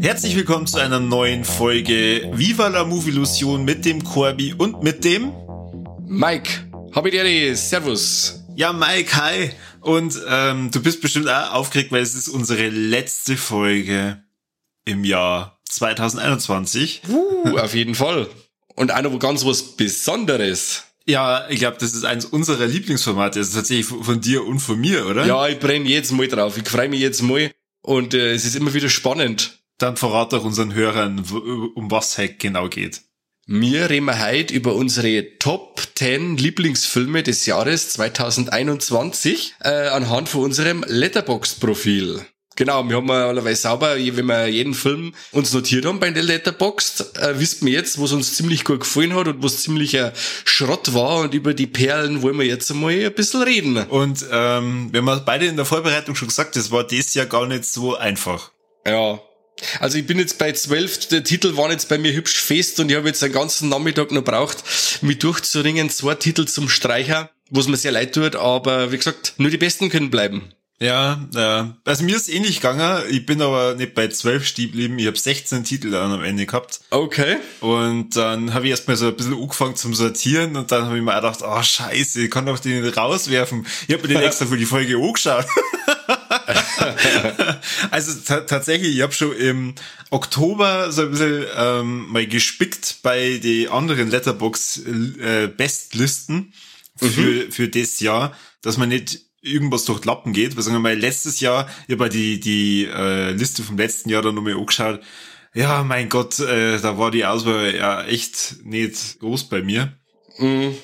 Herzlich willkommen zu einer neuen Folge Viva la Movie Illusion mit dem Corby und mit dem Mike. Habitäri, Servus. Ja, Mike, hi. Und ähm, du bist bestimmt auch aufgeregt, weil es ist unsere letzte Folge im Jahr 2021. Uh, auf jeden Fall. Und einer wo ganz was Besonderes. Ja, ich glaube, das ist eines unserer Lieblingsformate. Das ist tatsächlich von dir und von mir, oder? Ja, ich brenne jetzt mal drauf. Ich freue mich jetzt mal. Und äh, es ist immer wieder spannend. Dann verrat doch unseren Hörern, um was es genau geht. Wir reden heute über unsere Top 10 Lieblingsfilme des Jahres 2021 äh, anhand von unserem Letterboxd-Profil. Genau, wir haben allerweise sauber, wenn wir jeden Film uns notiert haben bei der Letterboxd, äh, wissen wir jetzt, was uns ziemlich gut gefallen hat und was ziemlicher Schrott war und über die Perlen wollen wir jetzt einmal ein bisschen reden. Und ähm, wir haben beide in der Vorbereitung schon gesagt, das war das ja gar nicht so einfach. Ja, also ich bin jetzt bei zwölf, der Titel waren jetzt bei mir hübsch fest und ich habe jetzt einen ganzen Nachmittag noch braucht, mich durchzuringen, zwei Titel zum Streicher, was mir sehr leid tut, aber wie gesagt, nur die Besten können bleiben. Ja, ja. Also mir ist ähnlich gegangen. Ich bin aber nicht bei zwölf stehen geblieben. Ich habe 16 Titel dann am Ende gehabt. Okay. Und dann habe ich erstmal so ein bisschen angefangen zum Sortieren und dann habe ich mir auch gedacht, oh scheiße, ich kann doch den rauswerfen. Ich habe mir den extra für die Folge angeschaut. also tatsächlich, ich habe schon im Oktober so ein bisschen ähm, mal gespickt bei den anderen Letterbox äh, Bestlisten für, mhm. für das Jahr, dass man nicht irgendwas durch die Lappen geht. Weil sagen wir mal, letztes Jahr, ich habe die, die äh, Liste vom letzten Jahr dann nochmal angeschaut. Ja, mein Gott, äh, da war die Auswahl ja echt nicht groß bei mir. Mhm.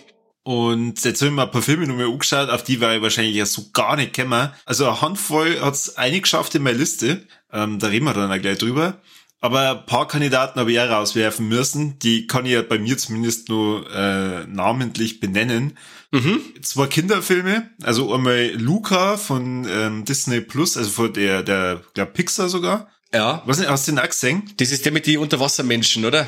Und jetzt habe ich mir ein paar Filme nochmal angeschaut, auf die war ich wahrscheinlich ja so gar nicht gekommen. Also eine Handvoll hat's eingeschafft in meine Liste. Ähm, da reden wir dann auch gleich drüber. Aber ein paar Kandidaten habe ich auch rauswerfen müssen. Die kann ich ja bei mir zumindest nur äh, namentlich benennen. Mhm. Zwei Kinderfilme, also einmal Luca von ähm, Disney Plus, also von der, der, glaub Pixar sogar. Ja. Was hast du den auch gesehen? Das ist der mit den Unterwassermenschen, oder?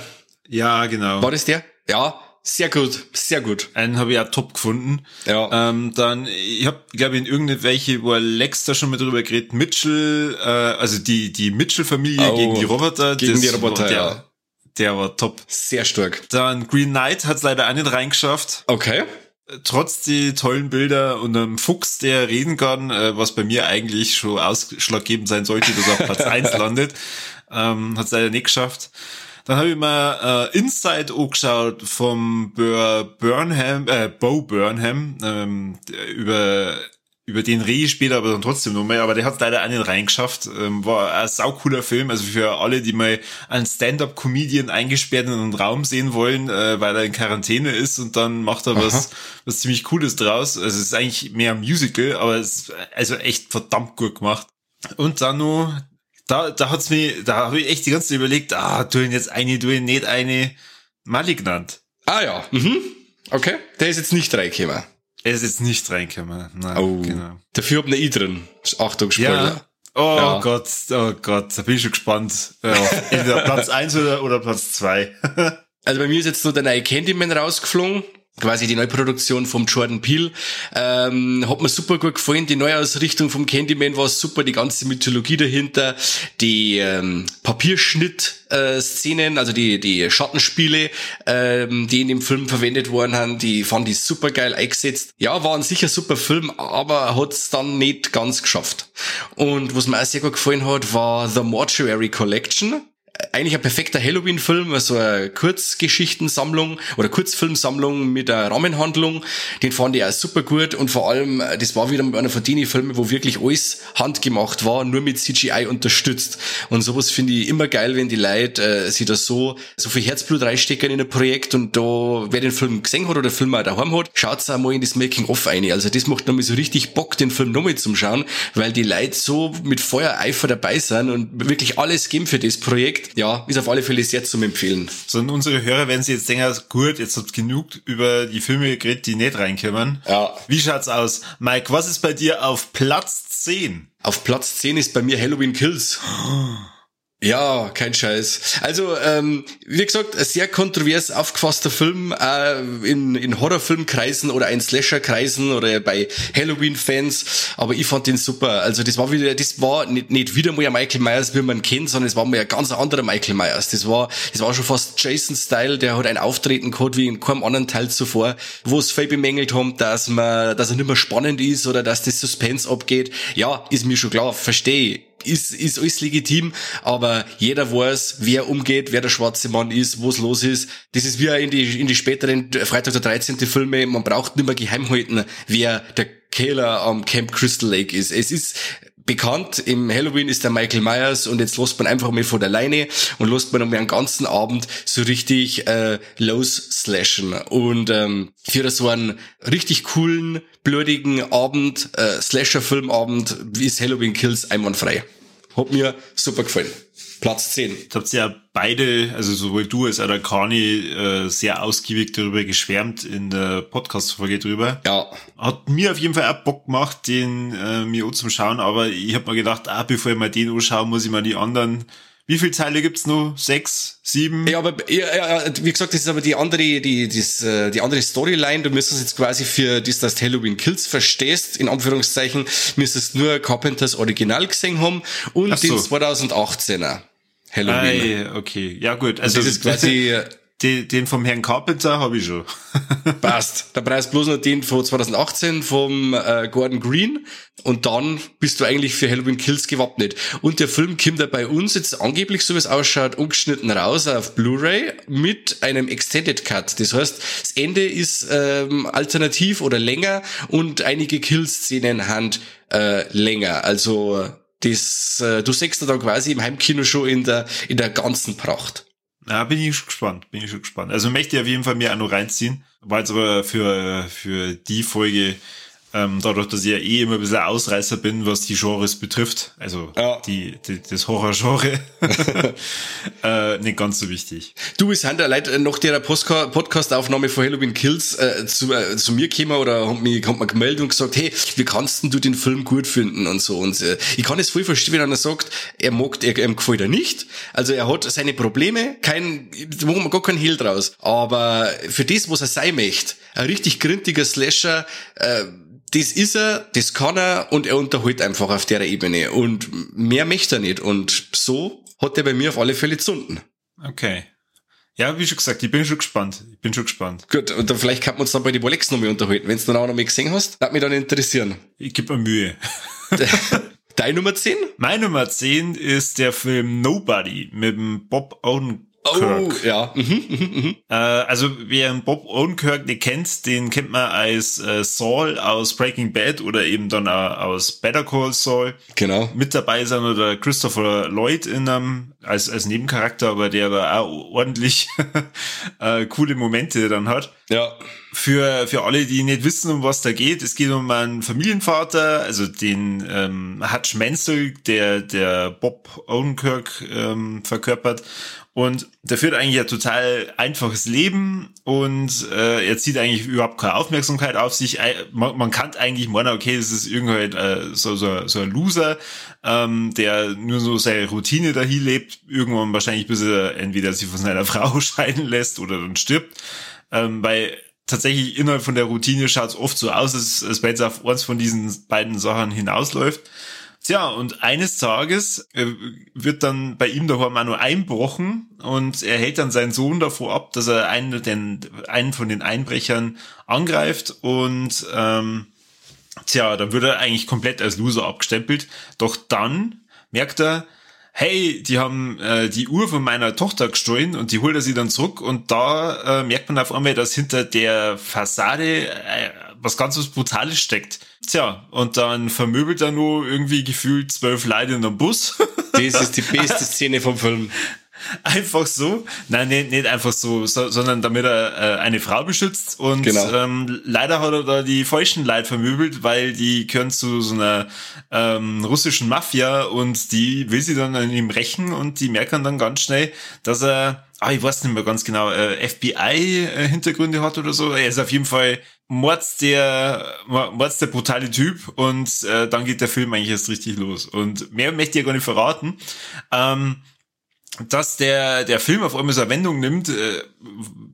Ja, genau. War das der? Ja, sehr gut, sehr gut. Einen habe ich auch top gefunden. Ja. Ähm, dann, ich habe, glaube in irgendwelche, wo Lex da schon mal drüber geredet, Mitchell, äh, also die die Mitchell-Familie oh, gegen die Roboter. Gegen die Roboter, der, ja. Der war top. Sehr stark. Dann Green Knight hat's leider auch nicht reingeschafft. Okay. Trotz die tollen Bilder und einem Fuchs, der reden kann, äh, was bei mir eigentlich schon ausschlaggebend sein sollte, dass er auf Platz eins landet, ähm, hat's leider nicht geschafft. Dann habe ich mal äh, Inside angeschaut vom Bur Burnham, äh, Bo Burnham, ähm, über über den rede ich später aber dann trotzdem noch mehr, aber der hat leider nicht reingeschafft. Ähm, war ein saucooler Film, also für alle, die mal einen Stand-Up-Comedian eingesperrt in einen Raum sehen wollen, äh, weil er in Quarantäne ist und dann macht er was, was ziemlich Cooles draus. Also es ist eigentlich mehr ein Musical, aber es ist also echt verdammt gut gemacht. Und dann noch da, da hat's mir, da habe ich echt die ganze Zeit überlegt, ah, tu ihn jetzt eine, tu ihn nicht eine Malignant. Ah ja, mhm. Okay, der ist jetzt nicht reingekommen. Er ist jetzt nicht reingekommen. Nein, oh. genau. Dafür hab ich drin. Achtung, Spoiler. Ja. Oh ja. Gott, oh Gott, da bin ich schon gespannt. Ja, entweder Platz eins oder, oder Platz zwei. also bei mir ist jetzt nur der neue Candyman rausgeflogen quasi die Neuproduktion vom Jordan Peele. Ähm, hat mir super gut gefallen. Die Neuausrichtung vom Candyman war super, die ganze Mythologie dahinter, die ähm, Papierschnitt-Szenen, äh, also die, die Schattenspiele, ähm, die in dem Film verwendet worden haben, die fand ich super geil eingesetzt. Ja, war ein sicher super Film, aber hat's dann nicht ganz geschafft. Und was mir auch sehr gut gefallen hat, war The Mortuary Collection eigentlich ein perfekter Halloween-Film, so eine Kurzgeschichtensammlung oder Kurzfilmsammlung mit einer Rahmenhandlung. Den fand ich auch super gut und vor allem, äh, das war wieder einer von denen Filmen, wo wirklich alles handgemacht war, nur mit CGI unterstützt. Und sowas finde ich immer geil, wenn die Leute äh, sich da so, so viel Herzblut reinstecken in ein Projekt und da, wer den Film gesehen hat oder den Film auch daheim hat, schaut's auch mal in das Making-of ein. Also das macht nochmal so richtig Bock, den Film nochmal zum Schauen, weil die Leute so mit Feuereifer dabei sind und wirklich alles geben für das Projekt Endeffekt, ja, ist auf alle Fälle sehr zum Empfehlen. So, und unsere Hörer werden sich jetzt denken, gut, jetzt habt ihr genug über die Filme geredet, die nicht reinkommen. Ja. Wie schaut's aus? Mike, was ist bei dir auf Platz 10? Auf Platz 10 ist bei mir Halloween Kills. Ja, kein Scheiß. Also, ähm, wie gesagt, ein sehr kontrovers aufgefasster Film äh, in, in Horrorfilmkreisen oder in Slasher-Kreisen oder bei Halloween-Fans, aber ich fand den super. Also das war wieder, das war nicht, nicht wieder mal ein Michael Myers, wie man kennt, sondern es war mal ein ganz anderer Michael Myers. Das war, das war schon fast Jason-Style, der hat ein Auftreten gehabt wie in keinem anderen Teil zuvor, wo es viel bemängelt haben, dass man, dass er nicht mehr spannend ist oder dass das Suspense abgeht. Ja, ist mir schon klar, verstehe ist, ist alles legitim, aber jeder weiß, wer umgeht, wer der schwarze Mann ist, was los ist. Das ist wie in die, in die späteren Freitag der 13. Filme, man braucht nicht mehr geheim halten, wer der Killer am Camp Crystal Lake ist. Es ist bekannt, im Halloween ist der Michael Myers und jetzt lässt man einfach mal von der Leine und lässt man mal einen ganzen Abend so richtig äh, losslashen. Und ähm, für so einen richtig coolen, blödigen Abend, äh, Slasher-Filmabend, ist Halloween Kills einwandfrei. Hat mir super gefallen. Platz 10. Jetzt habt ihr ja beide, also sowohl du als auch der Kani, äh, sehr ausgiebig darüber geschwärmt in der Podcast-Folge drüber. Ja. Hat mir auf jeden Fall auch Bock gemacht, den äh, mir auch zum Schauen, aber ich hab mir gedacht, ah, bevor ich mal den anschaue, muss ich mal die anderen wie viele Teile gibt's noch? Sechs, sieben? Ja, aber ja, ja, wie gesagt, das ist aber die andere, die, das, äh, die andere Storyline. Du müsstest jetzt quasi für das, dass du Halloween Kills verstehst, in Anführungszeichen, müsstest nur Carpenters Original gesehen haben und so. den 2018er Halloween. Ah, okay, ja gut. Also das ist quasi den, den vom Herrn Carpenter habe ich schon. Passt. Der Preis bloß noch den von 2018 vom äh, Gordon Green und dann bist du eigentlich für Halloween Kills gewappnet. Und der Film kommt da bei uns jetzt angeblich, so wie es ausschaut, ungeschnitten raus auf Blu-ray mit einem Extended Cut. Das heißt, das Ende ist ähm, alternativ oder länger und einige Kill-Szenen haben äh, länger. Also das, äh, du sechst da quasi im Heimkino schon in der, in der ganzen Pracht. Ja, bin ich gespannt, bin ich schon gespannt. Also möchte ich auf jeden Fall mir auch noch reinziehen. Aber für, für die Folge, ähm, dadurch, dass ich ja eh immer ein bisschen Ausreißer bin, was die Genres betrifft, also Ja. die, die, das Horror-Genre, äh, nicht ganz so wichtig. Du, es sind ja Leute nach der Podcast-Aufnahme von Halloween Kills äh, zu, äh, zu mir gekommen oder haben mich, haben mir gemeldet und gesagt, hey, wie kannst denn du den Film gut finden und so. Und äh, ich kann es voll verstehen, wenn einer sagt, er mag, er, ihm gefällt er nicht. Also er hat seine Probleme, kein, da machen wir gar keinen Hehl draus. Aber für das, was er sein möchte, ein richtig grintiger Slasher, äh, das ist er, das kann er und er unterhält einfach auf der Ebene. Und mehr möchte er nicht. Und so hat er bei mir auf alle Fälle zunden. Okay. Ja, wie schon gesagt, ich bin schon gespannt. Ich bin schon gespannt. Gut, und dann vielleicht kann man uns dann bei die Bolex noch mal unterhalten. Wenn du dann auch noch mal gesehen hast, würde mich dann interessieren. Ich gebe mir Mühe. Deine Nummer 10? Meine Nummer 10 ist der Film Nobody mit dem Bob Odenkirk. Oh, ja. Mhm. Äh, also wer einen Bob Odenkirk nicht kennt, den kennt man als äh, Saul aus Breaking Bad oder eben dann aus Better Call Saul. Genau. Mit dabei sein oder Christopher Lloyd in einem, als, als Nebencharakter, aber der da auch ordentlich äh, coole Momente dann hat. Ja. Für, für alle, die nicht wissen, um was da geht, es geht um einen Familienvater, also den ähm, Hutch Mansell, der der Bob Odenkirk ähm, verkörpert. Und der führt eigentlich ein total einfaches Leben und äh, er zieht eigentlich überhaupt keine Aufmerksamkeit auf sich. Man, man kann eigentlich meinen, okay, das ist irgendwie äh, so, so, so ein Loser, ähm, der nur so seine Routine dahin lebt, irgendwann wahrscheinlich bis er entweder sich von seiner Frau scheiden lässt oder dann stirbt. Ähm, weil tatsächlich innerhalb von der Routine schaut es oft so aus, als, als es auf eins von diesen beiden Sachen hinausläuft. Tja, und eines Tages äh, wird dann bei ihm auch nur einbrochen und er hält dann seinen Sohn davor ab, dass er einen, den, einen von den Einbrechern angreift und ähm, tja, dann wird er eigentlich komplett als Loser abgestempelt. Doch dann merkt er, hey, die haben äh, die Uhr von meiner Tochter gestohlen und die holt er sie dann zurück und da äh, merkt man auf einmal, dass hinter der Fassade äh, was ganz was Brutales steckt. Tja, und dann vermöbelt er nur irgendwie gefühlt zwölf Leute in einem Bus. Das ist die beste Szene vom Film. einfach so, nein, nicht, nicht einfach so, so sondern damit er äh, eine Frau beschützt und genau. ähm, leider hat er da die falschen Leid vermöbelt, weil die gehören zu so einer ähm, russischen Mafia und die will sie dann an ihm rächen und die merken dann ganz schnell, dass er ah, ich weiß nicht mehr ganz genau, äh, FBI-Hintergründe hat oder so. Er ist auf jeden Fall Mords der, Mords der brutale Typ und äh, dann geht der Film eigentlich erst richtig los. Und mehr möchte ich ja gar nicht verraten. Ähm, dass der, der Film auf einmal so eine Wendung nimmt, äh,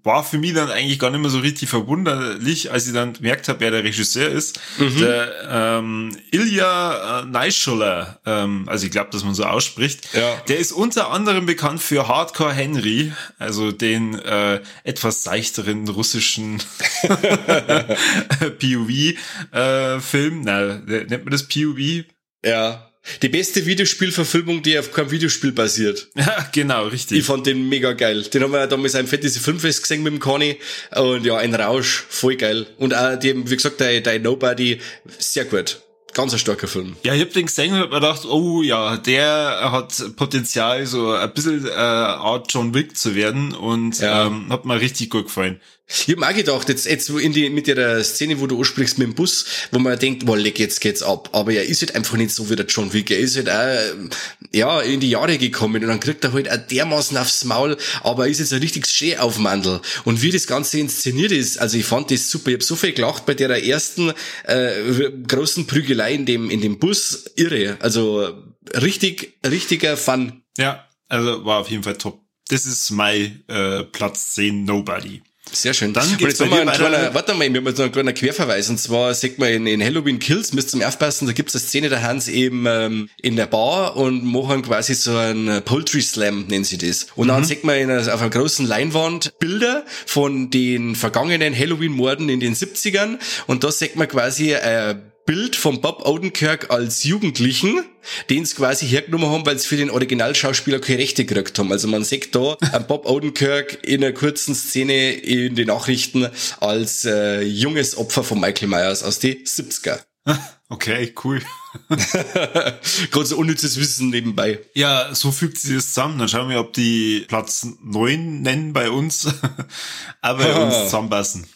war für mich dann eigentlich gar nicht mehr so richtig verwunderlich, als ich dann gemerkt habe, wer der Regisseur ist. Mhm. Der ähm, Ilya äh, Neischuller, ähm, also ich glaube, dass man so ausspricht, ja. der ist unter anderem bekannt für Hardcore Henry, also den äh, etwas seichteren russischen POV-Film. Äh, Na, nennt man das POV? Ja. Die beste Videospielverfilmung, die auf keinem Videospiel basiert. Ja, genau, richtig. Ich fand den mega geil. Den haben wir ja damals im Fantasy 5 Fest gesehen mit dem Conny. Und ja, ein Rausch, voll geil. Und auch die, wie gesagt, der, der Nobody, sehr gut. Ganz ein starker Film. Ja, ich hab den gesehen und hab mir gedacht, oh ja, der hat Potenzial, so ein bisschen äh, Art John Wick zu werden und ja. ähm, hat mir richtig gut gefallen. Ich hab mir auch gedacht, jetzt, jetzt in die, mit der Szene, wo du ansprichst mit dem Bus, wo man denkt, boah, leck, jetzt geht's ab. Aber er ist halt einfach nicht so wie der John Wick. Er ist halt auch, ja, in die Jahre gekommen und dann kriegt er halt auch dermaßen aufs Maul, aber er ist jetzt ein richtiges Schee-Aufmandel. Und wie das Ganze inszeniert ist, also ich fand das super. Ich hab so viel gelacht bei der ersten, äh, großen Prügelei in dem, in dem Bus. Irre. Also, richtig, richtiger Fun. Ja, also war auf jeden Fall top. Das ist mein äh, Platz 10 Nobody. Sehr schön. Dann und jetzt mal ein kleiner, warte mal, wir haben jetzt noch einen kleinen Querverweis. Und zwar sagt man in, in Halloween Kills, müsst ihr aufpassen, da gibt's eine Szene, da haben sie eben ähm, in der Bar und machen quasi so ein Poultry Slam, nennen sie das. Und mhm. dann sieht man in, auf einer großen Leinwand Bilder von den vergangenen Halloween-Morden in den 70ern. Und da sieht man quasi äh, Bild von Bob Odenkirk als Jugendlichen, den sie quasi hergenommen haben, weil sie für den Originalschauspieler keine Rechte gekriegt haben. Also man sieht da Bob Odenkirk in einer kurzen Szene in den Nachrichten als äh, junges Opfer von Michael Myers aus die 70er. Okay, cool. So unnützes Wissen nebenbei. Ja, so fügt sich das zusammen. Dann schauen wir, ob die Platz neun nennen bei uns, aber bei uns zusammenpassen.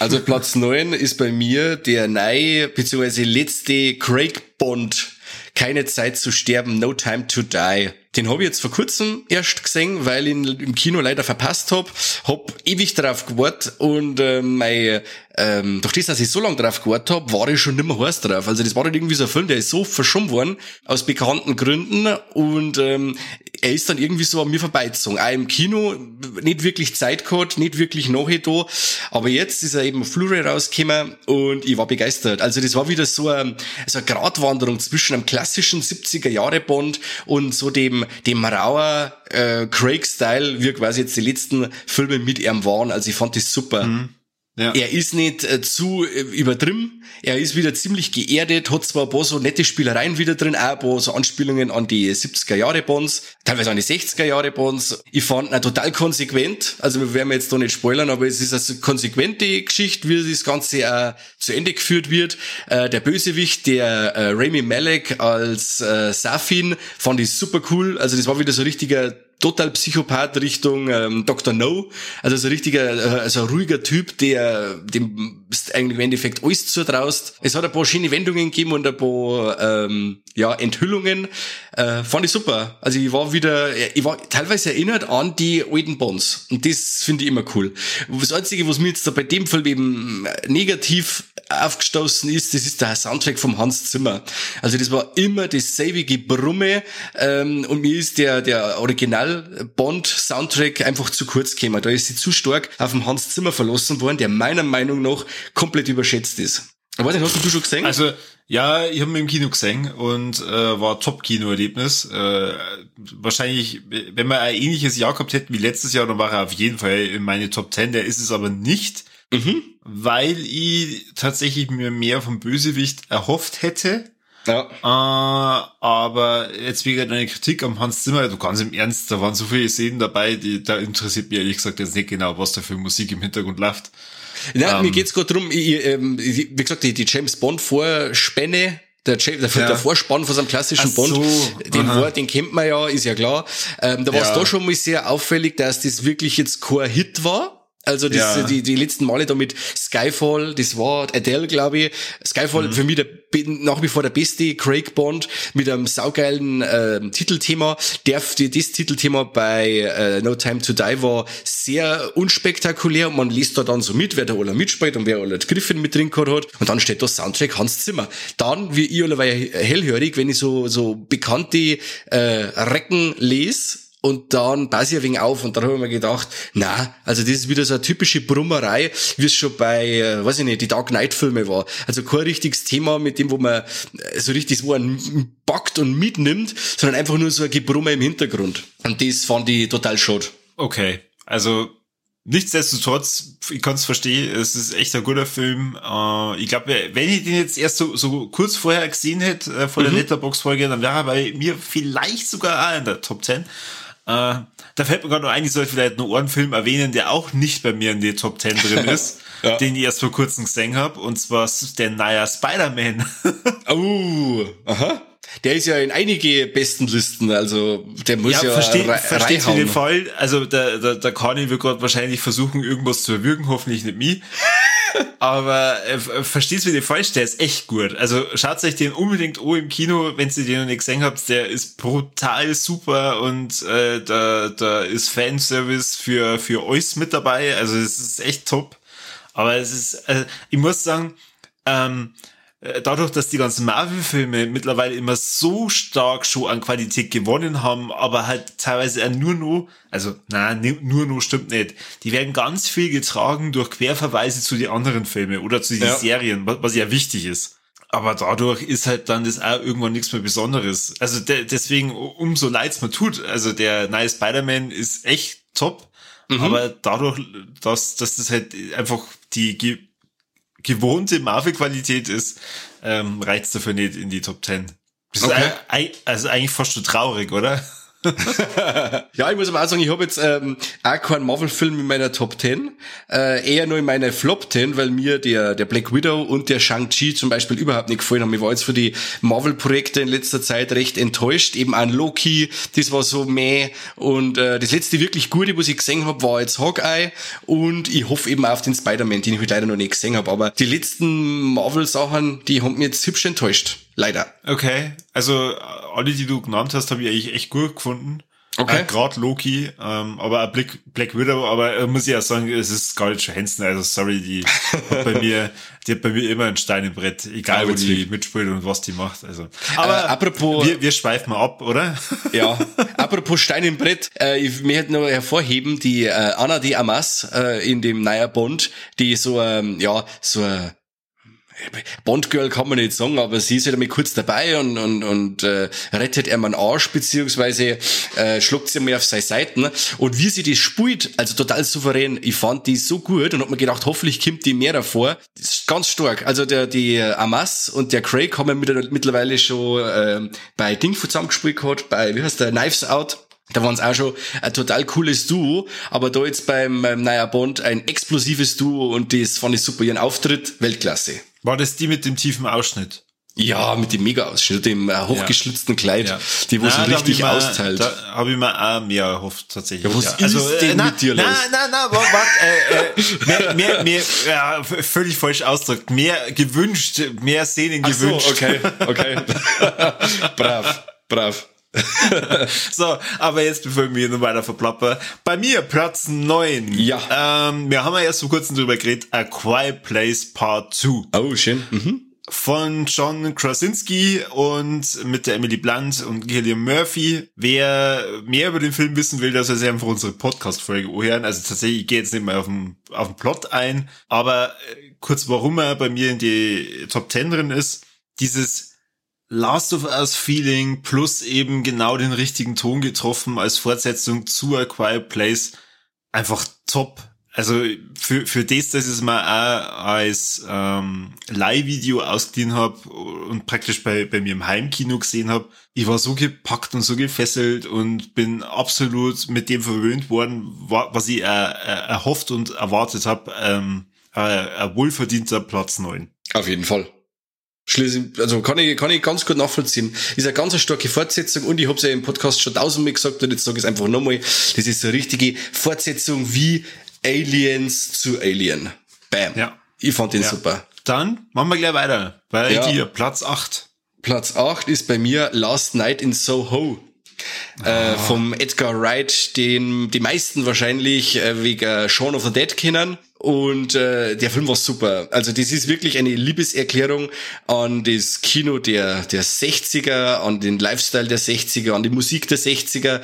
Also Platz neun ist bei mir der neue bzw. letzte Craig Bond. Keine Zeit zu sterben, No Time to Die. Den habe ich jetzt vor kurzem erst gesehen, weil ich ihn im Kino leider verpasst hab. Hab ewig darauf gewartet und äh, mein, ähm, durch das, dass ich so lange darauf gewartet hab, war ich schon nimmer heiß drauf. Also das war halt irgendwie so ein Film, der ist so verschoben worden, aus bekannten Gründen und ähm, er ist dann irgendwie so an mir vorbeizogen. Auch im Kino nicht wirklich Zeit gehabt, nicht wirklich nachher da, aber jetzt ist er eben auf Blu-ray rausgekommen und ich war begeistert. Also das war wieder so eine, so eine Gratwanderung zwischen einem klassischen 70er-Jahre-Bond und so dem dem, rauer äh, Craig-Style, wie quasi jetzt die letzten Filme mit ihm waren. Also ich fand das super. Mhm. Ja. Er ist nicht äh, zu äh, übertrieben, er ist wieder ziemlich geerdet, hat zwar ein paar so nette Spielereien wieder drin, auch ein paar so Anspielungen an die 70er Jahre Bonds, teilweise an die 60er Jahre Bonds. Ich fand ihn total konsequent, also wir werden jetzt da nicht spoilern, aber es ist eine konsequente Geschichte, wie das Ganze auch zu Ende geführt wird. Äh, der Bösewicht, der äh, Rami Malek als äh, Safin, fand ich super cool, also das war wieder so richtiger total Psychopath Richtung ähm, Dr. No. Also so ein richtiger, äh, so ein ruhiger Typ, der dem eigentlich im Endeffekt alles zutraust. Es hat ein paar schöne Wendungen gegeben und ein paar ähm, ja, Enthüllungen. Äh, fand ich super. Also ich war wieder, ich war teilweise erinnert an die alten Bonds. Und das finde ich immer cool. Das Einzige, was mir jetzt da bei dem Film eben negativ aufgestoßen ist, das ist der Soundtrack vom Hans Zimmer. Also das war immer dasselbe Gebrumme ähm, und mir ist der, der Original-Bond-Soundtrack einfach zu kurz gekommen. Da ist sie zu stark auf den Hans Zimmer verlassen worden, der meiner Meinung nach komplett überschätzt ist. Aber den hast du schon gesehen? Also, ja, ich habe ihn im Kino gesehen und äh, war Top-Kino-Erlebnis. Äh, wahrscheinlich, wenn wir ein ähnliches Jahr gehabt hätten wie letztes Jahr, dann war er auf jeden Fall in meine Top 10. Der ist es aber nicht, mhm. weil ich tatsächlich mir mehr vom Bösewicht erhofft hätte. Ja. Äh, aber jetzt wegen deiner Kritik am Hans Zimmer, du ganz im Ernst, da waren so viele Szenen dabei, die, da interessiert mich ehrlich gesagt jetzt nicht genau, was da für Musik im Hintergrund läuft. Ja, ähm, mir geht's gerade drum, ich, ähm, wie gesagt, die, die James Bond Vorspänne der, der, ja. der Vorspann von so einem klassischen so, Bond, den, war, den kennt man ja, ist ja klar. Ähm, da war es ja. da schon mal sehr auffällig, dass das wirklich jetzt kein Hit war. Also das, ja. die, die letzten Male da mit Skyfall, das war Adele, glaube ich. Skyfall mhm. für mich der, nach wie vor der beste Craig Bond mit einem saugeilen äh, Titelthema. Der, das Titelthema bei äh, No Time to Die war sehr unspektakulär und man liest da dann so mit, wer da alle mitspielt und wer alle Griffin mit drin gehabt hat. Und dann steht da Soundtrack Hans Zimmer. Dann, wie ich alle hellhörig, wenn ich so, so bekannte äh, Recken lese, und dann passe ich ein wenig auf und dann habe ich mir gedacht, na, also das ist wieder so eine typische Brummerei, wie es schon bei, äh, weiß ich nicht, die Dark Knight Filme war. Also kein richtiges Thema mit dem, wo man äh, so richtig so einen backt und mitnimmt, sondern einfach nur so ein Gebrummer im Hintergrund. Und das fand ich total schade. Okay, also Nichtsdestotrotz, ich kann es verstehen, es ist echt ein guter Film. Äh, ich glaube, wenn ich den jetzt erst so, so kurz vorher gesehen hätte, äh, vor der mhm. Letterbox-Folge, dann wäre er bei mir vielleicht sogar auch in der Top 10. Äh, da fällt mir gerade noch ein, ich sollte vielleicht einen Film erwähnen, der auch nicht bei mir in der Top 10 drin ist, ja. den ich erst vor kurzem gesehen habe, und zwar der neue Spider-Man. oh, aha. Der ist ja in einige besten Listen, also der muss ja, ja versteht, versteht für den Fall. Also der, der, der Kani wird gerade wahrscheinlich versuchen, irgendwas zu erwürgen, hoffentlich nicht mich. Aber äh, verstehst du, wie falsch, der ist echt gut. Also schaut euch den unbedingt an im Kino, wenn ihr den noch nicht gesehen habt. Der ist brutal super und äh, da, da ist Fanservice für, für euch mit dabei. Also es ist echt top. Aber es ist, äh, ich muss sagen, ähm, äh, dadurch, dass die ganzen Marvel-Filme mittlerweile immer so stark schon an Qualität gewonnen haben, aber halt teilweise nur noch, also nein, nur noch stimmt nicht. Die werden ganz viel getragen durch Querverweise zu den anderen Filmen oder zu den ja. Serien, was ja wichtig ist. Aber dadurch ist halt dann das auch irgendwann nichts mehr Besonderes. Also de deswegen, umso leid's mir tut. Also der neue Spider-Man ist echt top. Mhm. Aber dadurch, dass, dass das halt einfach die gewohnte Marvel-Qualität ist, ähm, reizt dafür nicht in die Top 10. Das okay. ist also eigentlich fast schon traurig, oder? ja, ich muss aber auch sagen, ich habe jetzt ähm, auch keinen Marvel-Film in meiner Top 10, äh, eher nur in meiner Flop 10, weil mir der, der Black Widow und der Shang-Chi zum Beispiel überhaupt nicht gefallen haben. Ich war jetzt für die Marvel-Projekte in letzter Zeit recht enttäuscht, eben an Loki, das war so meh und äh, das letzte wirklich gute, was ich gesehen habe, war jetzt Hawkeye und ich hoffe eben auf den Spider-Man, den ich halt leider noch nicht gesehen habe, aber die letzten Marvel-Sachen, die haben mich jetzt hübsch enttäuscht. Leider. Okay, also alle, die du genannt hast, habe ich eigentlich echt gut gefunden. Okay. Äh, Gerade Loki, ähm, aber Black, Black Widow, aber äh, muss ich ja sagen, es ist Scarlett Johansson, also sorry, die hat bei mir, die hat bei mir immer ein Stein im Brett, egal wo die mitspielt und was die macht. Also. Aber äh, apropos, wir, wir schweifen mal ab, oder? Ja, apropos Stein im Brett, äh, ich möchte noch hervorheben, die äh, Anna de Amas äh, in dem Neuer Bond, die so, ähm, ja, so äh, Bond-Girl kann man nicht sagen, aber sie ist halt einmal kurz dabei und, und, und äh, rettet er einen Arsch, beziehungsweise äh, schluckt sie mal auf seine Seiten. Und wie sie das spielt, also total souverän, ich fand die so gut und hab mir gedacht, hoffentlich kommt die mehr davor. Das ist ganz stark. Also der die Amas und der Craig haben mit, mittlerweile schon äh, bei Ding zusammengespielt gehabt, bei, wie heißt der, Knives Out. Da waren es auch schon ein total cooles Duo, aber da jetzt beim, beim Neuer Bond ein explosives Duo und das fand ich super. Ihren Auftritt, Weltklasse. War das die mit dem tiefen Ausschnitt? Ja, mit dem Mega-Ausschnitt, dem äh, hochgeschlitzten ja. Kleid, ja. die wo so richtig mal, austeilt. Da habe ich mir auch mehr erhofft, tatsächlich. Ja, was ja. Also, ist denn äh, mit dir los? Nein, nein, nein, warte, mehr, mehr, mehr, ja, völlig falsch ausgedrückt. Mehr gewünscht, mehr Szenen Ach gewünscht. So, okay, okay. brav, brav. so, aber jetzt bevor wir noch weiter verplappern. Bei mir Platz 9. Ja. Ähm, wir haben ja erst vor kurzem drüber geredet, A Quiet Place Part 2. Oh, schön. Mhm. Von John Krasinski und mit der Emily Blunt und Gillian Murphy. Wer mehr über den Film wissen will, dass er sich einfach unsere Podcast-Folge anhören. Also tatsächlich, ich gehe jetzt nicht mehr auf den, auf den Plot ein, aber äh, kurz warum er bei mir in die Top 10 drin ist. Dieses Last of Us Feeling plus eben genau den richtigen Ton getroffen als Fortsetzung zu A Quiet Place einfach top. Also für, für das, dass ich es mal auch als ähm, Leihvideo ausgeliehen habe und praktisch bei, bei mir im Heimkino gesehen habe, ich war so gepackt und so gefesselt und bin absolut mit dem verwöhnt worden, was ich äh, äh, erhofft und erwartet habe. Ähm, äh, ein wohlverdienter Platz neun. Auf jeden Fall. Schließlich, also kann ich, kann ich ganz gut nachvollziehen. Ist eine ganz starke Fortsetzung und ich habe es ja im Podcast schon tausendmal gesagt und jetzt sage ich es einfach nochmal. Das ist eine richtige Fortsetzung wie Aliens zu Alien. Bam. Ja. Ich fand den ja. super. Dann machen wir gleich weiter. Bei ja. dir, Platz 8. Platz 8 ist bei mir Last Night in Soho. Äh, vom Edgar Wright, den die meisten wahrscheinlich äh, wegen Shaun of the Dead kennen. Und äh, der Film war super. Also das ist wirklich eine Liebeserklärung an das Kino der, der 60er, an den Lifestyle der 60er, an die Musik der 60er. Äh,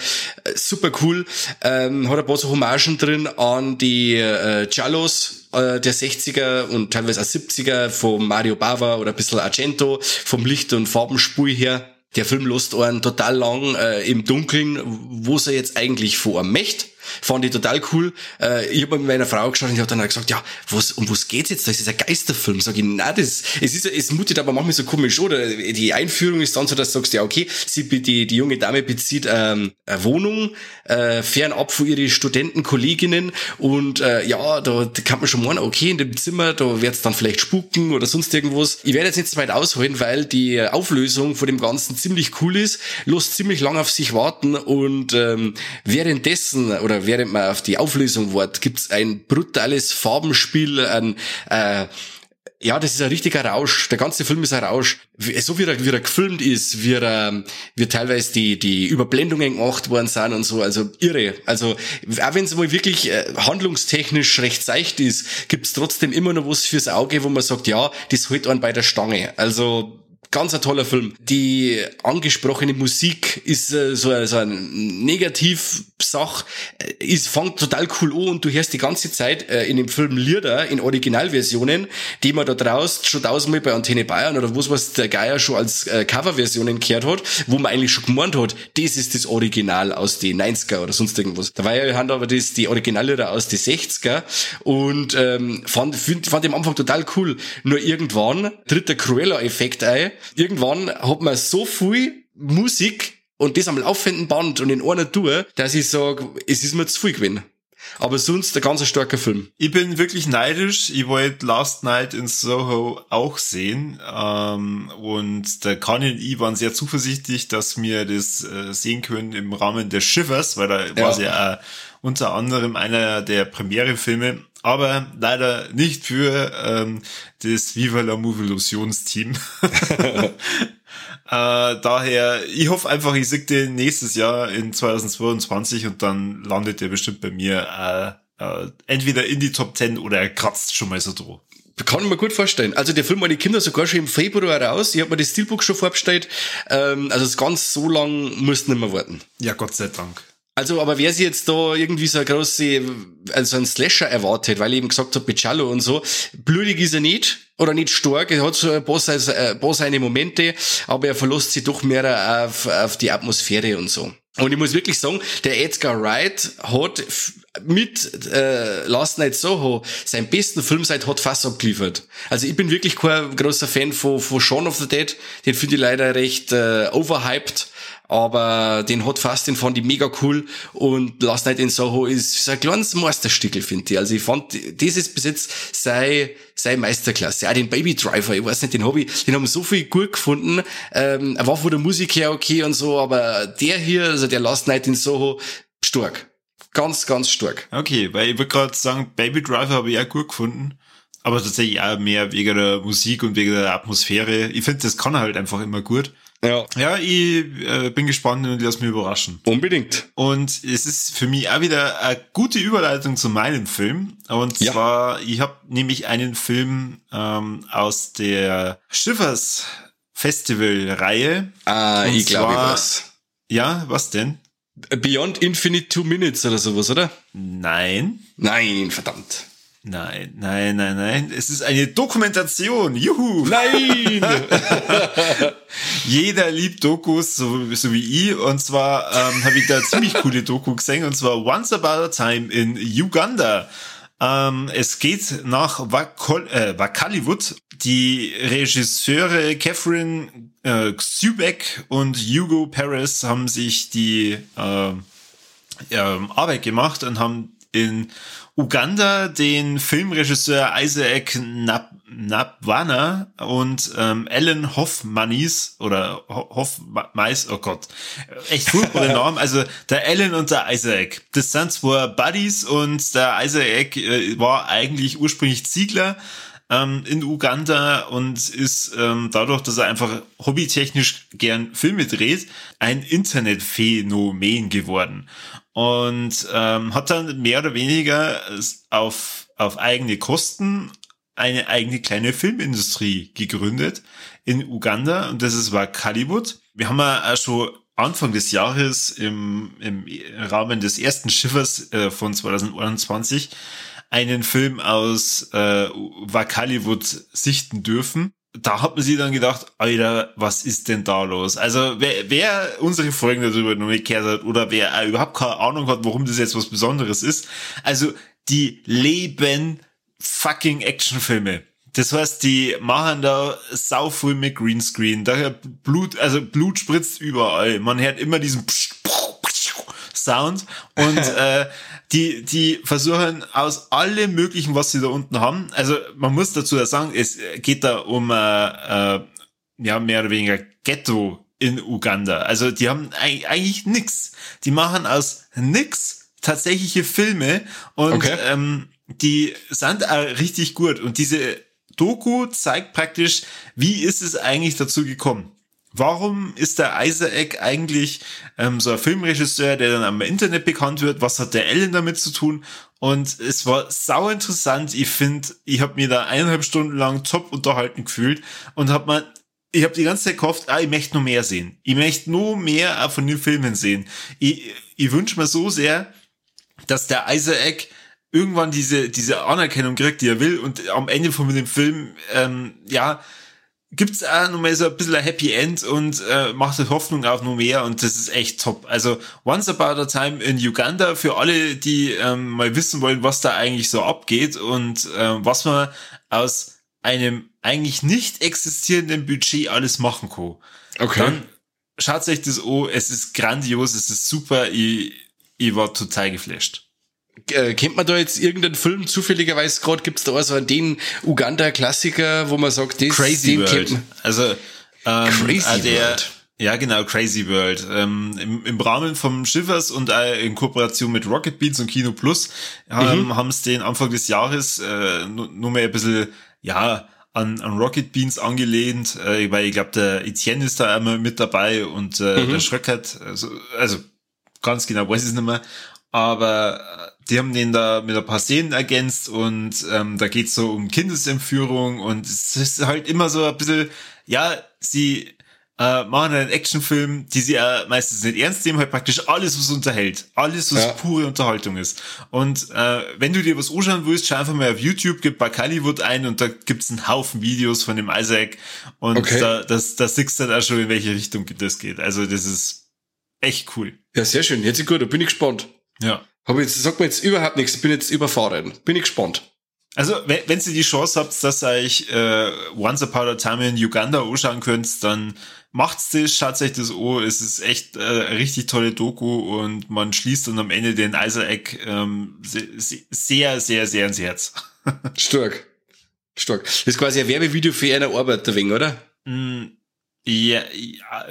super cool. Ähm, hat ein paar so Hommagen drin an die äh, Giallos äh, der 60er und teilweise auch 70er vom Mario Bava oder ein bisschen Argento, vom Licht- und Farbenspur her. Der Film lässt einen total lang äh, im Dunkeln, wo er jetzt eigentlich vor möchte Fand ich total cool. Äh, ich habe mit meiner Frau geschaut und ich habe dann gesagt, ja, was, um was geht's jetzt? Das ist ein Geisterfilm. Sag ich, nein, das, es ist, es mutet aber manchmal so komisch, oder? Die Einführung ist dann so, dass du sagst, ja, okay, sie, die, die junge Dame bezieht ähm, eine Wohnung, äh, fernab von ihren Studentenkolleginnen und äh, ja, da, da kann man schon meinen, okay, in dem Zimmer, da wird's dann vielleicht spuken oder sonst irgendwas. Ich werde jetzt nicht zu weit ausholen, weil die Auflösung von dem Ganzen ziemlich cool ist, lässt ziemlich lang auf sich warten und ähm, währenddessen oder während man auf die Auflösung wartet, gibt's ein brutales Farbenspiel, ein, äh, ja, das ist ein richtiger Rausch. Der ganze Film ist ein Rausch. So wie er, wie er gefilmt ist, wie er, wie teilweise die, die Überblendungen gemacht worden sind und so. Also irre. Also, auch wenn es mal wirklich äh, handlungstechnisch recht seicht ist, gibt's trotzdem immer noch was fürs Auge, wo man sagt, ja, das hält einen bei der Stange. Also, Ganz ein toller Film. Die angesprochene Musik ist äh, so, so ein Negativ-Sach, äh, ist, fängt total cool an und du hörst die ganze Zeit äh, in dem Film Lieder in Originalversionen, die man da draußen schon tausendmal bei Antenne Bayern oder was was der Geier schon als äh, Coverversionen gehört hat, wo man eigentlich schon gemeint hat, das ist das Original aus den 90er oder sonst irgendwas. Da war ja haben aber das die Originallieder aus den 60er und ähm, fand, fand, fand am Anfang total cool. Nur irgendwann tritt der Cruella-Effekt ein irgendwann hat man so viel Musik und das am laufenden Band und in einer Tour, dass ich sage, es ist mir zu viel gewesen. Aber sonst ein ganz starker Film. Ich bin wirklich neidisch. Ich wollte Last Night in Soho auch sehen. Ähm, und der Kanye und ich waren sehr zuversichtlich, dass wir das äh, sehen können im Rahmen der Shivers, weil da ja. war es ja auch unter anderem einer der Premiere-Filme aber leider nicht für ähm, das Viva la Movilusions Team. äh, daher, ich hoffe einfach, ich sehe den nächstes Jahr in 2022 und dann landet der bestimmt bei mir äh, äh, entweder in die Top 10 oder er kratzt schon mal so droh. Kann ich mir gut vorstellen. Also der Film die Kinder sogar schon im Februar raus. Ich habe mir das Steelbook schon vorbestellt. Ähm, also es ganz so lang muss nicht mehr warten. Ja, Gott sei Dank. Also, aber wer sich jetzt da irgendwie so eine große, also ein Slasher erwartet, weil ich eben gesagt habe, Picciallo und so, blutig ist er nicht oder nicht stark, er hat so ein paar, ein paar seine Momente, aber er verlässt sich doch mehr auf, auf die Atmosphäre und so. Und ich muss wirklich sagen, der Edgar Wright hat mit äh, Last Night Soho seinen besten Film seit Hot Fuzz abgeliefert. Also ich bin wirklich kein großer Fan von, von Shaun of the Dead. Den finde ich leider recht äh, overhyped aber den Hot Fast, den fand ich mega cool und Last Night in Soho ist so ein kleines Meisterstückel, finde ich. Also ich fand, dieses bis jetzt sei, sei Meisterklasse. Auch den Baby Driver, ich weiß nicht, den ich, den haben so viel gut gefunden. Ähm, er war von der Musik her okay und so, aber der hier, also der Last Night in Soho, stark. Ganz, ganz stark. Okay, weil ich würde gerade sagen, Baby Driver habe ich auch gut gefunden. Aber tatsächlich auch mehr wegen der Musik und wegen der Atmosphäre. Ich finde, das kann er halt einfach immer gut. Ja. Ja, ich äh, bin gespannt und lass mich überraschen. Unbedingt. Und es ist für mich auch wieder eine gute Überleitung zu meinem Film. Und ja. zwar, ich habe nämlich einen Film ähm, aus der Schiffers Festival-Reihe. Ah, und ich glaube was. Ja, was denn? Beyond Infinite Two Minutes oder sowas, oder? Nein. Nein, verdammt. Nein, nein, nein, nein. Es ist eine Dokumentation. Juhu. Nein. Jeder liebt Dokus, so, so wie ich. Und zwar ähm, habe ich da ziemlich coole Doku gesehen. Und zwar Once About a Time in Uganda. Ähm, es geht nach Wakol äh, Wakaliwood. Die Regisseure Catherine äh, Xubek und Hugo Perez haben sich die äh, ähm, Arbeit gemacht und haben in Uganda den Filmregisseur Isaac Nab Nabwana und ähm, Alan Hoffmannis oder Hoffmeis, oh Gott, echt furchtbare Namen. Also der Alan und der Isaac, das sind zwar Buddies und der Isaac äh, war eigentlich ursprünglich Ziegler ähm, in Uganda und ist ähm, dadurch, dass er einfach hobbytechnisch gern Filme dreht, ein Internetphänomen geworden und ähm, hat dann mehr oder weniger auf, auf eigene Kosten eine eigene kleine Filmindustrie gegründet in Uganda und das ist war Kaliwood. Wir haben ja auch schon Anfang des Jahres im, im Rahmen des ersten Schiffers äh, von 2021 einen Film aus äh, Wakaliwood sichten dürfen. Da hat man sich dann gedacht, Alter, was ist denn da los? Also wer, wer unsere Folgen darüber noch nicht gehört hat oder wer überhaupt keine Ahnung hat, warum das jetzt was Besonderes ist, also die leben fucking Actionfilme. Das heißt, die machen da sau viel mit Greenscreen. Daher Blut, also Blut spritzt überall. Man hört immer diesen Sound und äh, die die versuchen aus allem möglichen, was sie da unten haben. Also man muss dazu sagen, es geht da um äh, äh, ja mehr oder weniger Ghetto in Uganda. Also die haben eigentlich nix. Die machen aus nix tatsächliche Filme und okay. ähm, die sind auch richtig gut. Und diese Doku zeigt praktisch, wie ist es eigentlich dazu gekommen? Warum ist der Isaac eigentlich ähm, so ein Filmregisseur, der dann am Internet bekannt wird? Was hat der Ellen damit zu tun? Und es war sau interessant. Ich finde, ich habe mir da eineinhalb Stunden lang top unterhalten gefühlt und habe mal ich habe die ganze Zeit gehofft, ah, ich möchte noch mehr sehen. Ich möchte nur mehr von den Filmen sehen. Ich, ich wünsche mir so sehr, dass der Isaac irgendwann diese, diese Anerkennung kriegt, die er will und am Ende von dem Film, ähm, ja, gibt's auch noch mal so ein bisschen ein Happy End und äh, macht Hoffnung auf noch mehr und das ist echt top. Also Once About a Time in Uganda für alle, die ähm, mal wissen wollen, was da eigentlich so abgeht und äh, was man aus einem eigentlich nicht existierenden Budget alles machen kann. Okay. Dann schaut euch das an, es ist grandios, es ist super, ich, ich war total geflasht. Äh, kennt man da jetzt irgendeinen Film zufälligerweise gerade gibt's da also den Uganda Klassiker, wo man sagt, das Crazy World. Also ähm, Crazy äh, der, World. Ja, genau, Crazy World. Ähm, im, Im Rahmen vom Schiffers und äh, in Kooperation mit Rocket Beats und Kino Plus ähm, mhm. haben es den Anfang des Jahres äh, nur, mal ein bisschen, ja, an, an Rocket Beans angelehnt, äh, weil ich glaube, der Etienne ist da einmal mit dabei und äh, mhm. der Schröckert, also, also ganz genau weiß ich es nicht mehr aber die haben den da mit ein paar Szenen ergänzt und ähm, da geht's so um Kindesentführung und es ist halt immer so ein bisschen, ja, sie äh, machen einen Actionfilm, die sie ja meistens nicht ernst nehmen, halt praktisch alles, was unterhält. Alles, was ja. pure Unterhaltung ist. Und äh, wenn du dir was anschauen willst, schau einfach mal auf YouTube, gib bei Hollywood ein und da gibt's einen Haufen Videos von dem Isaac und okay. da, das, da siehst du dann auch schon, in welche Richtung das geht. Also das ist echt cool. Ja, sehr schön. Jetzt gut, da bin ich gespannt. Ja. Habe jetzt, sagt mir jetzt überhaupt nichts, ich bin jetzt überfahren. Bin ich gespannt. Also, wenn, wenn ihr die Chance habt, dass ihr euch äh, Once Upon a Time in Uganda anschauen könnt, dann macht's das, schaut euch das an. Es ist echt äh, eine richtig tolle Doku und man schließt dann am Ende den Isaac ähm, sehr, sehr, sehr ins Herz. Stark. Stark. Das ist quasi ein Werbevideo für eine Arbeit, wegen, oder? Mm, ja, ja,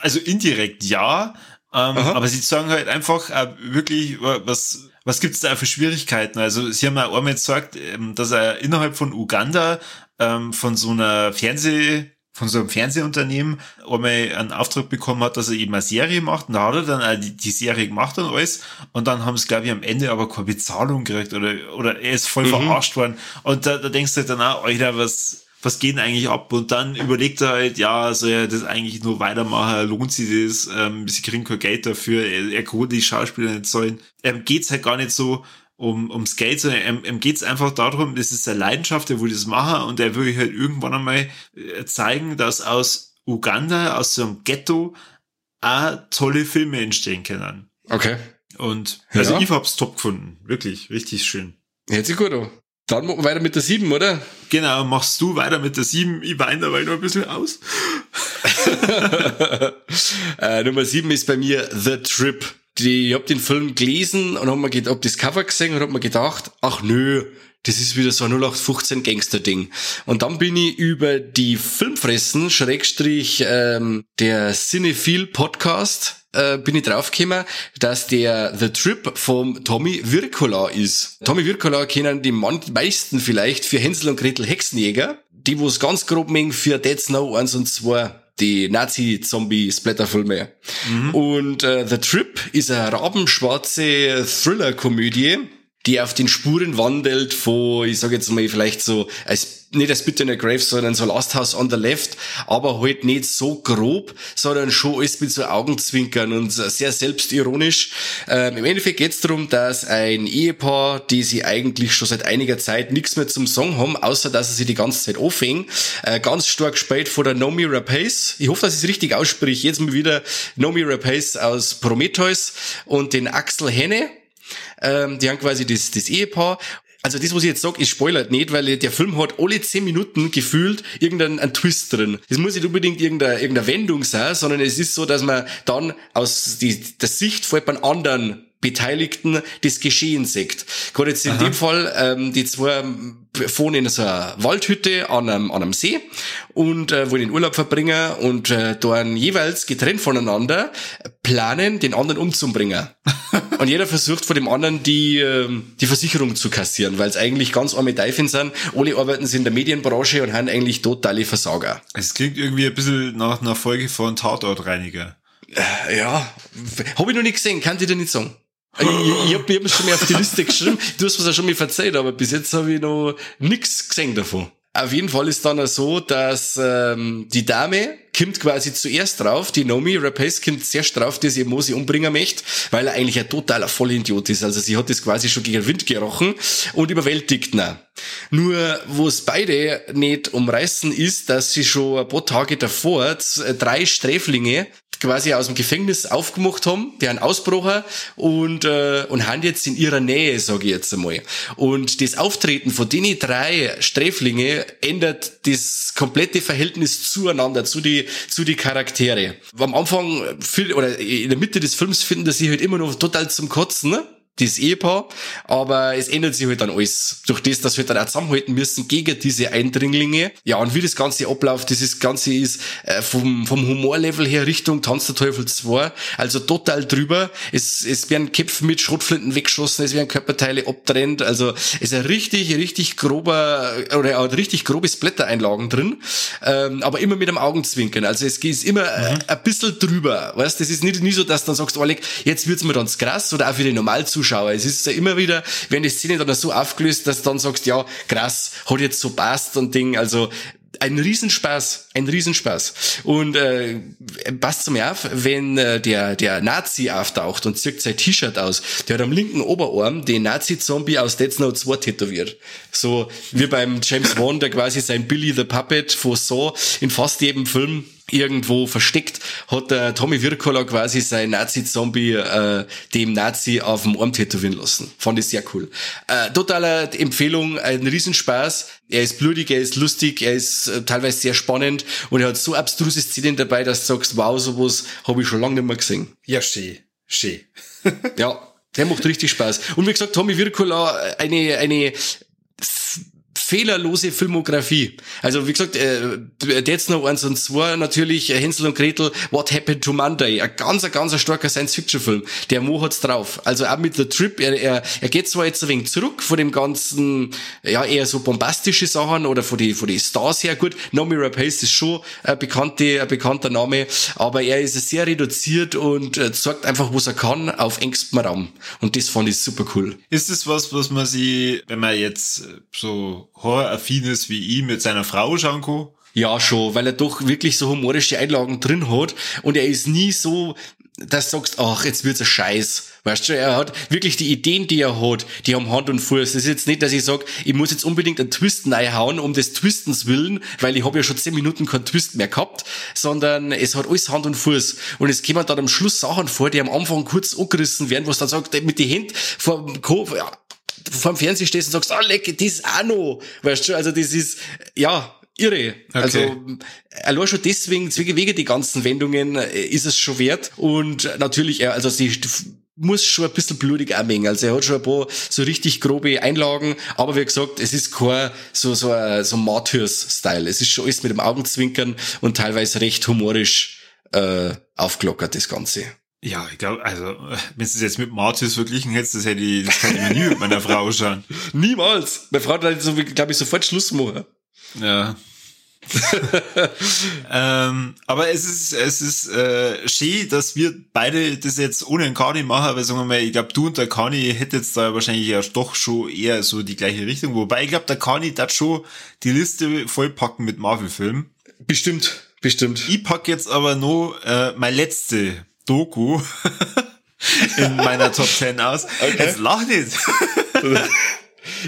also indirekt ja, ähm, aber sie sagen halt einfach äh, wirklich, was, was gibt's da für Schwierigkeiten? Also sie haben ja einmal gesagt, ähm, dass er innerhalb von Uganda ähm, von so einer Fernseh von so einem Fernsehunternehmen einmal einen Auftrag bekommen hat, dass er eben eine Serie macht. Und da hat er dann auch die, die Serie gemacht und alles. Und dann haben sie, glaube ich, am Ende aber keine Bezahlung gekriegt oder, oder er ist voll mhm. verarscht worden. Und da, da denkst du halt dann auch, Alter, was, was geht denn eigentlich ab? Und dann überlegt er halt, ja, soll er das eigentlich nur weitermachen? Lohnt sich das? Ähm, sie kriegen kein Geld dafür. Er, er kann die Schauspieler nicht zahlen. Ähm, geht's halt gar nicht so um, ums Geld, sondern ihm, ihm geht's einfach darum, das ist seine Leidenschaft, er will das machen und er will halt irgendwann einmal äh, zeigen, dass aus Uganda, aus so einem Ghetto, auch tolle Filme entstehen können. Okay. Und also ja. ich hab's top gefunden. Wirklich, richtig schön. Sich gut an. Dann machen wir weiter mit der 7, oder? Genau, machst du weiter mit der 7. Ich weine dabei noch ein bisschen aus. äh, Nummer 7 ist bei mir The Trip. die, ich hab den Film gelesen und hab mir gedacht, hab das Cover gesehen und hab mir gedacht, ach nö, das ist wieder so ein 0815 Gangster-Ding. Und dann bin ich über die Filmfressen, Schrägstrich, ähm, der Cinephile Podcast, äh, bin ich draufgekommen, dass der The Trip vom Tommy Wirkola ist. Tommy Wirkola kennen die meisten vielleicht für Hänsel und Gretel Hexenjäger, die wo es ganz grob mengen für Dead Snow 1 und 2 die Nazi-Zombie-Splatterfilme. Mhm. Und äh, The Trip ist eine rabenschwarze Thriller-Komödie, die auf den Spuren wandelt, wo, ich sage jetzt mal, vielleicht so, als, nicht als Bitte in der Grave, sondern so Last House on the Left, aber halt nicht so grob, sondern schon alles mit so Augenzwinkern und sehr selbstironisch. Ähm, Im Endeffekt geht es darum, dass ein Ehepaar, die sie eigentlich schon seit einiger Zeit nichts mehr zum Song haben, außer dass sie die ganze Zeit aufhängen, äh, ganz stark gespielt von der Nomi Rapace. Ich hoffe, dass ich es richtig ausspreche. Jetzt mal wieder Nomi Rapace aus Prometheus und den Axel Henne ähm, die haben quasi das, das Ehepaar also das, was ich jetzt sage, ist spoilert nicht, weil der Film hat alle zehn Minuten gefühlt irgendeinen Twist drin. Es muss nicht unbedingt irgendeine, irgendeine Wendung sein, sondern es ist so, dass man dann aus die, der Sicht von jemand anderen Beteiligten das Geschehen sieht. Gerade jetzt in Aha. dem Fall, ähm, die zwei wohnen in so einer Waldhütte an einem, an einem See und äh, wollen den Urlaub verbringen und äh, dann jeweils getrennt voneinander planen, den anderen umzubringen. und jeder versucht von dem anderen die, äh, die Versicherung zu kassieren, weil es eigentlich ganz arme Teufel sind. Alle arbeiten sie in der Medienbranche und haben eigentlich totale Versager. Es klingt irgendwie ein bisschen nach einer Folge von Tatortreiniger. Äh, ja, habe ich noch nicht gesehen, kann ich dir nicht sagen. Ich, ich habe hab schon mal auf die Liste geschrieben. Du hast mir ja schon mal verzeiht, aber bis jetzt habe ich noch nichts gesehen davon. Auf jeden Fall ist dann so, dass ähm, die Dame kommt quasi zuerst drauf, die Nomi Rapace kommt zuerst drauf, dass ihr Mosi umbringen möchte, weil er eigentlich ein totaler Vollidiot ist. Also sie hat das quasi schon gegen den Wind gerochen und überwältigt ihn. Nur, wo es beide nicht umreißen ist, dass sie schon ein paar Tage davor drei Sträflinge quasi aus dem Gefängnis aufgemacht haben, die einen Ausbrocher und, äh, und haben jetzt in ihrer Nähe, sage ich jetzt einmal. Und das Auftreten von denen drei Sträflinge ändert das komplette Verhältnis zueinander, zu die, zu die Charaktere. Am Anfang, oder in der Mitte des Films finden sie halt immer noch total zum Kotzen, ne? Das Ehepaar, aber es ändert sich halt dann alles. Durch das, dass wir dann auch zusammenhalten müssen gegen diese Eindringlinge. Ja, und wie das Ganze abläuft, dieses Ganze ist äh, vom, vom Humorlevel her Richtung Tanz der Teufel 2, also total drüber. Es, es werden Köpfe mit Schrotflinten weggeschossen, es werden Körperteile abtrennt, also es ist ein richtig, richtig grober, oder ein richtig grobes Blättereinlagen drin, ähm, aber immer mit einem Augenzwinkern. Also es ist immer mhm. ein bisschen drüber, weißt, das ist nicht, nie so, dass du dann sagst, Oleg, jetzt wird's mir ganz krass, oder auch für den Normalzuschauer Zuschauer. Es ist ja immer wieder, wenn die Szene dann so aufgelöst, dass du dann sagst, ja, krass, hat jetzt so passt und Ding. Also ein Riesenspaß, ein Riesenspaß. Und äh, passt zum auf, wenn äh, der der Nazi auftaucht und zieht sein T-Shirt aus, der hat am linken Oberarm den Nazi-Zombie aus Dead Snow 2 tätowiert. So wie beim James Wan, der quasi sein Billy the Puppet von Saw in fast jedem Film irgendwo versteckt, hat der Tommy Wirkola quasi sein Nazi-Zombie äh, dem Nazi auf dem Arm tätowieren lassen. Fand ich sehr cool. Äh, totale Empfehlung, ein Riesenspaß. Er ist blutig, er ist lustig, er ist äh, teilweise sehr spannend und er hat so abstruse Szenen dabei, dass du sagst, wow, sowas habe ich schon lange nicht mehr gesehen. Ja, schön. Schön. ja, der macht richtig Spaß. Und wie gesagt, Tommy Wirkola, eine, eine fehlerlose Filmografie. Also wie gesagt, äh, Dead Snow 1 und 2 natürlich, äh, Hänsel und Gretel, What Happened to Monday, ein ganz, ein ganz starker Science-Fiction-Film. Der Mo hat's drauf. Also auch mit The Trip, er, er, er geht zwar jetzt ein wenig zurück von dem ganzen, ja, eher so bombastische Sachen oder von die, von die Stars her. Gut, Nomi Rapace ist schon ein, bekannte, ein bekannter Name, aber er ist sehr reduziert und äh, zeigt einfach, was er kann, auf engstem Raum. Und das fand ich super cool. Ist es was, was man sie, wenn man jetzt so horroraffin ist wie ich mit seiner Frau schauen kann? Ja, schon, weil er doch wirklich so humorische Einlagen drin hat und er ist nie so, dass du sagst, ach, jetzt wird's ein Scheiß. Weißt du, er hat wirklich die Ideen, die er hat, die haben Hand und Fuß. Das ist jetzt nicht, dass ich sag, ich muss jetzt unbedingt einen Twist reinhauen, um des Twistens willen, weil ich habe ja schon zehn Minuten keinen Twist mehr gehabt, sondern es hat alles Hand und Fuß. Und es kommen dann am Schluss Sachen vor, die am Anfang kurz angerissen werden, was dann sagt, mit die Händen vor dem Kopf, ja, vor dem Fernseher stehst und sagst, ah, oh, leck, das ist auch noch. Weißt du, also das ist, ja, irre. Okay. Also allein schon deswegen, wegen die ganzen Wendungen, äh, ist es schon wert. Und natürlich, also die muss schon ein bisschen blutig anmengen. Also er hat schon ein paar so richtig grobe Einlagen, aber wie gesagt, es ist kein so, so, so Martyrs-Style. Es ist schon alles mit dem Augenzwinkern und teilweise recht humorisch äh, aufgelockert, das Ganze. Ja, ich glaube, also, wenn du es jetzt mit Martyrs verglichen hättest, das hätte ich, das kann ich mir nie mit meiner Frau schauen. Niemals! Meine Frau hat so, glaube ich, sofort Schluss machen. Ja. ähm, aber es ist, es ist äh, schön, dass wir beide das jetzt ohne einen Kani machen, aber sagen wir mal, ich glaube, du und der Kani hättet jetzt da wahrscheinlich ja doch schon eher so die gleiche Richtung. Wobei ich glaube, der Kani darf schon die Liste vollpacken mit Marvel-Filmen. Bestimmt, bestimmt. Ich pack jetzt aber nur äh, meine letzte Doku in meiner Top 10 aus. Okay. Jetzt lach nicht.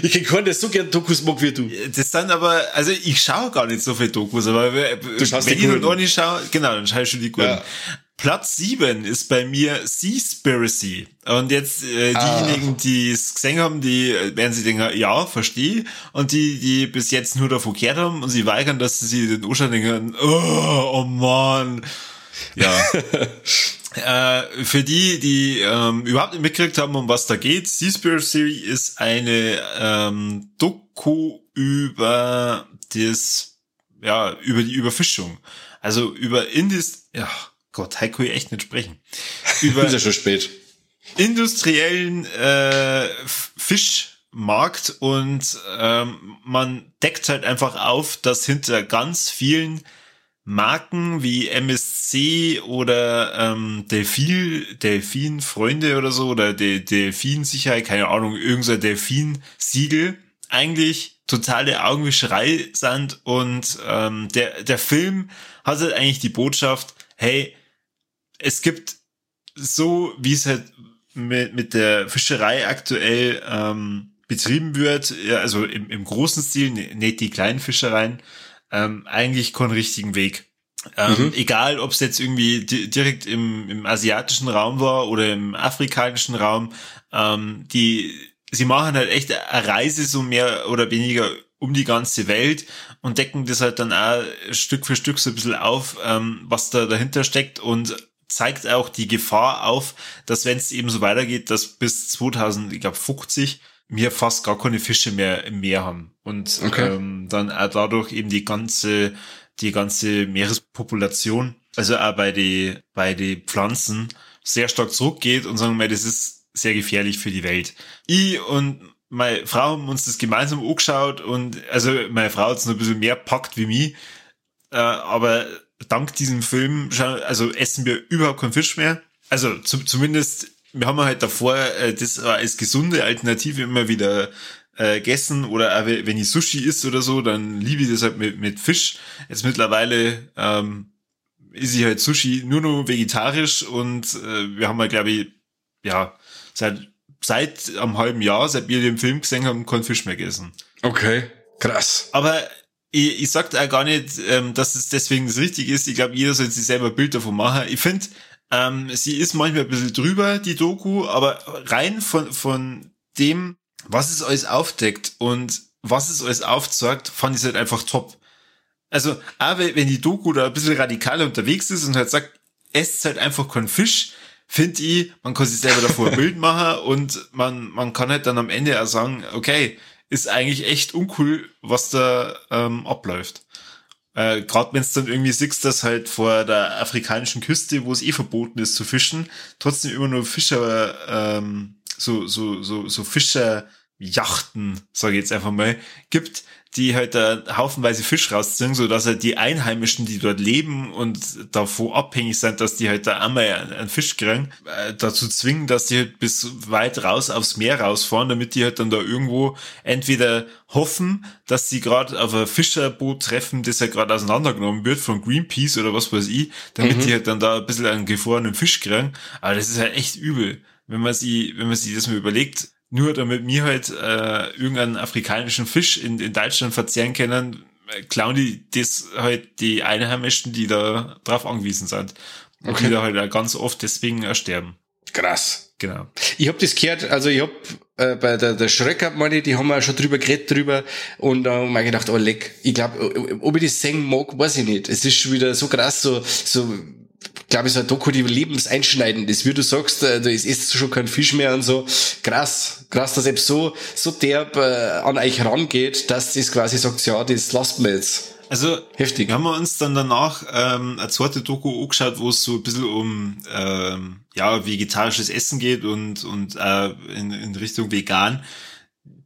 Ich der so gern Dokus mag wie du. Das sind aber, also ich schaue gar nicht so viele Dokus, aber du schaust wenn ich halt auch nicht schaue, genau, dann schaue ich schon die guten. Ja. Platz sieben ist bei mir Seaspiracy. Und jetzt äh, ah. diejenigen, ah. die es gesehen haben, die äh, werden sich denken, ja, verstehe. Und die, die bis jetzt nur davon gehört haben und sie weigern, dass sie den Urshan denken, oh, oh man. Ja. Äh, für die, die ähm, überhaupt nicht mitgekriegt haben, um was da geht, Seaspiracy ist eine ähm, Doku über das, ja, über die Überfischung. Also über Indis, ja, Gott, Heiko ich echt nicht sprechen. Über ist ja schon spät. Industriellen äh, Fischmarkt und ähm, man deckt halt einfach auf, dass hinter ganz vielen Marken wie MSC oder ähm, Delfin, Delfin Freunde oder so oder De Delfin Sicherheit, keine Ahnung, irgendein Delfin Siegel eigentlich totale Augenwischerei sind und ähm, der der Film hat halt eigentlich die Botschaft, hey, es gibt so wie es halt mit, mit der Fischerei aktuell ähm, betrieben wird, also im, im großen Stil, nicht die kleinen Fischereien, ähm, eigentlich keinen richtigen Weg. Ähm, mhm. Egal, ob es jetzt irgendwie direkt im, im asiatischen Raum war oder im afrikanischen Raum, ähm, die sie machen halt echt eine Reise so mehr oder weniger um die ganze Welt und decken das halt dann auch Stück für Stück so ein bisschen auf, ähm, was da dahinter steckt und zeigt auch die Gefahr auf, dass wenn es eben so weitergeht, dass bis 2050 wir fast gar keine Fische mehr im Meer haben und okay. ähm, dann auch dadurch eben die ganze die ganze Meerespopulation, also auch bei die bei die Pflanzen sehr stark zurückgeht und sagen wir, das ist sehr gefährlich für die Welt. Ich und meine Frau haben uns das gemeinsam angeschaut und also meine Frau hat es noch ein bisschen mehr packt wie mich, äh, aber dank diesem Film also essen wir überhaupt keinen Fisch mehr. Also zu, zumindest wir haben halt davor äh, das als gesunde Alternative immer wieder äh, gegessen oder auch wenn ich Sushi isst oder so, dann liebe ich das halt mit, mit Fisch. Jetzt mittlerweile ähm, ist ich halt Sushi nur noch vegetarisch und äh, wir haben halt, glaube ich, ja, seit seit einem halben Jahr, seit wir den Film gesehen haben, keinen Fisch mehr gegessen. Okay, krass. Aber ich, ich sag auch gar nicht, ähm, dass es deswegen das richtig ist. Ich glaube, jeder soll sich selber ein Bild davon machen. Ich finde, ähm, sie ist manchmal ein bisschen drüber, die Doku, aber rein von, von dem, was es alles aufdeckt und was es alles aufzeigt, fand ich es halt einfach top. Also, aber wenn die Doku da ein bisschen radikaler unterwegs ist und halt sagt, esst halt einfach keinen Fisch, finde ich, man kann sich selber davor ein Bild machen und man, man kann halt dann am Ende auch sagen, okay, ist eigentlich echt uncool, was da ähm, abläuft. Äh, Gerade wenn es dann irgendwie siehst, dass halt vor der afrikanischen Küste, wo es eh verboten ist zu fischen, trotzdem immer nur Fischer, ähm, so, so, so, so Fischer Yachten, sage ich jetzt einfach mal, gibt, die halt da haufenweise Fisch rausziehen, so dass halt die Einheimischen, die dort leben und davon abhängig sind, dass die halt da einmal einen Fisch kriegen, äh, dazu zwingen, dass die halt bis weit raus aufs Meer rausfahren, damit die halt dann da irgendwo entweder hoffen, dass sie gerade auf ein Fischerboot treffen, das halt gerade auseinandergenommen wird von Greenpeace oder was weiß ich, damit mhm. die halt dann da ein bisschen einen gefrorenen Fisch kriegen. Aber das ist halt echt übel, wenn man sie, wenn man sich das mal überlegt, nur damit mir halt äh, irgendeinen afrikanischen Fisch in, in Deutschland verzehren können, äh, klauen die das halt die Einheimischen, die da drauf angewiesen sind. Und okay. die da halt auch ganz oft deswegen ersterben. Krass. Genau. Ich hab das gehört, also ich hab äh, bei der, der Schreck meine die haben wir schon drüber geredet drüber und da haben wir gedacht, oh leck, ich glaube, ob ich das singen mag, weiß ich nicht. Es ist schon wieder so krass, so, so glaube ich, so ein Doku, die lebenseinschneidend ist. Wie du sagst, äh, da ist, isst schon kein Fisch mehr und so. Krass, krass, dass eben so, so derb äh, an euch rangeht, dass das quasi sagt, ja, das lasst mir jetzt. Also, Heftig. haben wir uns dann danach ähm, eine zweite Doku angeschaut, wo es so ein bisschen um ähm, ja, vegetarisches Essen geht und, und äh, in, in Richtung vegan.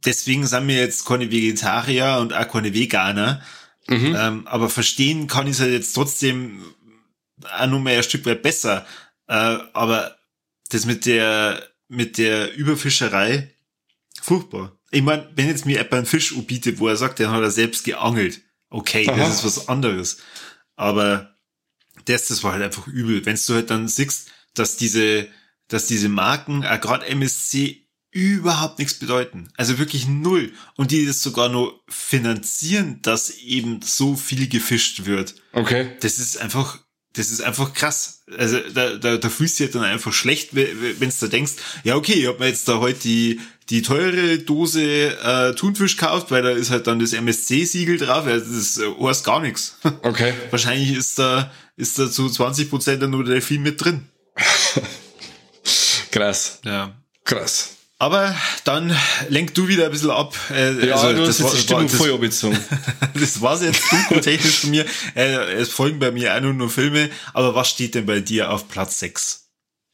Deswegen sind wir jetzt keine Vegetarier und auch keine Veganer. Mhm. Ähm, aber verstehen kann ich es halt jetzt trotzdem auch nur mehr ein Stück weit besser. Äh, aber das mit der, mit der Überfischerei, furchtbar. Ich meine, wenn jetzt mir jemand einen Fisch bietet, wo er sagt, den hat er selbst geangelt, okay, Aha. das ist was anderes. Aber das, das war halt einfach übel. Wenn du halt dann siehst, dass diese, dass diese Marken, äh, gerade MSC, überhaupt nichts bedeuten. Also wirklich null. Und die das sogar nur finanzieren, dass eben so viel gefischt wird. Okay. Das ist einfach das ist einfach krass. Also da, da, da fühlst du dich dann einfach schlecht, wenn du da denkst, ja okay, ich hab mir jetzt da heute die, die teure Dose äh, Thunfisch gekauft, weil da ist halt dann das MSC-Siegel drauf, ja, das äh, heißt gar nichts. Okay. Wahrscheinlich ist da, ist da zu 20 Prozent nur Delfin mit drin. krass. Ja. Krass. Aber dann lenk du wieder ein bisschen ab. Äh, ja, also, du hast jetzt die Stimmung voll abgezogen. das war's jetzt technisch von mir. Äh, es folgen bei mir auch nur, nur Filme. Aber was steht denn bei dir auf Platz 6?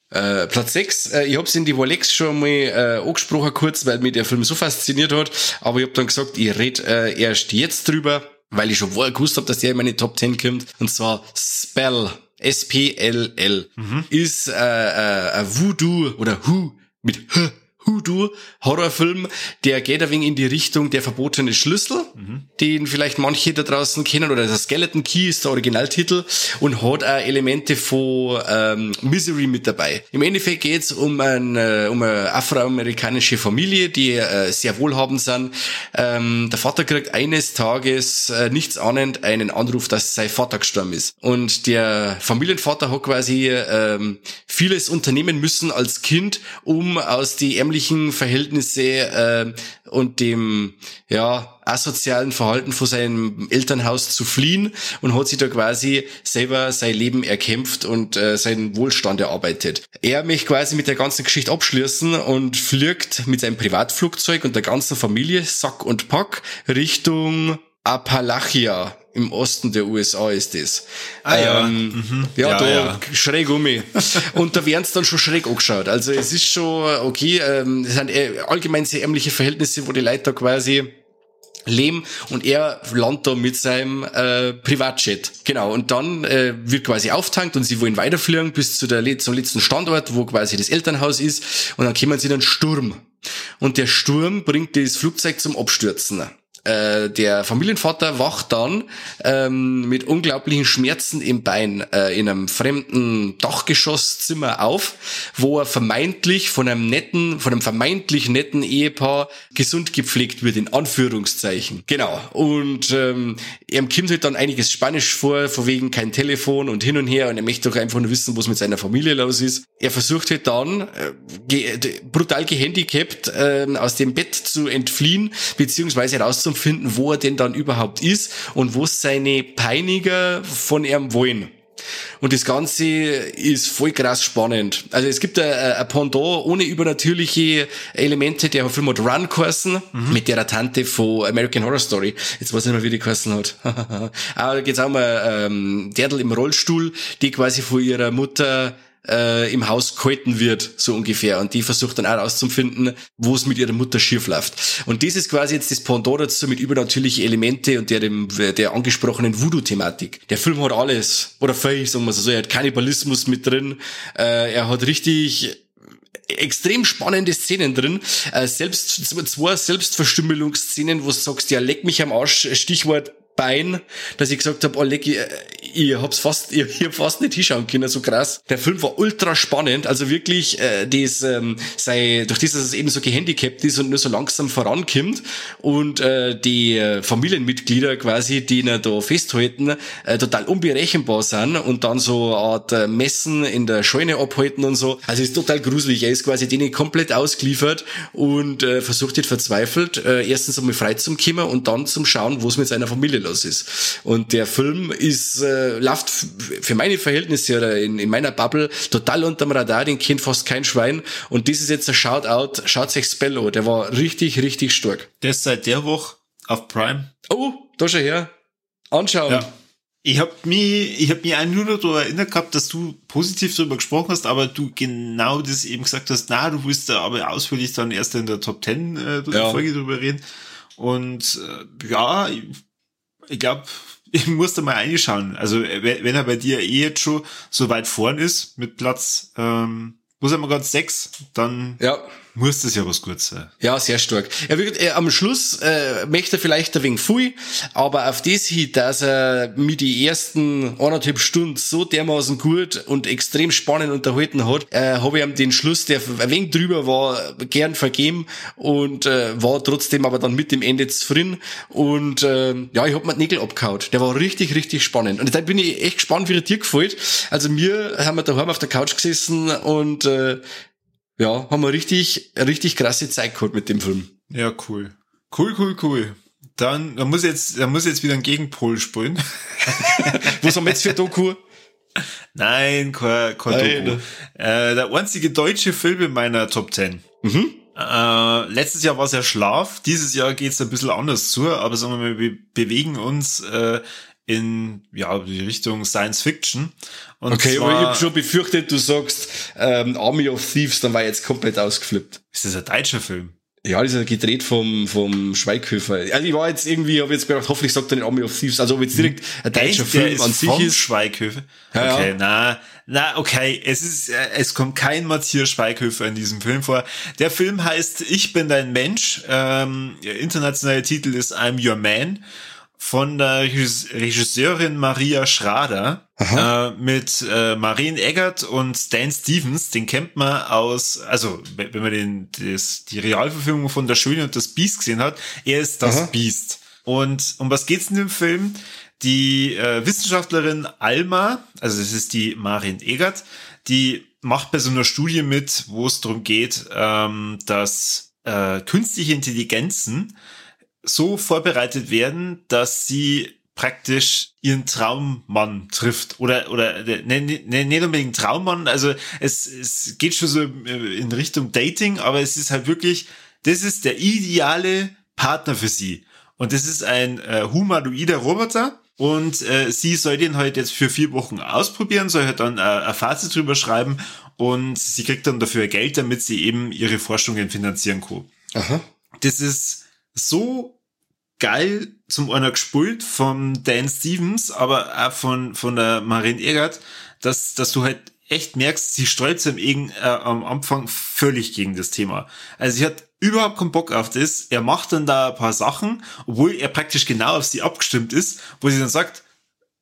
Äh, Platz 6, äh, ich hab's in die Walex schon mal äh, angesprochen kurz, weil mich der Film so fasziniert hat. Aber ich hab dann gesagt, ich red äh, erst jetzt drüber, weil ich schon vorher gewusst hab, dass der in meine Top 10 kommt. Und zwar Spell. S-P-L-L. Mhm. Ist äh, äh, ein Voodoo oder Who mit H Hoodoo Horrorfilm, der geht ein wenig in die Richtung der verbotene Schlüssel, mhm. den vielleicht manche da draußen kennen, oder der Skeleton Key ist der Originaltitel und hat auch Elemente von ähm, Misery mit dabei. Im Endeffekt geht's um, ein, äh, um eine afroamerikanische Familie, die äh, sehr wohlhabend sind. Ähm, der Vater kriegt eines Tages äh, nichts ahnend einen Anruf, dass sein Vater gestorben ist. Und der Familienvater hat quasi ähm, vieles unternehmen müssen als Kind, um aus die ärmlichen persönlichen Verhältnisse äh, und dem ja asozialen Verhalten von seinem Elternhaus zu fliehen und hat sich da quasi selber sein Leben erkämpft und äh, seinen Wohlstand erarbeitet. Er möchte quasi mit der ganzen Geschichte abschließen und fliegt mit seinem Privatflugzeug und der ganzen Familie Sack und Pack Richtung Appalachia im Osten der USA ist das. Ah, ja. Ähm, mhm. ja, ja, da ja. schräg um mich. Und da werden es dann schon schräg angeschaut. Also es ist schon okay, ähm, es sind allgemein sehr ärmliche Verhältnisse, wo die Leute da quasi leben und er landet da mit seinem äh, Privatjet. Genau. Und dann äh, wird quasi auftankt und sie wollen weiterfliegen bis zu der, zum letzten Standort, wo quasi das Elternhaus ist. Und dann kommen sie dann Sturm. Und der Sturm bringt das Flugzeug zum Abstürzen. Äh, der Familienvater wacht dann ähm, mit unglaublichen Schmerzen im Bein äh, in einem fremden Dachgeschosszimmer auf, wo er vermeintlich von einem netten, von einem vermeintlich netten Ehepaar gesund gepflegt wird, in Anführungszeichen. Genau. Und ähm, er kommt halt dann einiges Spanisch vor, von wegen kein Telefon und hin und her und er möchte doch einfach nur wissen, was mit seiner Familie los ist. Er versucht halt dann, äh, ge brutal gehandicapt, äh, aus dem Bett zu entfliehen, beziehungsweise rauszufinden, finden, wo er denn dann überhaupt ist und wo seine Peiniger von ihm wollen. Und das Ganze ist voll krass spannend. Also es gibt ein, Pendant ohne übernatürliche Elemente, der Film hat Run geheißen, mhm. mit der Tante von American Horror Story. Jetzt weiß ich nicht mehr, wie die geheißen hat. Aber da geht's auch ein ähm, Derdel im Rollstuhl, die quasi von ihrer Mutter äh, im Haus gehalten wird, so ungefähr. Und die versucht dann auch herauszufinden, wo es mit ihrer Mutter schief läuft. Und das ist quasi jetzt das Pendant dazu mit übernatürlichen Elemente und der, dem, der angesprochenen Voodoo-Thematik. Der Film hat alles, oder viel, sagen wir so, er hat Kannibalismus mit drin, äh, er hat richtig extrem spannende Szenen drin. Äh, selbst zwei Selbstverstümmelungsszenen, wo du sagst, ja, leck mich am Arsch, Stichwort Bein, dass ich gesagt habe, oh, leck, ich, hab's fast, ich, hab fast nicht hinschauen können, so krass. Der Film war ultra spannend, also wirklich, äh, das, ähm, sei, durch das, dass es eben so gehandicapt ist und nur so langsam vorankommt und äh, die äh, Familienmitglieder quasi, die ihn da festhalten, äh, total unberechenbar sind und dann so eine Art äh, Messen in der Scheune abhalten und so. Also ist total gruselig. Er ist quasi denen komplett ausgeliefert und äh, versucht jetzt verzweifelt, äh, erstens einmal frei zum kommen und dann zum Schauen, wo es mit seiner Familie los ist. Und der Film ist äh, äh, läuft für meine Verhältnisse oder in, in meiner Bubble total unterm Radar, den kennt fast kein Schwein. Und das ist jetzt ein Shoutout, schaut sich Spell an, der war richtig, richtig stark. Der ist seit der Woche auf Prime. Oh, da schon her. Anschauen. Ja. Ich habe mich, ich habe mich auch nur noch daran erinnert gehabt, dass du positiv darüber gesprochen hast, aber du genau das eben gesagt hast, na, du willst da aber ausführlich dann erst in der Top Ten äh, ja. Folge drüber reden. Und äh, ja, ich, ich glaube, ich muss da mal reinschauen. Also wenn er bei dir eh jetzt schon so weit vorn ist mit Platz, ähm, wo sind wir gerade? Sechs, dann ja muss das ja was gut sein. Ja, sehr stark. Er wird äh, am Schluss äh, möchte er vielleicht ein wenig viel, aber auf das hin, dass er mit die ersten anderthalb Stunden so dermaßen gut und extrem spannend unterhalten hat, äh, habe ich ihm den Schluss, der ein wenig drüber war, gern vergeben und äh, war trotzdem aber dann mit dem Ende zufrieden und äh, ja, ich hab mir die Nägel abgehauen. Der war richtig, richtig spannend und da bin ich echt gespannt, wie der dir gefällt. Also mir haben wir daheim auf der Couch gesessen und äh, ja, haben wir richtig, richtig krasse Zeit gehabt mit dem Film. Ja, cool. Cool, cool, cool. Dann, da muss jetzt, da muss jetzt wieder ein Gegenpol spielen. Was haben wir jetzt für Doku? Nein, kein, kein Doku. Äh, der einzige deutsche Film in meiner Top 10. Mhm. Äh, letztes Jahr war es ja Schlaf, dieses Jahr geht es ein bisschen anders zu, aber sagen wir mal, wir bewegen uns äh, in ja die Richtung Science Fiction. Und okay, zwar, aber ich habe schon befürchtet, du sagst ähm, Army of Thieves, dann war jetzt komplett ausgeflippt. Ist das ein deutscher Film? Ja, das ist gedreht vom, vom Schweighöfer. Also ich war jetzt irgendwie, habe jetzt gedacht, hoffentlich sagt er nicht Army of Thieves, also ob jetzt direkt ein deutscher Echt? Film an sich ist. Schweighöfer? Ja, okay, ja. na, na, okay, es ist, äh, es kommt kein Matthias Schweighöfer in diesem Film vor. Der Film heißt Ich bin dein Mensch. Ähm, internationaler Titel ist I'm Your Man von der Regisseurin Maria Schrader äh, mit äh, Marien Eggert und Dan Stevens. Den kennt man aus, also wenn man den, das, die Realverfilmung von Der Schöne und das Biest gesehen hat, er ist das Aha. Biest. Und um was geht's in dem Film? Die äh, Wissenschaftlerin Alma, also das ist die Marien Eggert, die macht bei so einer Studie mit, wo es darum geht, ähm, dass äh, künstliche Intelligenzen so vorbereitet werden, dass sie praktisch ihren Traummann trifft oder oder ne, ne, ne, nicht unbedingt Traummann, also es, es geht schon so in Richtung Dating, aber es ist halt wirklich, das ist der ideale Partner für sie und das ist ein äh, humanoider Roboter und äh, sie soll den halt jetzt für vier Wochen ausprobieren, soll halt dann äh, ein Fazit drüber schreiben und sie kriegt dann dafür Geld, damit sie eben ihre Forschungen finanzieren kann. Aha. Das ist so geil zum einer gespult von Dan Stevens, aber auch von, von der Marine Egert, dass, dass du halt echt merkst, sie sträubt sich äh, am Anfang völlig gegen das Thema. Also sie hat überhaupt keinen Bock auf das. Er macht dann da ein paar Sachen, obwohl er praktisch genau auf sie abgestimmt ist, wo sie dann sagt,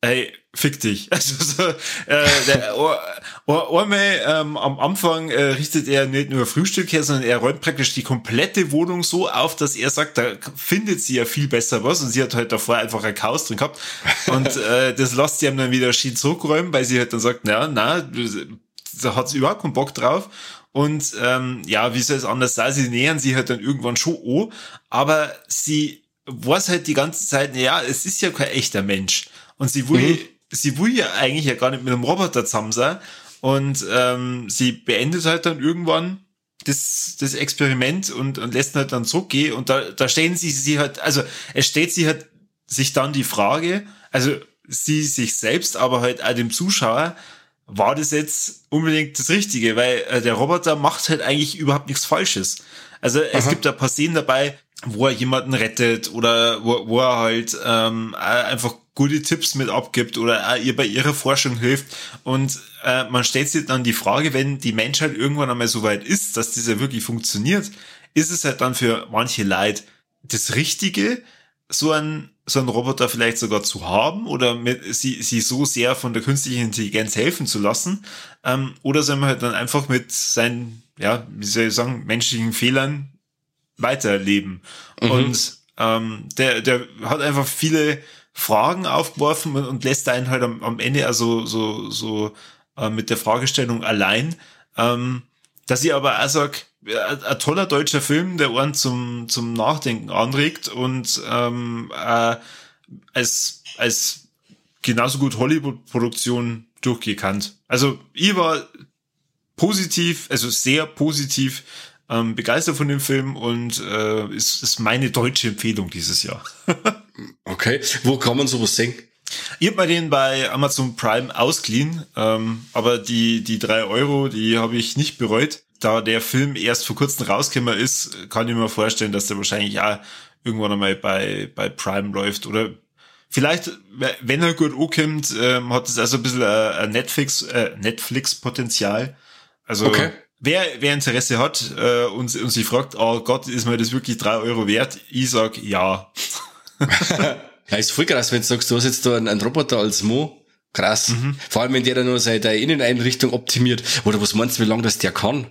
ey, fick dich. Also so, äh, der, einmal ähm, am Anfang äh, richtet er nicht nur Frühstück her, sondern er räumt praktisch die komplette Wohnung so auf, dass er sagt, da findet sie ja viel besser was und sie hat halt davor einfach ein Chaos drin gehabt. Und äh, das lässt sie ihm dann wieder schien zurückräumen, weil sie halt dann sagt, na, na, da hat sie überhaupt keinen Bock drauf. Und ähm, ja, wie soll es anders sein, sie nähern sie halt dann irgendwann schon an, aber sie weiß halt die ganze Zeit, ja, es ist ja kein echter Mensch und sie will, mhm. sie will ja eigentlich ja gar nicht mit einem Roboter zusammen sein. Und ähm, sie beendet halt dann irgendwann das, das Experiment und, und lässt halt dann zurückgehen. Und da, da stellen sie sie halt, also es stellt sie halt sich dann die Frage, also sie sich selbst, aber halt auch dem Zuschauer, war das jetzt unbedingt das Richtige, weil äh, der Roboter macht halt eigentlich überhaupt nichts Falsches. Also es Aha. gibt ein paar Szenen dabei, wo er jemanden rettet oder wo, wo er halt ähm, einfach gute Tipps mit abgibt oder ihr bei ihrer Forschung hilft. Und äh, man stellt sich dann die Frage, wenn die Menschheit irgendwann einmal so weit ist, dass dieser wirklich funktioniert, ist es halt dann für manche Leid das Richtige, so ein so einen Roboter vielleicht sogar zu haben oder mit, sie, sie so sehr von der künstlichen Intelligenz helfen zu lassen. Ähm, oder soll man halt dann einfach mit seinen, ja, wie soll ich sagen, menschlichen Fehlern weiterleben. Mhm. Und ähm, der, der hat einfach viele Fragen aufgeworfen und, und lässt einen halt am, am Ende also so, so äh, mit der Fragestellung allein. Ähm, dass ich aber auch sag, ein toller deutscher Film, der einen zum, zum Nachdenken anregt und ähm, äh, als, als genauso gut Hollywood-Produktion durchgekannt. Also ich war positiv, also sehr positiv ähm, begeistert von dem Film und äh, ist, ist meine deutsche Empfehlung dieses Jahr. okay, wo kann man sowas sehen? Ich habe mir den bei Amazon Prime ausgeliehen, ähm, aber die, die drei Euro, die habe ich nicht bereut. Da der Film erst vor kurzem rausgekommen ist, kann ich mir vorstellen, dass der wahrscheinlich auch irgendwann einmal bei, bei Prime läuft. Oder vielleicht, wenn er gut ankommt, ähm, hat es also ein bisschen ein Netflix, äh, Netflix-Potenzial. Also okay. wer, wer Interesse hat äh, und, und sich fragt, oh Gott, ist mir das wirklich drei Euro wert? Ich sag ja. ja, ist voll krass, wenn du sagst, du hast jetzt da einen, einen Roboter als Mo. Krass. Mhm. Vor allem, wenn der dann nur seine Inneneinrichtung optimiert. Oder was meinst du, wie lange das der kann?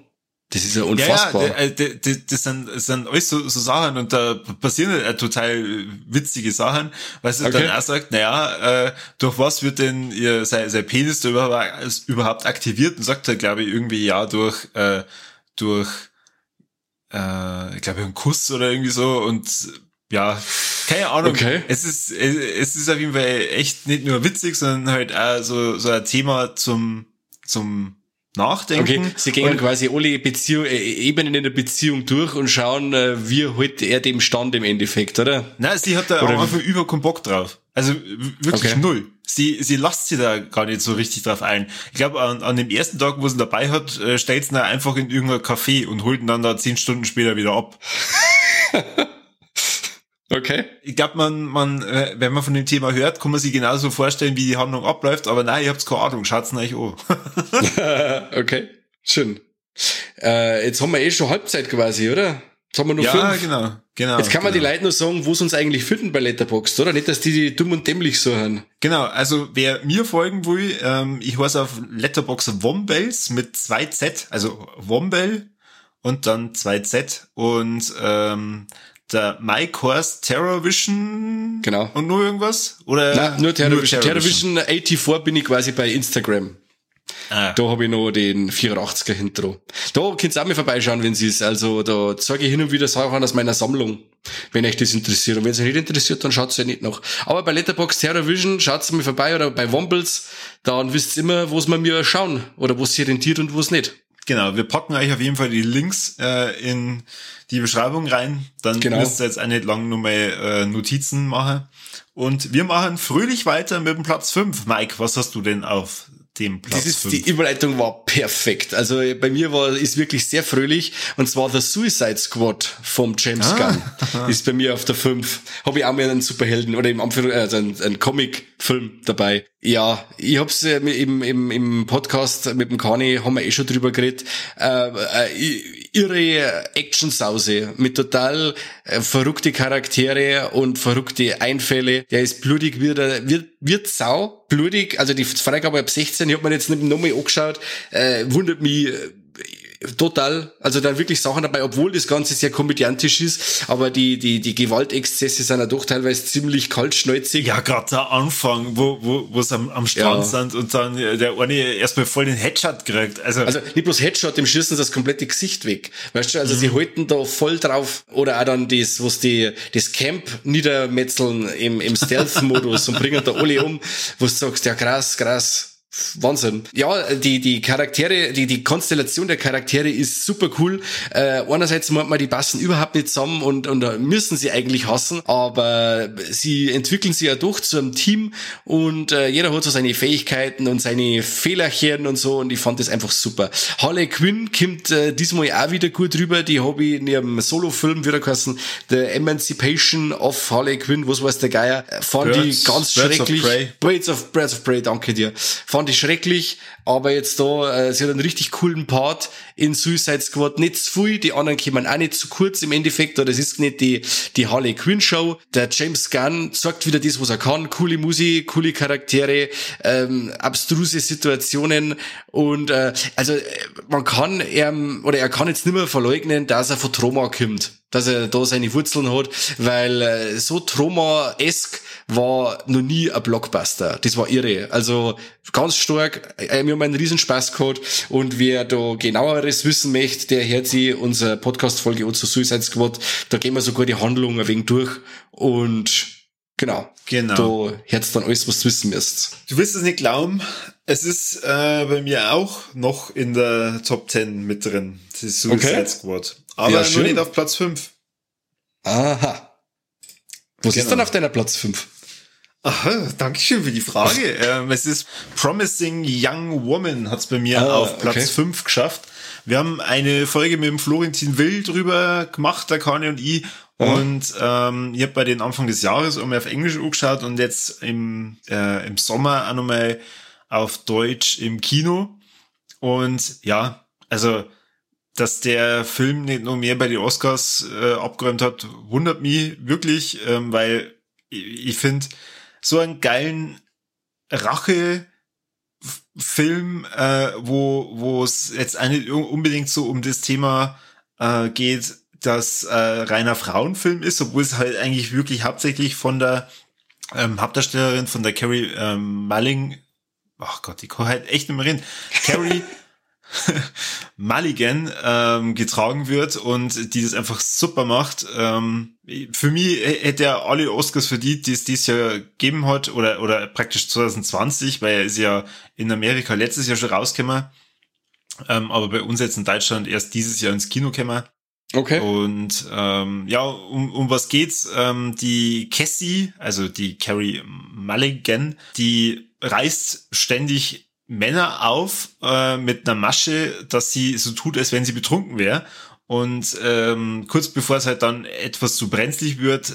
Das ist ja unfassbar. Ja, ja das, das, sind, das sind alles so, so Sachen und da passieren ja total witzige Sachen, weil sie okay. dann auch sagt, naja, äh, durch was wird denn ihr sein, sein Penis da überhaupt, überhaupt aktiviert und sagt er, glaube ich, irgendwie ja durch, äh, durch äh, ich glaube, einen Kuss oder irgendwie so und ja, keine Ahnung. Okay. Es ist, es ist auf jeden Fall echt nicht nur witzig, sondern halt auch so, so ein Thema zum, zum nachdenken. Okay, sie gehen quasi alle Beziehung, äh, Ebenen in der Beziehung durch und schauen, äh, wie halt er dem stand im Endeffekt, oder? Nein, sie hat da oder einfach über keinen Bock drauf. Also wirklich okay. null. Sie, sie lasst sie da gar nicht so richtig drauf ein. Ich glaube, an, an dem ersten Tag, wo sie dabei hat, äh, stellt sie ihn einfach in irgendein Café und holt ihn dann da zehn Stunden später wieder ab. Okay. Ich glaube, man, man, äh, wenn man von dem Thema hört, kann man sich genauso vorstellen, wie die Handlung abläuft, aber nein, ihr habt keine Ahnung, schaut's euch an. okay, schön. Äh, jetzt haben wir eh schon Halbzeit quasi, oder? Jetzt haben wir nur ja, fünf. genau, genau. Jetzt kann man genau. die Leute nur sagen, wo sie uns eigentlich finden bei Letterboxd, oder? Nicht, dass die, die dumm und dämlich so hören. Genau, also wer mir folgen will, ähm, ich heiße auf Letterboxd Wombells mit zwei Z, also Wombell und dann zwei Z und ähm, der Mike Horst Terrorvision. Genau. Und nur irgendwas? Oder? Nein, nur Terrorvision. Terrorvision 84 bin ich quasi bei Instagram. Ah. Da habe ich noch den 84er Intro. Da könnt ihr auch mal vorbeischauen, wenn sie es. Also da zeige ich hin und wieder Sachen aus meiner Sammlung, wenn euch das interessiert. Und wenn es euch nicht interessiert, dann schaut es ja nicht noch. Aber bei Letterbox Terrorvision schaut mal vorbei oder bei Wombles, dann wisst ihr immer, wo es man mir schauen oder wo es sich rentiert und wo es nicht. Genau, wir packen euch auf jeden Fall die Links äh, in die Beschreibung rein. Dann genau. müsst ihr jetzt auch nicht lang nur mal äh, Notizen machen. Und wir machen fröhlich weiter mit dem Platz 5. Mike, was hast du denn auf dem Platz das ist, Die Überleitung war perfekt. Also bei mir war ist wirklich sehr fröhlich. Und zwar The Suicide Squad vom James ah. Gunn ist bei mir auf der 5. Habe ich auch mal einen Superhelden oder im Anführung, also einen, einen Comic-Film dabei. Ja, ich hab's äh, im, im, im Podcast mit dem Kani, haben wir eh schon drüber geredet. Äh, äh, irre Action-Sause mit total äh, verrückte Charaktere und verrückte Einfälle. Der ist blutig, wird, wird, wird sau blutig. Also die Freigabe ab 16, ich hab mir jetzt nicht nochmal angeschaut, äh, wundert mich äh, total. Also da wirklich Sachen dabei, obwohl das Ganze sehr komödiantisch ist, aber die, die, die Gewaltexzesse sind ja doch teilweise ziemlich kaltschnäuzig. Ja, gerade der Anfang, wo, wo, wo sie am, am Strand ja. sind und dann der eine erstmal voll den Headshot kriegt. Also, also nicht bloß Headshot, dem schießen sie das komplette Gesicht weg. Weißt du, also mhm. sie halten da voll drauf. Oder auch dann das, was die, das Camp niedermetzeln im, im Stealth-Modus und bringen da alle um, wo du sagst, ja krass, krass Wahnsinn. Ja, die, die Charaktere, die, die Konstellation der Charaktere ist super cool. Äh, einerseits meint man, die passen überhaupt nicht zusammen und, und müssen sie eigentlich hassen, aber sie entwickeln sich ja doch zu einem Team und äh, jeder hat so seine Fähigkeiten und seine Fehlerchen und so und ich fand das einfach super. Harley Quinn kommt äh, diesmal auch wieder gut rüber, die habe ich in ihrem Solo-Film wieder geheißen, The Emancipation of Harley Quinn, was weiß der Geier, fand Birds, ich ganz Birds schrecklich. Of Prey. Birds of, Birds of Prey, danke dir. Fand fand ich schrecklich, aber jetzt da, äh, sie hat einen richtig coolen Part in Suicide Squad, nicht zu viel, die anderen kommen auch nicht zu kurz im Endeffekt, oder es ist nicht die, die Harley Quinn Show. Der James Gunn sagt wieder das, was er kann, coole Musik, coole Charaktere, ähm, abstruse Situationen und äh, also äh, man kann er, oder er kann jetzt nicht mehr verleugnen, dass er von Trauma kommt dass er da seine Wurzeln hat, weil äh, so Trauma-esk war noch nie ein Blockbuster. Das war irre. Also ganz stark. Äh, wir haben einen Riesenspaß gehabt und wer da genaueres wissen möchte, der hört sich unsere Podcast-Folge zu Suicide Squad. Da gehen wir sogar die Handlung ein wenig durch und Genau. Genau. Da hört's dann alles, was du wissen müsst. Du wirst es nicht glauben, es ist äh, bei mir auch noch in der Top 10 mit drin, die Suicide Okay. Squad. Aber Ja, nur nicht auf Platz 5. Aha. Was Genau. ist dann auf deiner Platz 5? Aha, danke schön für die Frage. ähm, es ist Promising Young Woman, hat's bei mir Ah, auf Platz okay. 5 geschafft. Wir haben eine Folge mit dem Florentin Will drüber gemacht, der Kane und ich. Und ähm, ich habe bei den Anfang des Jahres einmal auf Englisch angeschaut und jetzt im, äh, im Sommer auch nochmal auf Deutsch im Kino. Und ja, also, dass der Film nicht noch mehr bei den Oscars äh, abgeräumt hat, wundert mich wirklich, ähm, weil ich, ich finde, so einen geilen Rache-Film, äh, wo wo es jetzt nicht unbedingt so um das Thema äh, geht, dass äh, reiner Frauenfilm ist, obwohl es halt eigentlich wirklich hauptsächlich von der ähm, Hauptdarstellerin von der Carrie ähm, Mulling, ach Gott, ich kann halt echt nicht mehr reden, Carrie Mulligan ähm, getragen wird und die das einfach super macht. Ähm, für mich hätte er alle Oscars verdient, die es dieses Jahr gegeben hat, oder, oder praktisch 2020, weil er ist ja in Amerika letztes Jahr schon rausgekommen, ähm, aber bei uns jetzt in Deutschland erst dieses Jahr ins Kino gekommen. Okay. Und ähm, ja, um, um was geht's? Ähm, die Cassie, also die Carrie Mulligan, die reißt ständig Männer auf äh, mit einer Masche, dass sie so tut, als wenn sie betrunken wäre. Und ähm, kurz bevor es halt dann etwas zu brenzlig wird,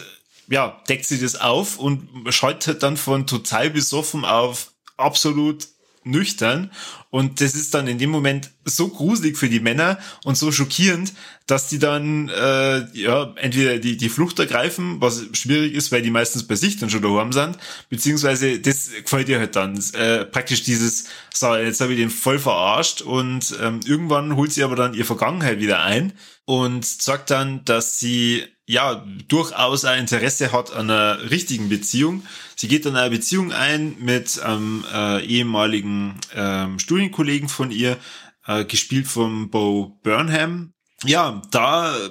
ja, deckt sie das auf und schaltet dann von total besoffen auf absolut nüchtern. Und das ist dann in dem Moment so gruselig für die Männer und so schockierend, dass die dann äh, ja entweder die, die Flucht ergreifen, was schwierig ist, weil die meistens bei sich dann schon daheim sind, beziehungsweise das gefällt dir halt dann. Äh, praktisch dieses, so, jetzt habe ich den voll verarscht und ähm, irgendwann holt sie aber dann ihre Vergangenheit wieder ein und sagt dann, dass sie ja durchaus ein Interesse hat an einer richtigen Beziehung. Sie geht dann eine Beziehung ein mit einem äh, ehemaligen ähm, Studienkollegen von ihr, äh, gespielt von Bo Burnham. Ja, da äh,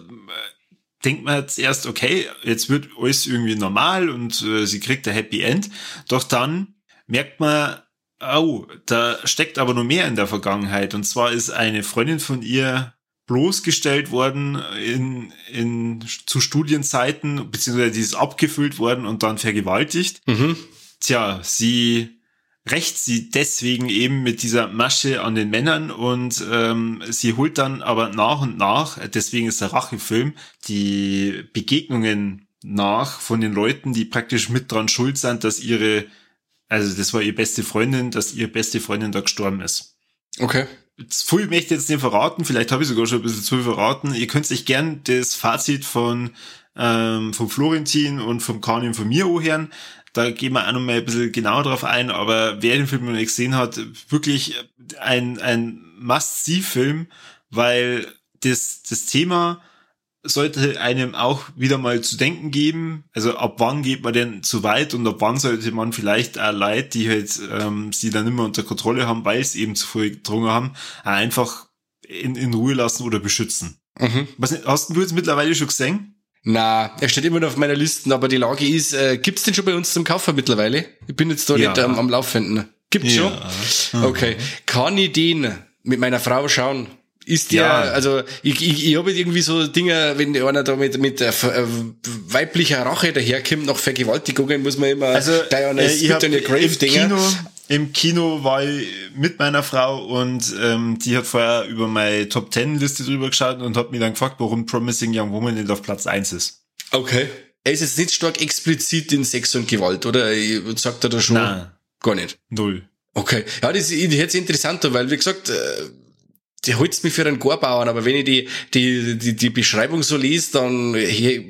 denkt man jetzt erst, okay, jetzt wird alles irgendwie normal und äh, sie kriegt ein Happy End. Doch dann merkt man, oh, da steckt aber noch mehr in der Vergangenheit. Und zwar ist eine Freundin von ihr bloßgestellt worden in, in, zu Studienzeiten, beziehungsweise die ist abgefüllt worden und dann vergewaltigt. Mhm. Tja, sie rächt sie deswegen eben mit dieser Masche an den Männern und ähm, sie holt dann aber nach und nach, deswegen ist der Rachefilm, die Begegnungen nach von den Leuten, die praktisch mit dran schuld sind, dass ihre, also das war ihre beste Freundin, dass ihre beste Freundin da gestorben ist. Okay. Zu viel möchte ich jetzt nicht verraten, vielleicht habe ich sogar schon ein bisschen zu viel verraten. Ihr könnt euch gern das Fazit von ähm, vom Florentin und vom Kanin von mir anhören. Da gehen wir auch noch mal ein bisschen genauer drauf ein, aber wer den Film noch nicht gesehen hat, wirklich ein, ein Must-See-Film, weil das, das Thema sollte einem auch wieder mal zu denken geben. Also ab wann geht man denn zu weit und ab wann sollte man vielleicht auch Leute, die halt ähm, sie dann immer unter Kontrolle haben, weil sie eben zu viel getrunken haben, einfach in, in Ruhe lassen oder beschützen. Mhm. Was, hast du jetzt mittlerweile schon gesehen? Na, er steht immer noch auf meiner Liste, aber die Lage ist, äh, gibt's den schon bei uns zum Kaufen mittlerweile? Ich bin jetzt da Ja. nicht ähm, am Laufenden. Gibt's schon? Okay. Kann ich den mit meiner Frau schauen? Ist der, Ja. also ich, ich, ich habe irgendwie so Dinge, wenn einer da mit, mit äh, äh, weiblicher Rache daherkommt, nach Vergewaltigungen, muss man immer Also Diana äh, ich hab on your Grave im. Kino, im Kino war ich mit meiner Frau und ähm, die hat vorher über meine Top Ten Liste drüber geschaut und hat mich dann gefragt, warum Promising Young Woman nicht auf Platz eins ist. Okay. Er ist jetzt nicht stark explizit in Sex und Gewalt, oder? Sagt er da schon? Nein. Gar nicht. Null. Okay. Ja, das ist jetzt interessanter, weil, wie gesagt, äh, die holt's mich für einen Gorbauern, aber wenn ich die, die, die, die Beschreibung so lese, dann hier,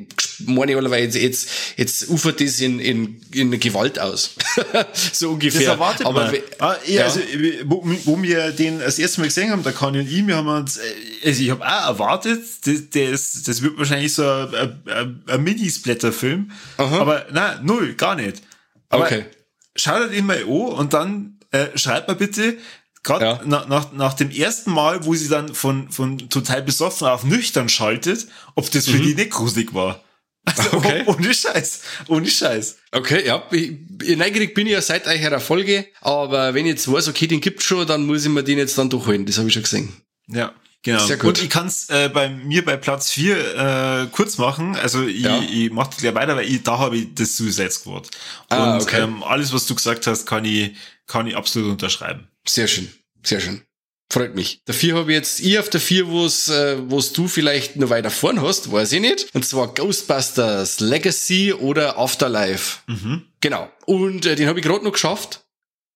meine ich allerweise, jetzt, jetzt ufert das in, in, in Gewalt aus. so ungefähr. Das erwartet aber man. Ah, ja, ja. Also, wo, wo wir den das erste Mal gesehen haben, der Kanye und ich, wir haben uns, äh, also ich habe auch erwartet, das, das, das wird wahrscheinlich so ein, ein, ein Mini-Splatter-Film, aber nein, null, gar nicht. Aber Okay. schaut ihn mal an und dann äh, schreibt mal bitte, gerade Ja. nach, nach, nach dem ersten Mal, wo sie dann von, von total besoffen auf nüchtern schaltet, ob das für Mhm. die nicht gruselig war. Also, okay. Ohne Scheiß. Ohne Scheiß. Okay, ja. Ich, neugierig bin ich ja seit eurer Folge, aber wenn ich jetzt weiß, okay, den gibt's schon, dann muss ich mir den jetzt dann durchholen. Das habe ich schon gesehen. Ja. Genau. Sehr gut. Und ich kann es äh, bei mir bei Platz 4 äh, kurz machen. Also ich, ja. ich mache gleich weiter, weil ich, da habe ich das Suicide Squad. Ah, Und okay. ähm, alles, was du gesagt hast, kann ich, kann ich absolut unterschreiben. Sehr schön. Sehr schön. Freut mich. Dafür habe ich jetzt ich auf der 4, wo's, äh, wo's du vielleicht noch weiter vorn hast, weiß ich nicht. Und zwar Ghostbusters Legacy oder Afterlife. Mhm. Genau. Und äh, den habe ich gerade noch geschafft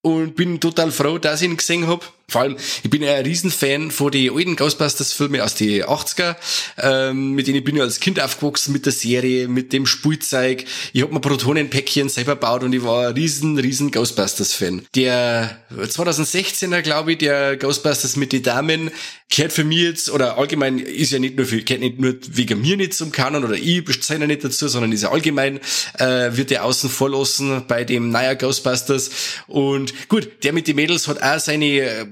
und bin total froh, dass ich ihn gesehen hab. Vor allem, ich bin ja ein Riesenfan von den alten Ghostbusters-Filme aus den 80er, ähm, mit denen bin ich als Kind aufgewachsen, mit der Serie, mit dem Spielzeug. Ich hab mir Protonenpäckchen selber gebaut und ich war ein riesen, riesen Ghostbusters-Fan. Der 2016er, glaube ich, der Ghostbusters mit den Damen, gehört für mich jetzt, oder allgemein ist ja nicht nur für, gehört nicht nur wegen mir nicht zum Kanon, oder ich bestehe ja nicht dazu, sondern ist ja allgemein, äh, wird der außen vor lassen bei dem neuer Ghostbusters. Und gut, der mit den Mädels hat auch seine äh,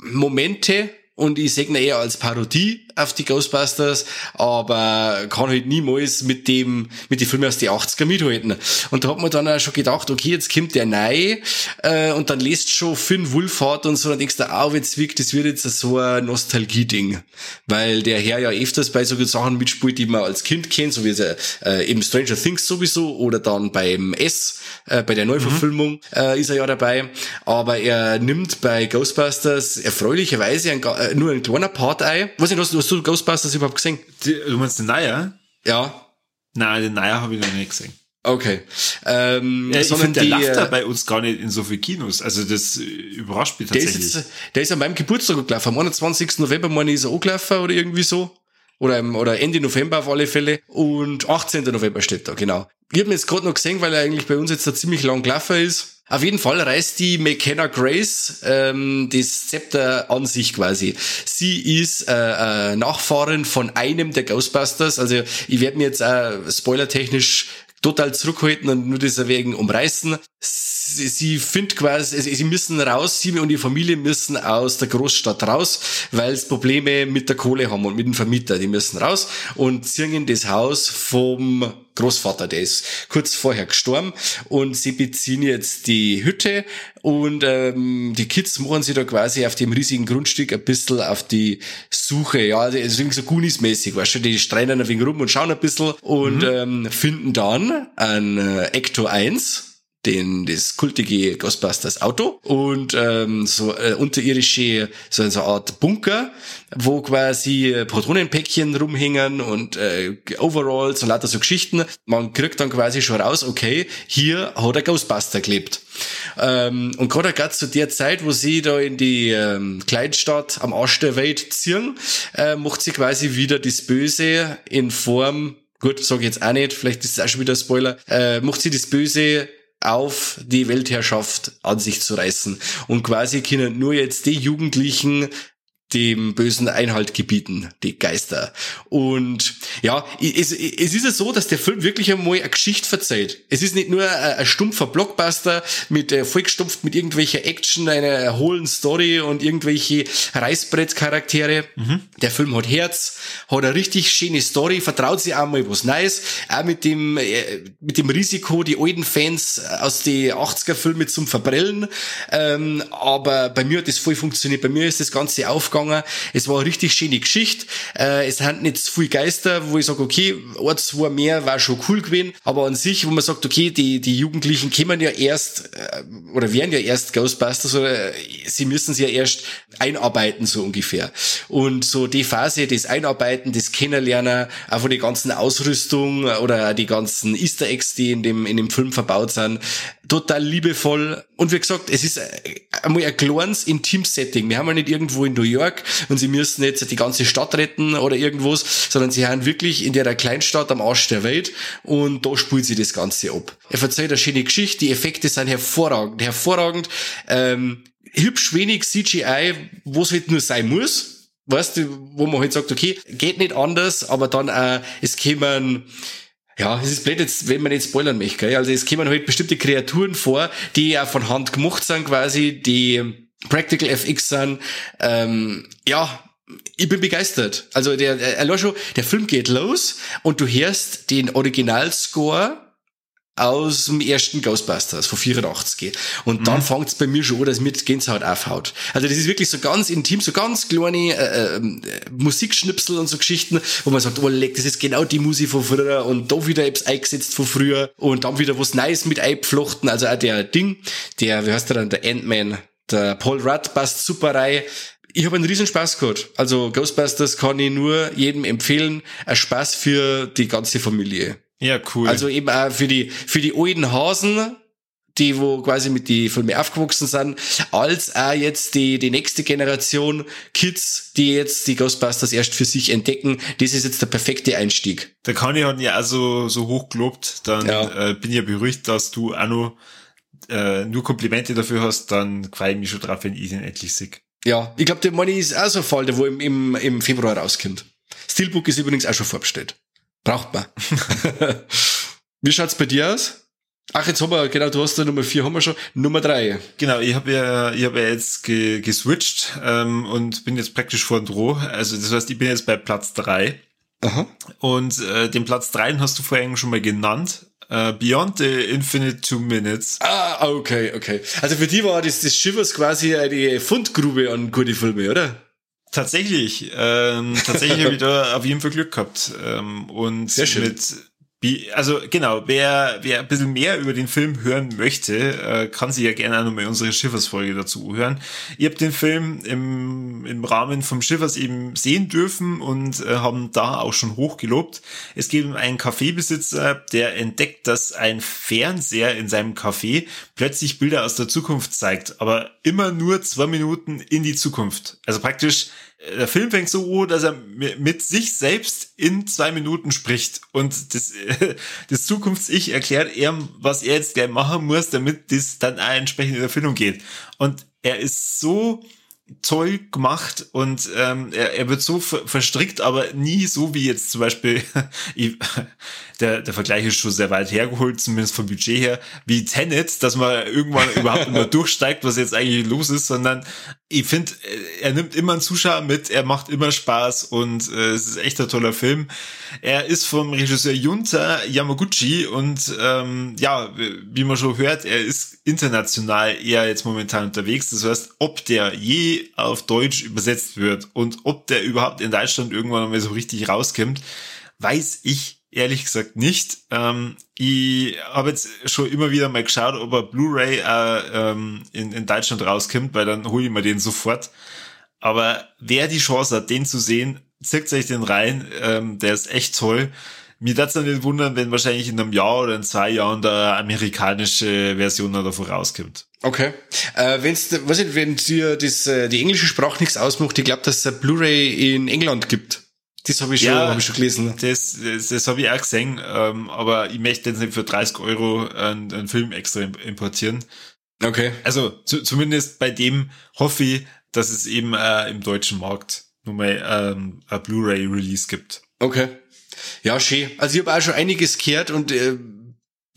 Momente und ich sehe ihn eher als Parodie auf die Ghostbusters, aber kann halt niemals mit dem, mit den Filmen aus den 80er mithalten. Und da hat man dann auch schon gedacht, okay, jetzt kommt der neu, äh, und dann liest schon Finn Wolfhard und so, dann denkst du, ah, jetzt wirkt, das wird jetzt so ein Nostalgie-Ding. Weil der Herr ja öfters bei so Sachen mitspielt, die man als Kind kennt, so wie äh, eben Stranger Things sowieso, oder dann beim S, äh, bei der Neuverfilmung, mhm. äh, ist er ja dabei. Aber er nimmt bei Ghostbusters erfreulicherweise ein, äh, nur ein kleiner Part ein. Was hast du, Hast du Ghostbusters überhaupt gesehen? Die, du meinst den Neuer? Ja. Nein, den Neuer habe ich noch nicht gesehen. Okay. Ähm, ja, ich finde, der die, läuft da bei uns gar nicht in so viel Kinos. Also das überrascht mich tatsächlich. Der ist, jetzt, der ist an meinem Geburtstag gelaufen. Am 21. November, meine ich, ist er angelaufen oder irgendwie so. Oder, oder Ende November auf alle Fälle. Und 18. November steht da, genau. Ich habe mir jetzt gerade noch gesehen, weil er eigentlich bei uns jetzt da ziemlich lang gelaufen ist. Auf jeden Fall reißt die McKenna Grace ähm, das Zepter an sich quasi. Sie ist äh, äh, Nachfahrin von einem der Ghostbusters. Also ich werde mir jetzt äh, spoilertechnisch total zurückhalten und nur deswegen umreißen. Sie, sie findet quasi, sie müssen raus, sie und die Familie müssen aus der Großstadt raus, weil es Probleme mit der Kohle haben und mit dem Vermieter. Die müssen raus und ziehen das Haus vom Großvater, der ist kurz vorher gestorben und sie beziehen jetzt die Hütte und ähm, die Kids machen sie da quasi auf dem riesigen Grundstück ein bisschen auf die Suche, ja, das ist irgendwie so Goonies-mäßig, weißt du, die streiten ein wenig rum und schauen ein bisschen und mhm. ähm, finden dann ein äh, Ecto 1 den das kultige Ghostbusters Auto und ähm, so äh, unterirdische so, so eine Art Bunker, wo quasi äh, Patronenpäckchen rumhängen und äh, Overalls und lauter so Geschichten. Man kriegt dann quasi schon raus, okay, hier hat der Ghostbuster gelebt. Ähm, und gerade gerade zu der Zeit, wo sie da in die ähm, Kleinstadt am Arsch der Welt ziehen, äh, macht sie quasi wieder das Böse in Form Gut, sage ich jetzt auch nicht, vielleicht ist es auch schon wieder ein Spoiler. Äh, macht sie das Böse auf die Weltherrschaft an sich zu reißen. Und quasi können nur jetzt die Jugendlichen dem Bösen Einhalt gebieten, die Geister. Und ja, es, es ist ja so, dass der Film wirklich einmal eine Geschichte verzeiht. Es ist nicht nur ein, ein stumpfer Blockbuster mit äh, vollgestopft mit irgendwelcher Action, einer hohlen Story und irgendwelche Reißbrettcharaktere. Mhm. Der Film hat Herz, hat eine richtig schöne Story, vertraut sich auch mal was Neues, auch mit dem äh, mit dem Risiko, die alten Fans aus den 80er Filmen zum Verbrellen. Ähm, aber bei mir hat das voll funktioniert. Bei mir ist das ganze Aufgabe gegangen. Es war eine richtig schöne Geschichte. Äh, es sind nicht zu viele Geister, wo ich sage, okay, ein, zwei mehr war schon cool gewesen. Aber an sich, wo man sagt, okay, die, die Jugendlichen kommen ja erst, äh, oder werden ja erst Ghostbusters, oder sie müssen sich ja erst einarbeiten, so ungefähr. Und so die Phase, das Einarbeiten, das Kennenlernen, auch von die ganzen Ausrüstung oder die ganzen Easter Eggs, die in dem, in dem Film verbaut sind, total liebevoll. Und wie gesagt, es ist äh, einmal ein kleines Intim-Setting. Wir haben ja nicht irgendwo in New York und sie müssen jetzt die ganze Stadt retten oder irgendwas, sondern sie haben wirklich in der Kleinstadt am Arsch der Welt und da spielt sie das Ganze ab. Er verzeiht eine schöne Geschichte, die Effekte sind hervorragend, hervorragend, ähm, hübsch wenig CGI, wo es halt nur sein muss. Weißt du, wo man halt sagt, okay, geht nicht anders, aber dann äh, es kämen ja, es ist blöd jetzt, wenn man nicht spoilern möchte, gell? Also es kommen halt bestimmte Kreaturen vor, die ja von Hand gemacht sind quasi, die Practical FX sind. Ähm, ja, ich bin begeistert. Also der, der, schon, der Film geht los und du hörst den Originalscore aus dem ersten Ghostbusters von 84 und dann mhm. fängt's bei mir schon an, dass mir das Gänsehaut aufhaut. Also das ist wirklich so ganz intim, so ganz kleine äh, äh, Musikschnipsel und so Geschichten, wo man sagt, oh leck, das ist genau die Musik von früher und da wieder etwas eingesetzt von früher und dann wieder was Neues mit eingeflochten, also auch der Ding, der, wie heißt der dann, der Ant-Man, der Paul Rudd passt super rein ich habe einen riesen Spaß gehabt. Also Ghostbusters kann ich nur jedem empfehlen. Ein Spaß für die ganze Familie. Ja, cool. Also eben auch für die, für die alten Hasen, die wo quasi mit die Filme aufgewachsen sind, als auch jetzt die, die nächste Generation Kids, die jetzt die Ghostbusters erst für sich entdecken. Das ist jetzt der perfekte Einstieg. Der Kanye hat ja also so hoch gelobt, dann ja. äh, bin ich ja beruhigt, dass du auch noch äh, nur Komplimente dafür hast, dann freue ich mich schon drauf, wenn ich den endlich sehe. Ja, ich glaube, der Money ist auch so ein Fall, der wo im, im, im Februar rauskommt. Steelbook ist übrigens auch schon vorbestellt. Braucht man. Wie schaut's bei dir aus? Ach, jetzt haben wir, genau, du hast da Nummer vier, haben wir schon. Nummer drei. Genau, ich habe ja, ich habe ja jetzt ge, geswitcht ähm, und bin jetzt praktisch vor Droh. Also das heißt, ich bin jetzt bei Platz drei. Aha. Und äh, den Platz drei hast du vorhin schon mal genannt. Uh, Beyond the Infinite Two Minutes. Ah, okay, okay. Also für die war das, das Schiffers quasi eine Fundgrube an gute Filme, oder? Tatsächlich, ähm, tatsächlich habe ich da auf jeden Fall Glück gehabt. Ähm, und Sehr schön. mit also genau, wer, wer ein bisschen mehr über den Film hören möchte, äh, kann sich ja gerne auch nochmal unsere Schiffers-Folge dazu hören. Ihr habt den Film im, im Rahmen vom Schiffers eben sehen dürfen und äh, haben da auch schon hochgelobt. Es geht um einen Kaffeebesitzer, der entdeckt, dass ein Fernseher in seinem Café plötzlich Bilder aus der Zukunft zeigt, aber immer nur zwei Minuten in die Zukunft. Also praktisch der Film fängt so an, dass er mit sich selbst in zwei Minuten spricht und das, das Zukunfts-Ich erklärt ihm, was er jetzt gleich machen muss, damit das dann auch entsprechend in Erfüllung geht. Und er ist so toll gemacht und ähm, er, er wird so ver verstrickt, aber nie so wie jetzt zum Beispiel, der, der Vergleich ist schon sehr weit hergeholt, zumindest vom Budget her, wie Tenet, dass man irgendwann überhaupt immer durchsteigt, was jetzt eigentlich los ist, sondern ich finde, äh, er nimmt immer einen Zuschauer mit, er macht immer Spaß und äh, es ist echt ein toller Film. Er ist vom Regisseur Junta Yamaguchi und ähm, ja, wie man schon hört, er ist international eher jetzt momentan unterwegs. Das heißt, ob der je auf Deutsch übersetzt wird und ob der überhaupt in Deutschland irgendwann mal so richtig rauskommt, weiß ich ehrlich gesagt nicht. Ähm, ich habe jetzt schon immer wieder mal geschaut, ob er Blu-ray äh, ähm, in, in Deutschland rauskommt, weil dann hole ich mir den sofort. Aber wer die Chance hat, den zu sehen, zirkt euch den rein. Ähm, der ist echt toll. Mir darf es nicht wundern, wenn wahrscheinlich in einem Jahr oder in zwei Jahren der amerikanische Version davon rauskommt. Okay. Äh, wenn's, was ich, wenn dir das, äh, die englische Sprache nichts ausmacht, ich glaube, dass es Blu-ray in England gibt. Das habe ich, schon, ja, hab ich schon gelesen. Das, das, das habe ich auch gesehen, ähm, aber ich möchte jetzt nicht für 30 Euro einen, einen Film extra importieren. Okay. Also zu, zumindest bei dem hoffe ich, dass es eben äh, im deutschen Markt nochmal ähm, ein Blu-ray-Release gibt. Okay. Ja, schön. Also ich habe auch schon einiges gehört und äh,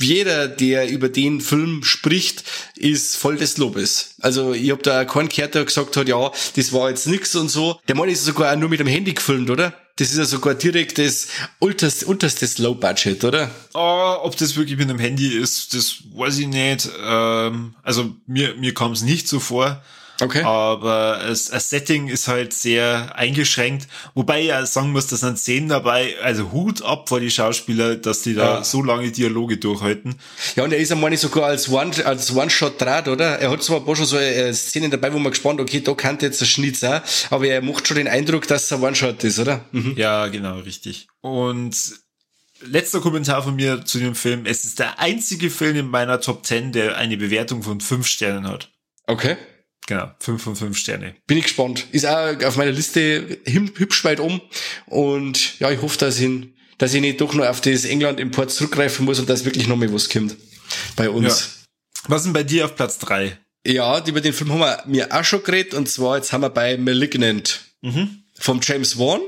jeder, der über den Film spricht, ist voll des Lobes. Also ich habe da keinen gehört, der gesagt hat, ja, das war jetzt nix und so. Der Mann ist sogar nur mit dem Handy gefilmt, oder? Das ist ja sogar direkt das unterste, unterstes Low Budget, oder? Oh, ob das wirklich mit dem Handy ist, das weiß ich nicht. Ähm, also mir, mir kam es nicht so vor. Okay. Aber das, das Setting ist halt sehr eingeschränkt. Wobei ich ja sagen muss, dass sind Szenen dabei, also Hut ab vor die Schauspieler, dass die da ja. so lange Dialoge durchhalten. Ja, und er ist einmal sogar als One, als One-Shot draht, oder? Er hat zwar ein paar schon so äh, Szenen dabei, wo man gespannt, okay, da kann jetzt ein Schnitz auch, aber er macht schon den Eindruck, dass es ein One-Shot ist, oder? Mhm. Ja, genau, richtig. Und letzter Kommentar von mir zu dem Film. Es ist der einzige Film in meiner Top 10, der eine Bewertung von fünf Sternen hat. Okay. Genau, 5 von 5 Sterne. Bin ich gespannt. Ist auch auf meiner Liste hübsch weit um. Und ja, ich hoffe, dass ich, dass ich nicht doch noch auf das England-Import zurückgreifen muss und dass wirklich noch mal was kommt bei uns. Ja. Was ist denn bei dir auf Platz 3? Ja, über den Film haben wir mir auch schon geredet. Und zwar, jetzt haben wir bei Malignant mhm. vom James Wan.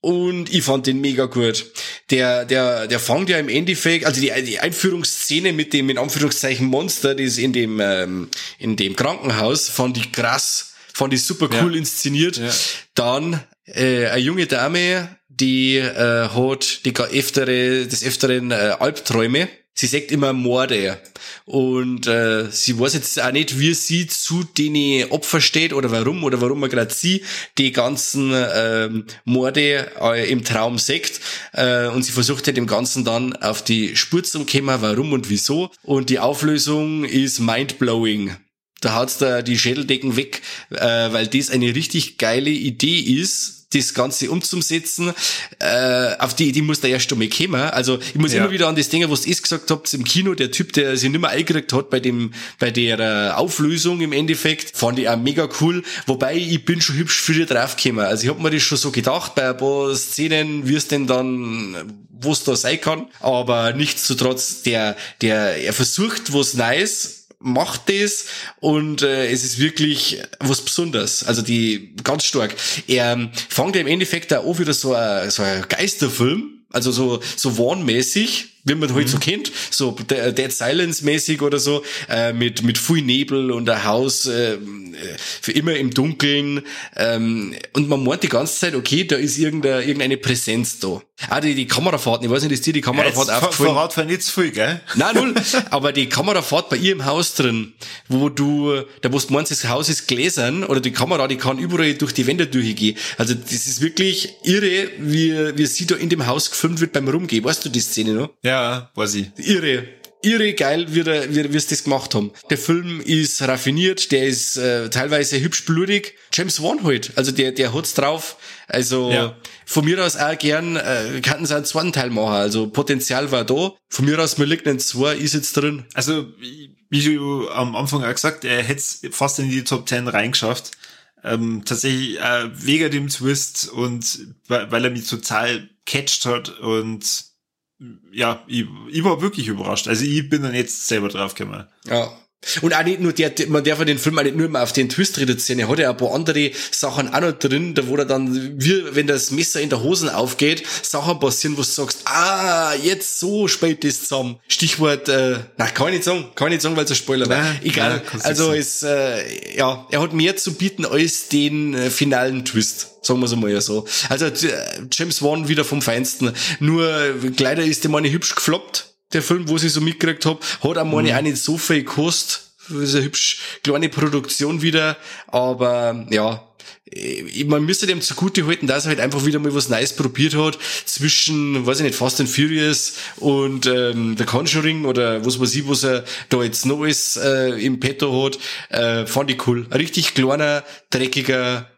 Und ich fand den mega gut. Der, der, der fängt ja im Endeffekt, also die, die Einführungsszene mit dem, in Anführungszeichen, Monster, das in dem, ähm, in dem Krankenhaus, fand ich krass Fand ich super cool Ja. inszeniert. Ja. Dann äh, eine junge Dame, die äh, hat die öftere, des Öfteren äh, Albträume. Sie sagt immer Morde. Und äh, sie weiß jetzt auch nicht, wie sie zu denen Opfer steht oder warum oder warum man gerade sie die ganzen ähm, Morde äh, im Traum sagt. Äh, und sie versucht halt dem Ganzen dann auf die Spur zu kommen, warum und wieso. Und die Auflösung ist mindblowing. Da hat's da die Schädeldecken weg, äh, weil das eine richtig geile Idee ist, das Ganze umzusetzen. Äh, auf die Idee muss der erst einmal kommen. Also ich muss Ja. immer wieder an das Ding, was ihr gesagt habt im Kino, der Typ, der sich nicht mehr eingekriegt hat bei dem, bei der äh, Auflösung im Endeffekt, fand ich auch mega cool. Wobei ich bin schon hübsch früher draufgekommen. Also ich hab mir das schon so gedacht, bei ein paar Szenen, wie es denn dann, wo es da sein kann. Aber nichtsdestotrotz, der, der, er versucht was Neues, macht das und äh, es ist wirklich was Besonderes. Also die ganz stark. Er ähm, fängt ja im Endeffekt auch an wieder so ein, so ein Geisterfilm, also so so warnmäßig, wie man halt so kennt, so De- Dead Silence mäßig oder so, äh, mit mit viel Nebel und ein Haus äh, für immer im Dunkeln ähm, und man meint die ganze Zeit, okay, da ist irgendeine, irgendeine Präsenz da. Ah, die, die Kamerafahrten, ich weiß nicht, ist dir die Ja, Kamerafahrt ver aufgefallen? verrat für nicht zu viel, gell? Nein, null. Aber die Kamerafahrt bei ihr im Haus drin, wo du, da wo du meinst, das Haus ist gläsern, oder die Kamera, die kann überall durch die Wände durchgehen. Also, das ist wirklich irre, wie, wie sie da in dem Haus gefilmt wird beim Rumgehen. Weißt du die Szene noch? Ja, weiß ich. Irre. Irre geil, wie, der, wie, wie sie das gemacht haben. Der Film ist raffiniert, der ist äh, teilweise hübsch blutig. James Wan halt, also der, der hat's drauf. Also Ja. von mir aus auch gern, äh, könnten sie einen zweiten Teil machen. Also Potenzial war da. Von mir aus Malignant 2 ist jetzt drin. Also, wie du am Anfang auch gesagt, er hätte es fast in die Top 10 reingeschafft. Ähm, tatsächlich äh, wegen dem Twist und weil, weil er mich total catcht hat und ja, ich, ich war wirklich überrascht. Also ich bin dann jetzt selber draufgekommen. Ja. Und auch nicht nur der, man darf den Film auch nicht nur immer auf den Twist reduzieren. Er hat ja ein paar andere Sachen auch noch drin, da wo er dann, wie, wenn das Messer in der Hosen aufgeht, Sachen passieren, wo du sagst, ah, jetzt so spielt das zusammen. Stichwort, äh, na, kann ich nicht sagen, kann ich nicht sagen, weil es ein Spoiler war. Egal. nein, also es, äh, ja, er hat mehr zu bieten als den äh, finalen Twist. Sagen wir es mal ja so. Also äh, James Wan wieder vom Feinsten. Nur leider ist der meine hübsch gefloppt der Film, wo ich so mitgekriegt hab, hat auch meine auch nicht so viel gekostet. Das ist eine hübsch kleine Produktion wieder, aber ja, man müsste dem zugute halten, dass er halt einfach wieder mal was Neues probiert hat zwischen, weiß ich nicht, Fast and Furious und ähm, The Conjuring oder was weiß ich, was er da jetzt noch ist äh, im Petto hat, äh, fand ich cool. Ein richtig kleiner, dreckiger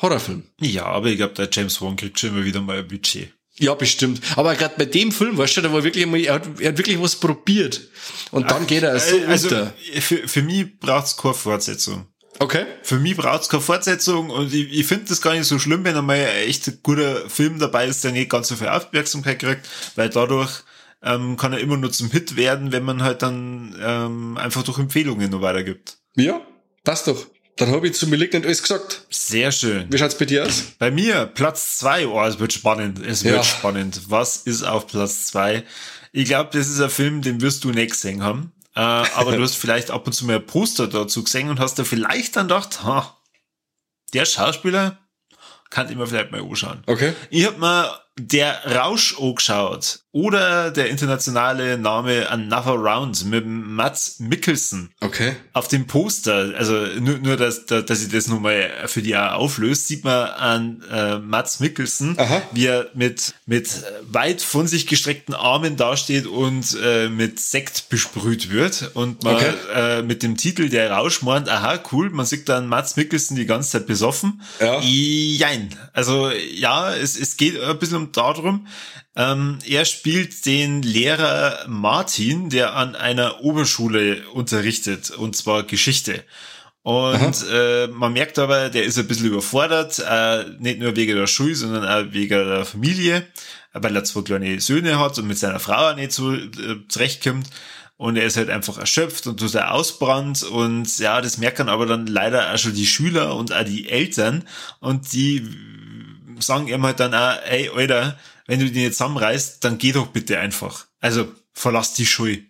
Horrorfilm. Ja, aber ich glaube, der James Wan kriegt schon immer wieder mal ein Budget. Ja, bestimmt. Aber gerade bei dem Film, weißt du, da war wirklich einmal, er hat, er hat wirklich was probiert. Und dann geht er so also, unter. für, für mich braucht's keine Fortsetzung. Okay. Für mich braucht's keine Fortsetzung und ich, ich finde das gar nicht so schlimm, wenn einmal ein echt guter Film dabei ist, der nicht ganz so viel Aufmerksamkeit kriegt, weil dadurch ähm, kann er immer nur zum Hit werden, wenn man halt dann ähm, einfach durch Empfehlungen noch weitergibt. Ja, passt doch. Dann habe ich zu Malignant alles gesagt. Sehr schön. Wie schaut's bei dir aus? Bei mir Platz zwei. oh, es wird spannend, es Ja. wird spannend. Was ist auf Platz zwei? Ich glaube, das ist ein Film, den wirst du nicht gesehen haben. Äh, aber du hast vielleicht ab und zu mal ein Poster dazu gesehen und hast da vielleicht dann gedacht, ha, der Schauspieler kann ich mir vielleicht mal anschauen. Okay. Ich hab mir der Rausch angeschaut. Oder der internationale Name Another Round mit Mats Mikkelsen. Okay. Auf dem Poster, also nur, nur dass, dass ich das nochmal für die auflöst, sieht man an äh, Mats Mikkelsen, Aha. wie er mit, mit weit von sich gestreckten Armen dasteht und äh, mit Sekt besprüht wird. Und man Okay. äh, mit dem Titel Der Rausch meint, aha, cool, man sieht dann Mats Mikkelsen die ganze Zeit besoffen. Ja. Jein. Also ja, es, es geht ein bisschen um darum. Ähm, er spielt den Lehrer Martin, der an einer Oberschule unterrichtet, und zwar Geschichte. Und äh, man merkt aber, der ist ein bisschen überfordert, äh, nicht nur wegen der Schule, sondern auch wegen der Familie, weil er zwei kleine Söhne hat und mit seiner Frau auch nicht so äh, zurechtkommt. Und er ist halt einfach erschöpft und total ausbrannt. Und ja, das merken aber dann leider auch schon die Schüler und auch die Eltern. Und die sagen ihm halt dann auch, ey, Alter, wenn du den jetzt zusammenreißt, dann geh doch bitte einfach. Also verlass die Schule.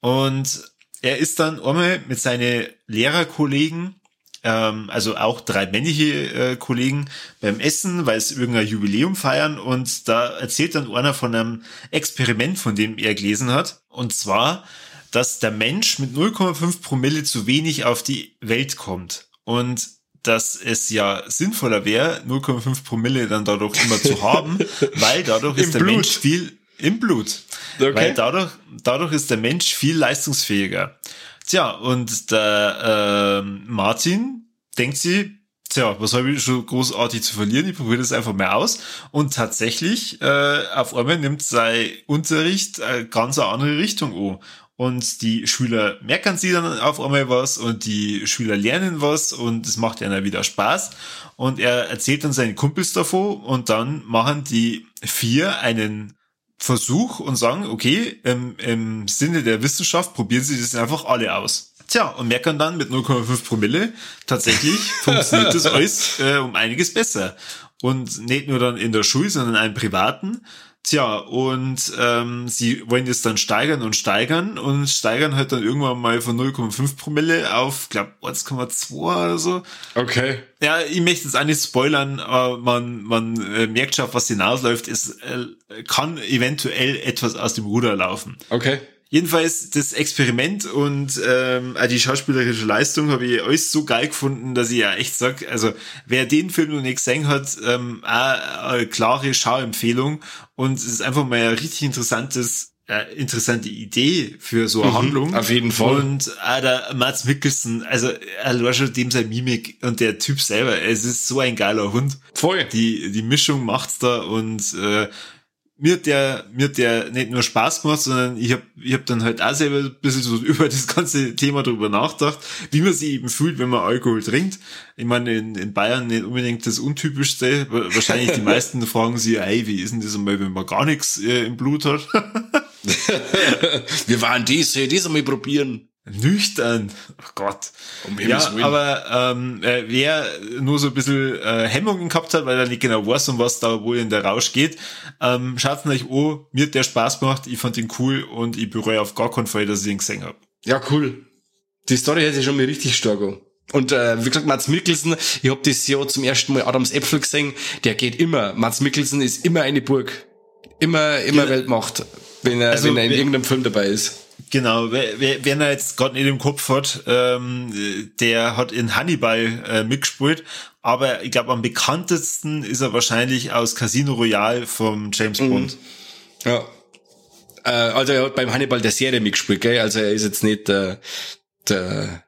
Und er ist dann einmal mit seinen Lehrerkollegen ähm, also auch drei männliche äh, Kollegen beim Essen, weil es irgendein Jubiläum feiern und da erzählt dann einer von einem Experiment, von dem er gelesen hat. Und zwar, dass der Mensch mit 0,5 Promille zu wenig auf die Welt kommt. Und dass es ja sinnvoller wäre, 0,5 Promille dann dadurch immer zu haben, weil dadurch ist der Blut. Mensch viel im Blut. Okay. Weil dadurch, dadurch ist der Mensch viel leistungsfähiger. Tja, und der äh, Martin denkt sie, tja, was habe ich schon großartig zu verlieren? Ich probiere das einfach mal aus. Und tatsächlich, äh, auf einmal nimmt sein Unterricht eine ganz andere Richtung an. Und die Schüler merken sie dann auf einmal was und die Schüler lernen was und es macht ihnen wieder Spaß. Und er erzählt dann seinen Kumpels davon und dann machen die vier einen Versuch und sagen, okay, im, im Sinne der Wissenschaft probieren sie das einfach alle aus. Tja, und merken dann mit 0,5 Promille, tatsächlich funktioniert das alles äh, um einiges besser. Und nicht nur dann in der Schule, sondern in einem privaten. Tja, und ähm, sie wollen das dann steigern und steigern und steigern halt dann irgendwann mal von 0,5 Promille auf, glaub 1,2 oder so. Okay. Ja, ich möchte jetzt auch nicht spoilern, aber man, man äh, merkt schon, was hinausläuft. Es äh, kann eventuell etwas aus dem Ruder laufen. Okay. Jedenfalls das Experiment und ähm, die schauspielerische Leistung habe ich alles so geil gefunden, dass ich ja echt sag, also wer den Film noch nicht gesehen hat, ähm, auch eine klare Schauempfehlung und es ist einfach mal ein richtig interessantes äh, interessante Idee für so eine mhm, Handlung. Auf jeden Fall. Und äh, der Mats Mikkelsen, also er schon dem sein Mimik und der Typ selber, es ist so ein geiler Hund. Voll. Die, die Mischung macht's da und äh, mir hat der, mir hat der nicht nur Spaß gemacht, sondern ich habe ich hab dann halt auch selber ein bisschen so über das ganze Thema drüber nachgedacht, wie man sich eben fühlt, wenn man Alkohol trinkt. Ich meine, in, in Bayern nicht unbedingt das Untypischste. Wahrscheinlich die meisten fragen sich, ey, wie ist denn das einmal, wenn man gar nichts äh, im Blut hat? Wir waren diese, diese mal probieren. Nüchtern. Oh Gott. Um ja, aber ähm, äh, wer nur so ein bisschen äh, Hemmungen gehabt hat, weil er nicht genau weiß, um was da wohl in der Rausch geht, ähm, schaut euch an. Mir hat der Spaß gemacht. Ich fand ihn cool und ich bereue auf gar keinen Fall, dass ich ihn gesehen habe. Ja, cool. Die Story hätte ich schon mal richtig stark an. Und äh, wie gesagt, Mats Mikkelsen, ich habe das Jahr zum ersten Mal Adams Äpfel gesehen, der geht immer. Mats Mikkelsen ist immer eine Burg. Immer, immer ja. Weltmacht, wenn er, also, wenn er in irgendeinem Film dabei ist. Genau, wer, wer, wer er jetzt gerade nicht im Kopf hat, ähm, der hat in Hannibal äh, mitgespielt, aber ich glaube am bekanntesten ist er wahrscheinlich aus Casino Royale vom James mhm. Bond. Ja. Äh, also er hat beim Hannibal der Serie mitgespielt, gell? Also er ist jetzt nicht äh, der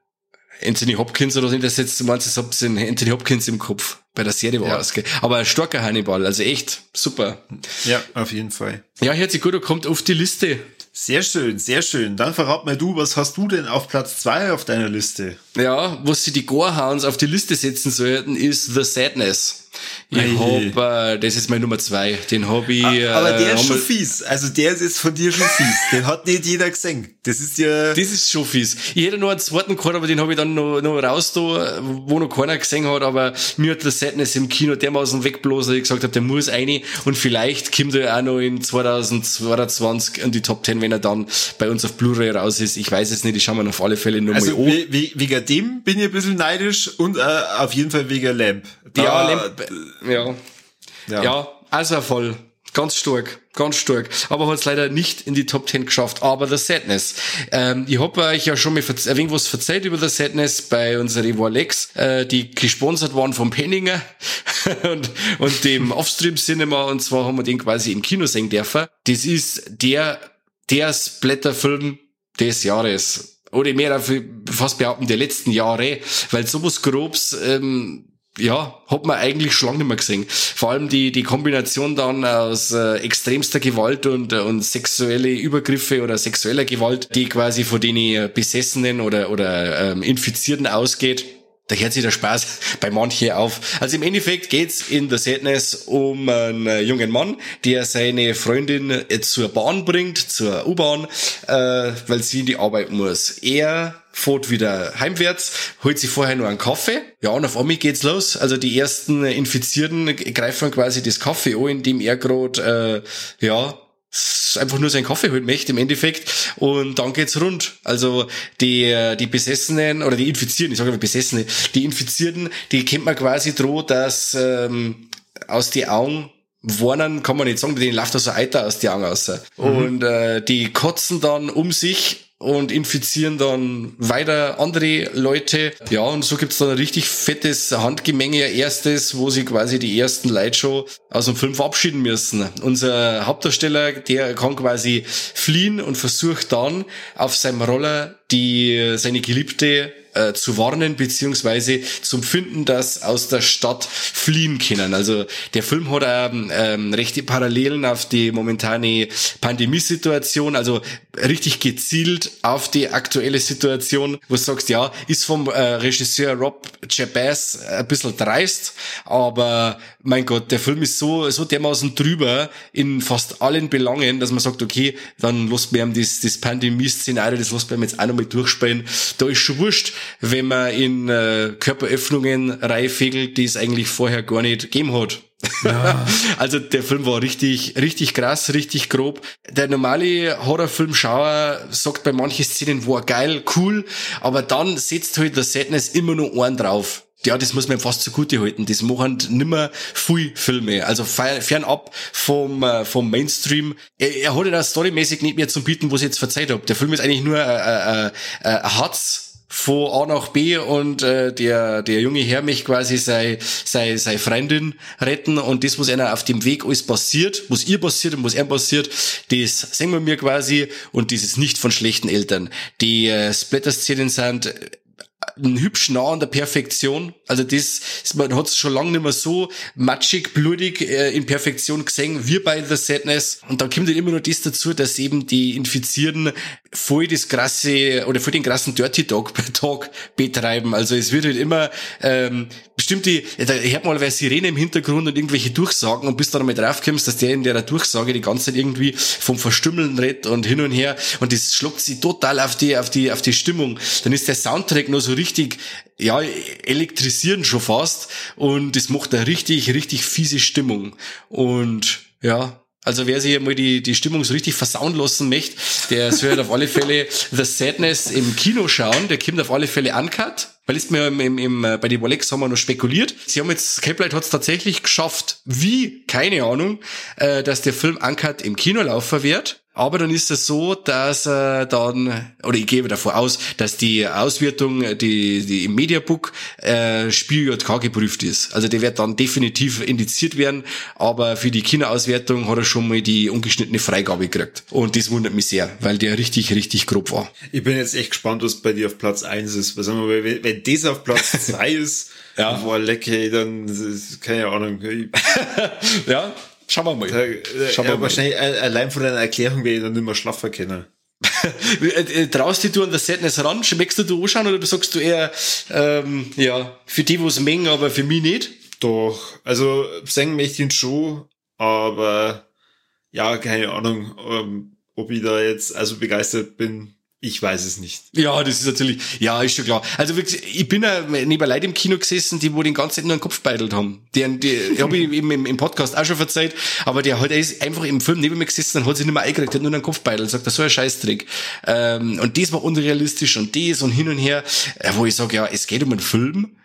Anthony Hopkins oder so, das jetzt meinst du, ich Anthony Hopkins im Kopf. Bei der Serie war ja. es, gell? Aber ein starker Hannibal, also echt super. Ja, auf jeden Fall. Ja, hört sich gut, er kommt auf die Liste. Sehr schön, sehr schön. Dann verrat mal du, was hast du denn auf Platz zwei auf deiner Liste? Ja, was sie die Gorehounds auf die Liste setzen sollten, ist The Sadness. Ich hab, äh, das ist mein Nummer zwei. Den hab ich. Aber der ist äh, schon fies. Also der ist jetzt von dir schon fies. Den hat nicht jeder gesehen. Das ist ja. Das ist schon fies. Ich hätte noch einen zweiten gehabt, aber den hab ich dann noch, noch raus da, wo noch keiner gesehen hat. Aber mir hat der Sadness im Kino dermaßen wegblosen, dass ich gesagt habe, der muss rein. Und vielleicht kommt er auch noch in 2022 in die Top 10, wenn er dann bei uns auf Blu-ray raus ist. Ich weiß es nicht. Ich schaue mir auf alle Fälle nur also mal an. Wegen dem bin ich ein bisschen neidisch und äh, auf jeden Fall wegen Lamp. Da, ja, Lamp ja. Ja, ja also voll. Ganz stark, ganz stark. Aber hat es leider nicht in die Top 10 geschafft. Aber The Sadness. Ähm, ich habe euch ja schon mal ein was erzählt über The Sadness bei unserer Evo Alex, äh, die gesponsert waren vom Penninger und, und dem Offstream Cinema. Und zwar haben wir den quasi im Kino sehen dürfen. Das ist der, der Splatterfilm des Jahres. Oder mehr fast behaupten, der letzten Jahre. Weil sowas Grobs, ähm, ja, hat man eigentlich schon lange nicht mehr gesehen. Vor allem die, die Kombination dann aus äh, extremster Gewalt und, äh, und sexuelle Übergriffe oder sexueller Gewalt, die quasi von den äh, Besessenen oder, oder ähm, Infizierten ausgeht. Da hört sich der Spaß bei manchen auf. Also im Endeffekt geht's in der Sadness um einen äh, jungen Mann, der seine Freundin äh, zur Bahn bringt, zur U-Bahn, äh, weil sie in die Arbeit muss. Er fährt wieder heimwärts, holt sich vorher nur einen Kaffee. Ja, und auf einmal geht's los. Also die ersten Infizierten greifen quasi das Kaffee an, indem er gerade, äh, ja, einfach nur seinen Kaffee holen möchte im Endeffekt und dann geht's rund. Also die, die Besessenen oder die Infizierten, ich sage immer Besessene, die Infizierten, die kennt man quasi droh, dass ähm, aus die Augen warnen kann man nicht sagen, denen läuft da so Eiter aus die Augen raus. Mhm. Und äh, die kotzen dann um sich und infizieren dann weiter andere Leute. Ja, und so gibt's dann ein richtig fettes Handgemenge, erstes, wo sie quasi die ersten schon aus dem Film verabschieden müssen. Unser Hauptdarsteller, der kann quasi fliehen und versucht dann auf seinem Roller die seine Geliebte äh, zu warnen beziehungsweise zum Finden, dass aus der Stadt fliehen können. Also der Film hat ähm, ähm, rechte Parallelen auf die momentane Pandemiesituation, also richtig gezielt auf die aktuelle Situation, wo du sagst, ja, ist vom äh, Regisseur Rob Chabaz ein bisschen dreist, aber mein Gott, der Film ist so, so dermaßen drüber in fast allen Belangen, dass man sagt, okay, dann lässt man das, das Pandemie-Szenario, das lässt man jetzt auch nochmal durchspielen. Da ist schon wurscht, wenn man in äh, Körperöffnungen reifegelt, die es eigentlich vorher gar nicht gegeben hat. Ja. also der Film war richtig, richtig krass, richtig grob. Der normale Horrorfilmschauer sagt bei manchen Szenen, war geil, cool, aber dann setzt halt der Sadness immer nur einen drauf ja, das muss man fast zugute halten. Das machen nimmer viel Filme. Also fernab vom, äh, vom Mainstream. Er, er hat ja storymäßig nicht mehr zum Bieten, was ich jetzt verzeiht habe. Der Film ist eigentlich nur äh, äh, äh, ein Hatz von A nach B und äh, der der junge Herr mich quasi sei sei sei Freundin retten und das was einer auf dem Weg alles passiert, was ihr passiert und was er passiert, das sehen wir mir quasi und das ist nicht von schlechten Eltern. Die äh, Splatter-Szenen sind hübsch nah an der Perfektion. Also das, man hat es schon lange nicht mehr so matschig, blutig äh, in Perfektion gesehen wie bei The Sadness. Und dann kommt halt immer nur das dazu, dass eben die Infizierten voll das krasse oder voll den krassen Dirty Dog Talk betreiben. Also es wird halt immer ähm, bestimmte, da hört mal wer Sirene im Hintergrund und irgendwelche Durchsagen und bis dann einmal draufkommst, dass der in der Durchsage die ganze Zeit irgendwie vom Verstümmeln redet und hin und her und das schluckt sie total auf die, auf die, auf die Stimmung. Dann ist der Soundtrack nur so richtig, ja, elektrisierend schon fast und das macht eine richtig, richtig fiese Stimmung und ja, also wer sich mal die, die Stimmung so richtig versauen lassen möchte, der soll halt auf alle Fälle The Sadness im Kino schauen. Der kommt auf alle Fälle uncut. Weil ist mir im, im, im, äh, bei den Rolex haben wir noch spekuliert. Sie haben jetzt, Cape Light hat es tatsächlich geschafft. Wie? Keine Ahnung, äh, dass der Film uncut im Kino laufen wird. Aber dann ist es so, dass äh, dann, oder ich gebe davon aus, dass die Auswertung, die, die im Mediabook äh, Spiel JK geprüft ist. Also der wird dann definitiv indiziert werden, aber für die Kinerauswertung hat er schon mal die ungeschnittene Freigabe gekriegt. Und das wundert mich sehr, weil der richtig, richtig grob war. Ich bin jetzt echt gespannt, was bei dir auf Platz eins ist. Was sagen wir, wenn, wenn das auf Platz zwei ist, ja. boah, lecker, dann, keine Ahnung. ja, Schauen wir mal. Da, Schauen ja, wir wahrscheinlich mal. allein von deiner Erklärung werde ich dann nicht mehr schlafen können. Äh, äh, traust du an der Sadness ran? Schmeckst du du anschauen oder sagst du eher, ähm, ja, für die, wo es mengen, aber für mich nicht? Doch, also singen möchte ich ihn schon, aber ja, keine Ahnung, ähm, ob ich da jetzt also begeistert bin, ich weiß es nicht. Ja, das ist natürlich, ja, ist schon klar. Also wirklich, ich bin ja neben Leuten im Kino gesessen, die wo den ganzen Zeit nur einen Kopf beidelt haben. Die, die, die habe ich eben im, im, Podcast auch schon verzeiht, aber der hat, ist einfach im Film neben mir gesessen und hat sich nicht mehr eingekriegt, hat nur einen Kopf beidelt, sagt, das ist so ein Scheißtrick. Ähm, und das war unrealistisch und das und hin und her, äh, wo ich sage, ja, es geht um einen Film,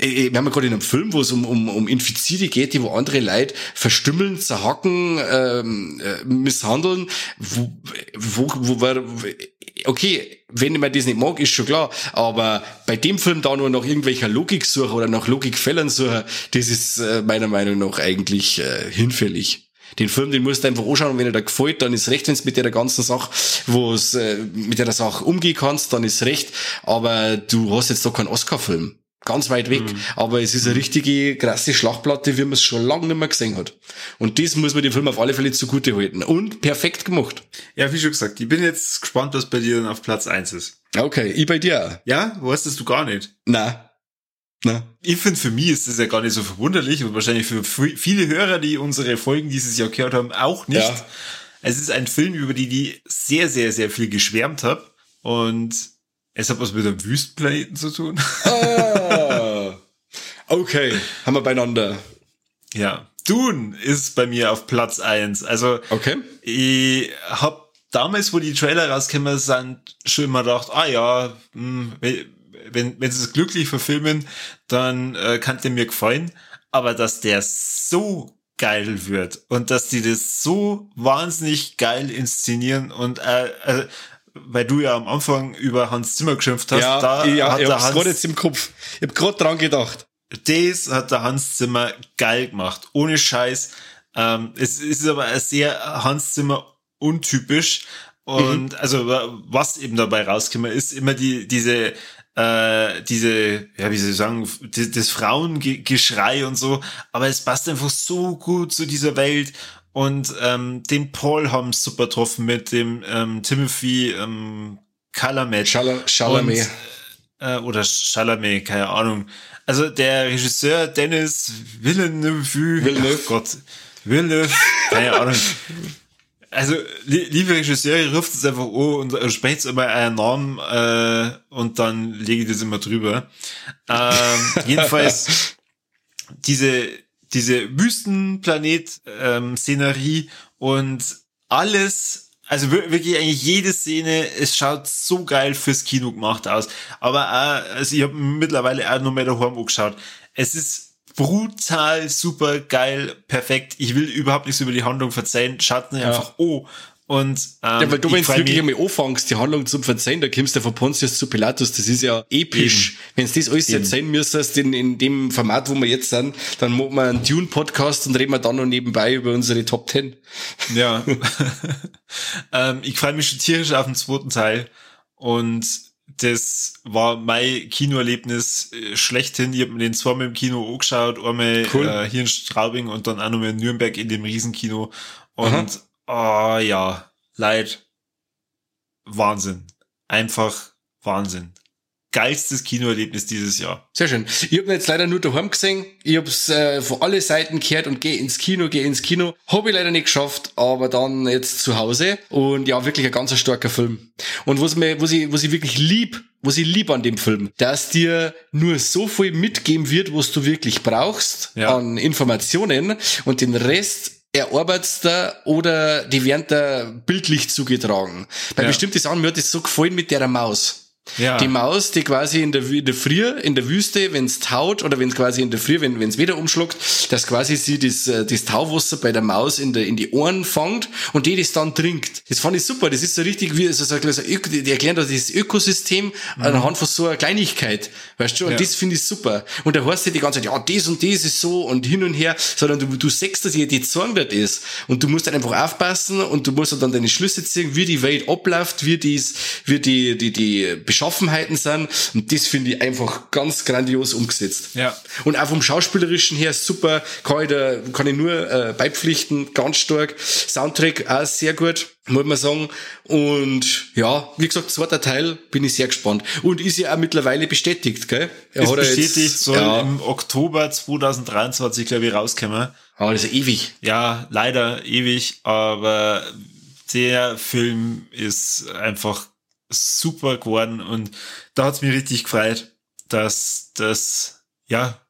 wir haben ja gerade in einem Film, wo es um, um, um Infizierte geht, die wo andere Leute verstümmeln, zerhacken, ähm, äh, misshandeln, wo, wo, wo war, okay, wenn man das nicht mag, ist schon klar, aber bei dem Film da nur nach irgendwelcher Logik suchen oder nach Logikfällen suchen, das ist äh, meiner Meinung nach eigentlich äh, hinfällig. Den Film, den musst du einfach anschauen und wenn er dir gefällt, dann ist recht, wenn es mit der ganzen Sache, wo es äh, mit der Sache umgehen kannst, dann ist recht, aber du hast jetzt doch keinen Oscar-Film ganz weit weg. Mhm. Aber es ist eine richtige krasse Schlachtplatte, wie man es schon lange nicht mehr gesehen hat. Und das muss man dem Film auf alle Fälle zugute halten. Und perfekt gemacht. Ja, wie schon gesagt, ich bin jetzt gespannt, was bei dir dann auf Platz eins ist. Okay, ich bei dir auch. Ja, weißt du gar nicht. Na. Na. Ich finde, für mich ist das ja gar nicht so verwunderlich und wahrscheinlich für viele Hörer, die unsere Folgen dieses Jahr gehört haben, auch nicht. Ja. Es ist ein Film, über die ich sehr, sehr, sehr viel geschwärmt habe und es hat was mit einem Wüstenplaneten zu tun. Ah, okay, haben wir beieinander. Ja, Dune ist bei mir auf Platz eins. Also Okay. ich hab damals, wo die Trailer rausgekommen sind, schon immer gedacht, ah ja, hm, wenn, wenn sie es glücklich verfilmen, dann äh, kann der mir gefallen. Aber dass der so geil wird und dass die das so wahnsinnig geil inszenieren und äh, äh, weil du ja am Anfang über Hans Zimmer geschimpft hast, Ja, da ja, hat ich der hab's Hans gerade jetzt im Kopf. Ich hab gerade dran gedacht. Das hat der Hans Zimmer geil gemacht. Ohne Scheiß. Ähm, es ist aber sehr Hans Zimmer untypisch. Und also was eben dabei rauskommt, ist immer die, diese, äh, diese, ja, wie soll ich sagen, die, das Frauengeschrei und so. Aber es passt einfach so gut zu dieser Welt. Und ähm, den Paul haben super getroffen mit dem ähm, Timothy ähm, Chalamet. Chala- Chalamet. Äh, oder Chalamet, keine Ahnung. Also der Regisseur Dennis Villeneuve, Villeneuve. Ach Gott, Villeneuve, keine Ahnung. Also, li liebe Regisseure, ruft es einfach an und äh, sprecht immer einen Namen äh, und dann lege ich das immer drüber. Ähm, jedenfalls diese, diese Wüstenplanet-Szenerie und alles, also wir- wirklich eigentlich jede Szene, es schaut so geil fürs Kino gemacht aus. Aber auch, also ich habe mittlerweile auch noch mehr daheim angeschaut. Es ist brutal, super geil, perfekt. Ich will überhaupt nichts über die Handlung verzeihen. Schaut nicht einfach oh. Und ähm, Ja, weil du, wenn du wirklich einmal anfängst, die Handlung zum Verzeihen, da kommst du von Pontius zu Pilatus, das ist ja episch. Wenn du das alles Eben. erzählen müsstest in, in dem Format, wo wir jetzt sind, dann machen wir einen Dune-Podcast und reden wir dann noch nebenbei über unsere Top Ten. Ja. ähm, ich freue mich schon tierisch auf den zweiten Teil. Und das war mein Kinoerlebnis äh, schlechthin. Ich habe mir den zweimal im Kino angeschaut, einmal Cool. äh, hier in Straubing und dann auch nochmal in Nürnberg in dem Riesenkino. Und ah ja, leid. Wahnsinn. Einfach Wahnsinn. Geilstes Kinoerlebnis dieses Jahr. Sehr schön. Ich habe jetzt leider nur daheim gesehen. Ich hab's äh, von alle Seiten gehört und gehe ins Kino, gehe ins Kino. Habe ich leider nicht geschafft, aber dann jetzt zu Hause. Und ja, wirklich ein ganz starker Film. Und was mir, was ich, was ich wirklich lieb, was ich lieb an dem Film, dass dir nur so viel mitgeben wird, was du wirklich brauchst Ja. an Informationen und den Rest erarbeitest da oder die werden da bildlich zugetragen. Bei Ja. bestimmten Sachen, mir hat das so gefallen mit der Maus. Ja. Die Maus, die quasi in der, in der Früh, in der Wüste, wenn es taut, oder wenn es quasi in der Früh, wenn es wieder umschluckt, dass quasi sie das, äh, das Tauwasser bei der Maus in, der, in die Ohren fängt und die das dann trinkt. Das fand ich super. Das ist so richtig wie, so, so, so, die erklären da das Ökosystem anhand von so einer Kleinigkeit. Weißt du? Und Ja. das finde ich super. Und da heißt ja die ganze Zeit, ja, das und das ist so und hin und her, sondern du, du sagst, dass die Zorn das ist. Und du musst dann einfach aufpassen und du musst dann deine Schlüsse ziehen, wie die Welt abläuft, wie dies, wie die, die, die Beschaffenheiten sind. Und das finde ich einfach ganz grandios umgesetzt. Ja. Und auch vom Schauspielerischen her super, kann ich da, kann ich nur äh, beipflichten, ganz stark. Soundtrack auch sehr gut, muss man sagen. Und ja, wie gesagt, zweiter Teil bin ich sehr gespannt. Und ist ja auch mittlerweile bestätigt, gell? Er Ist bestätigt, jetzt, soll ja, im Oktober 2023, glaube ich, rauskommen. aber das ist ewig. Ja, leider ewig, aber der Film ist einfach super geworden und da hat's mich richtig gefreut, dass das, ja,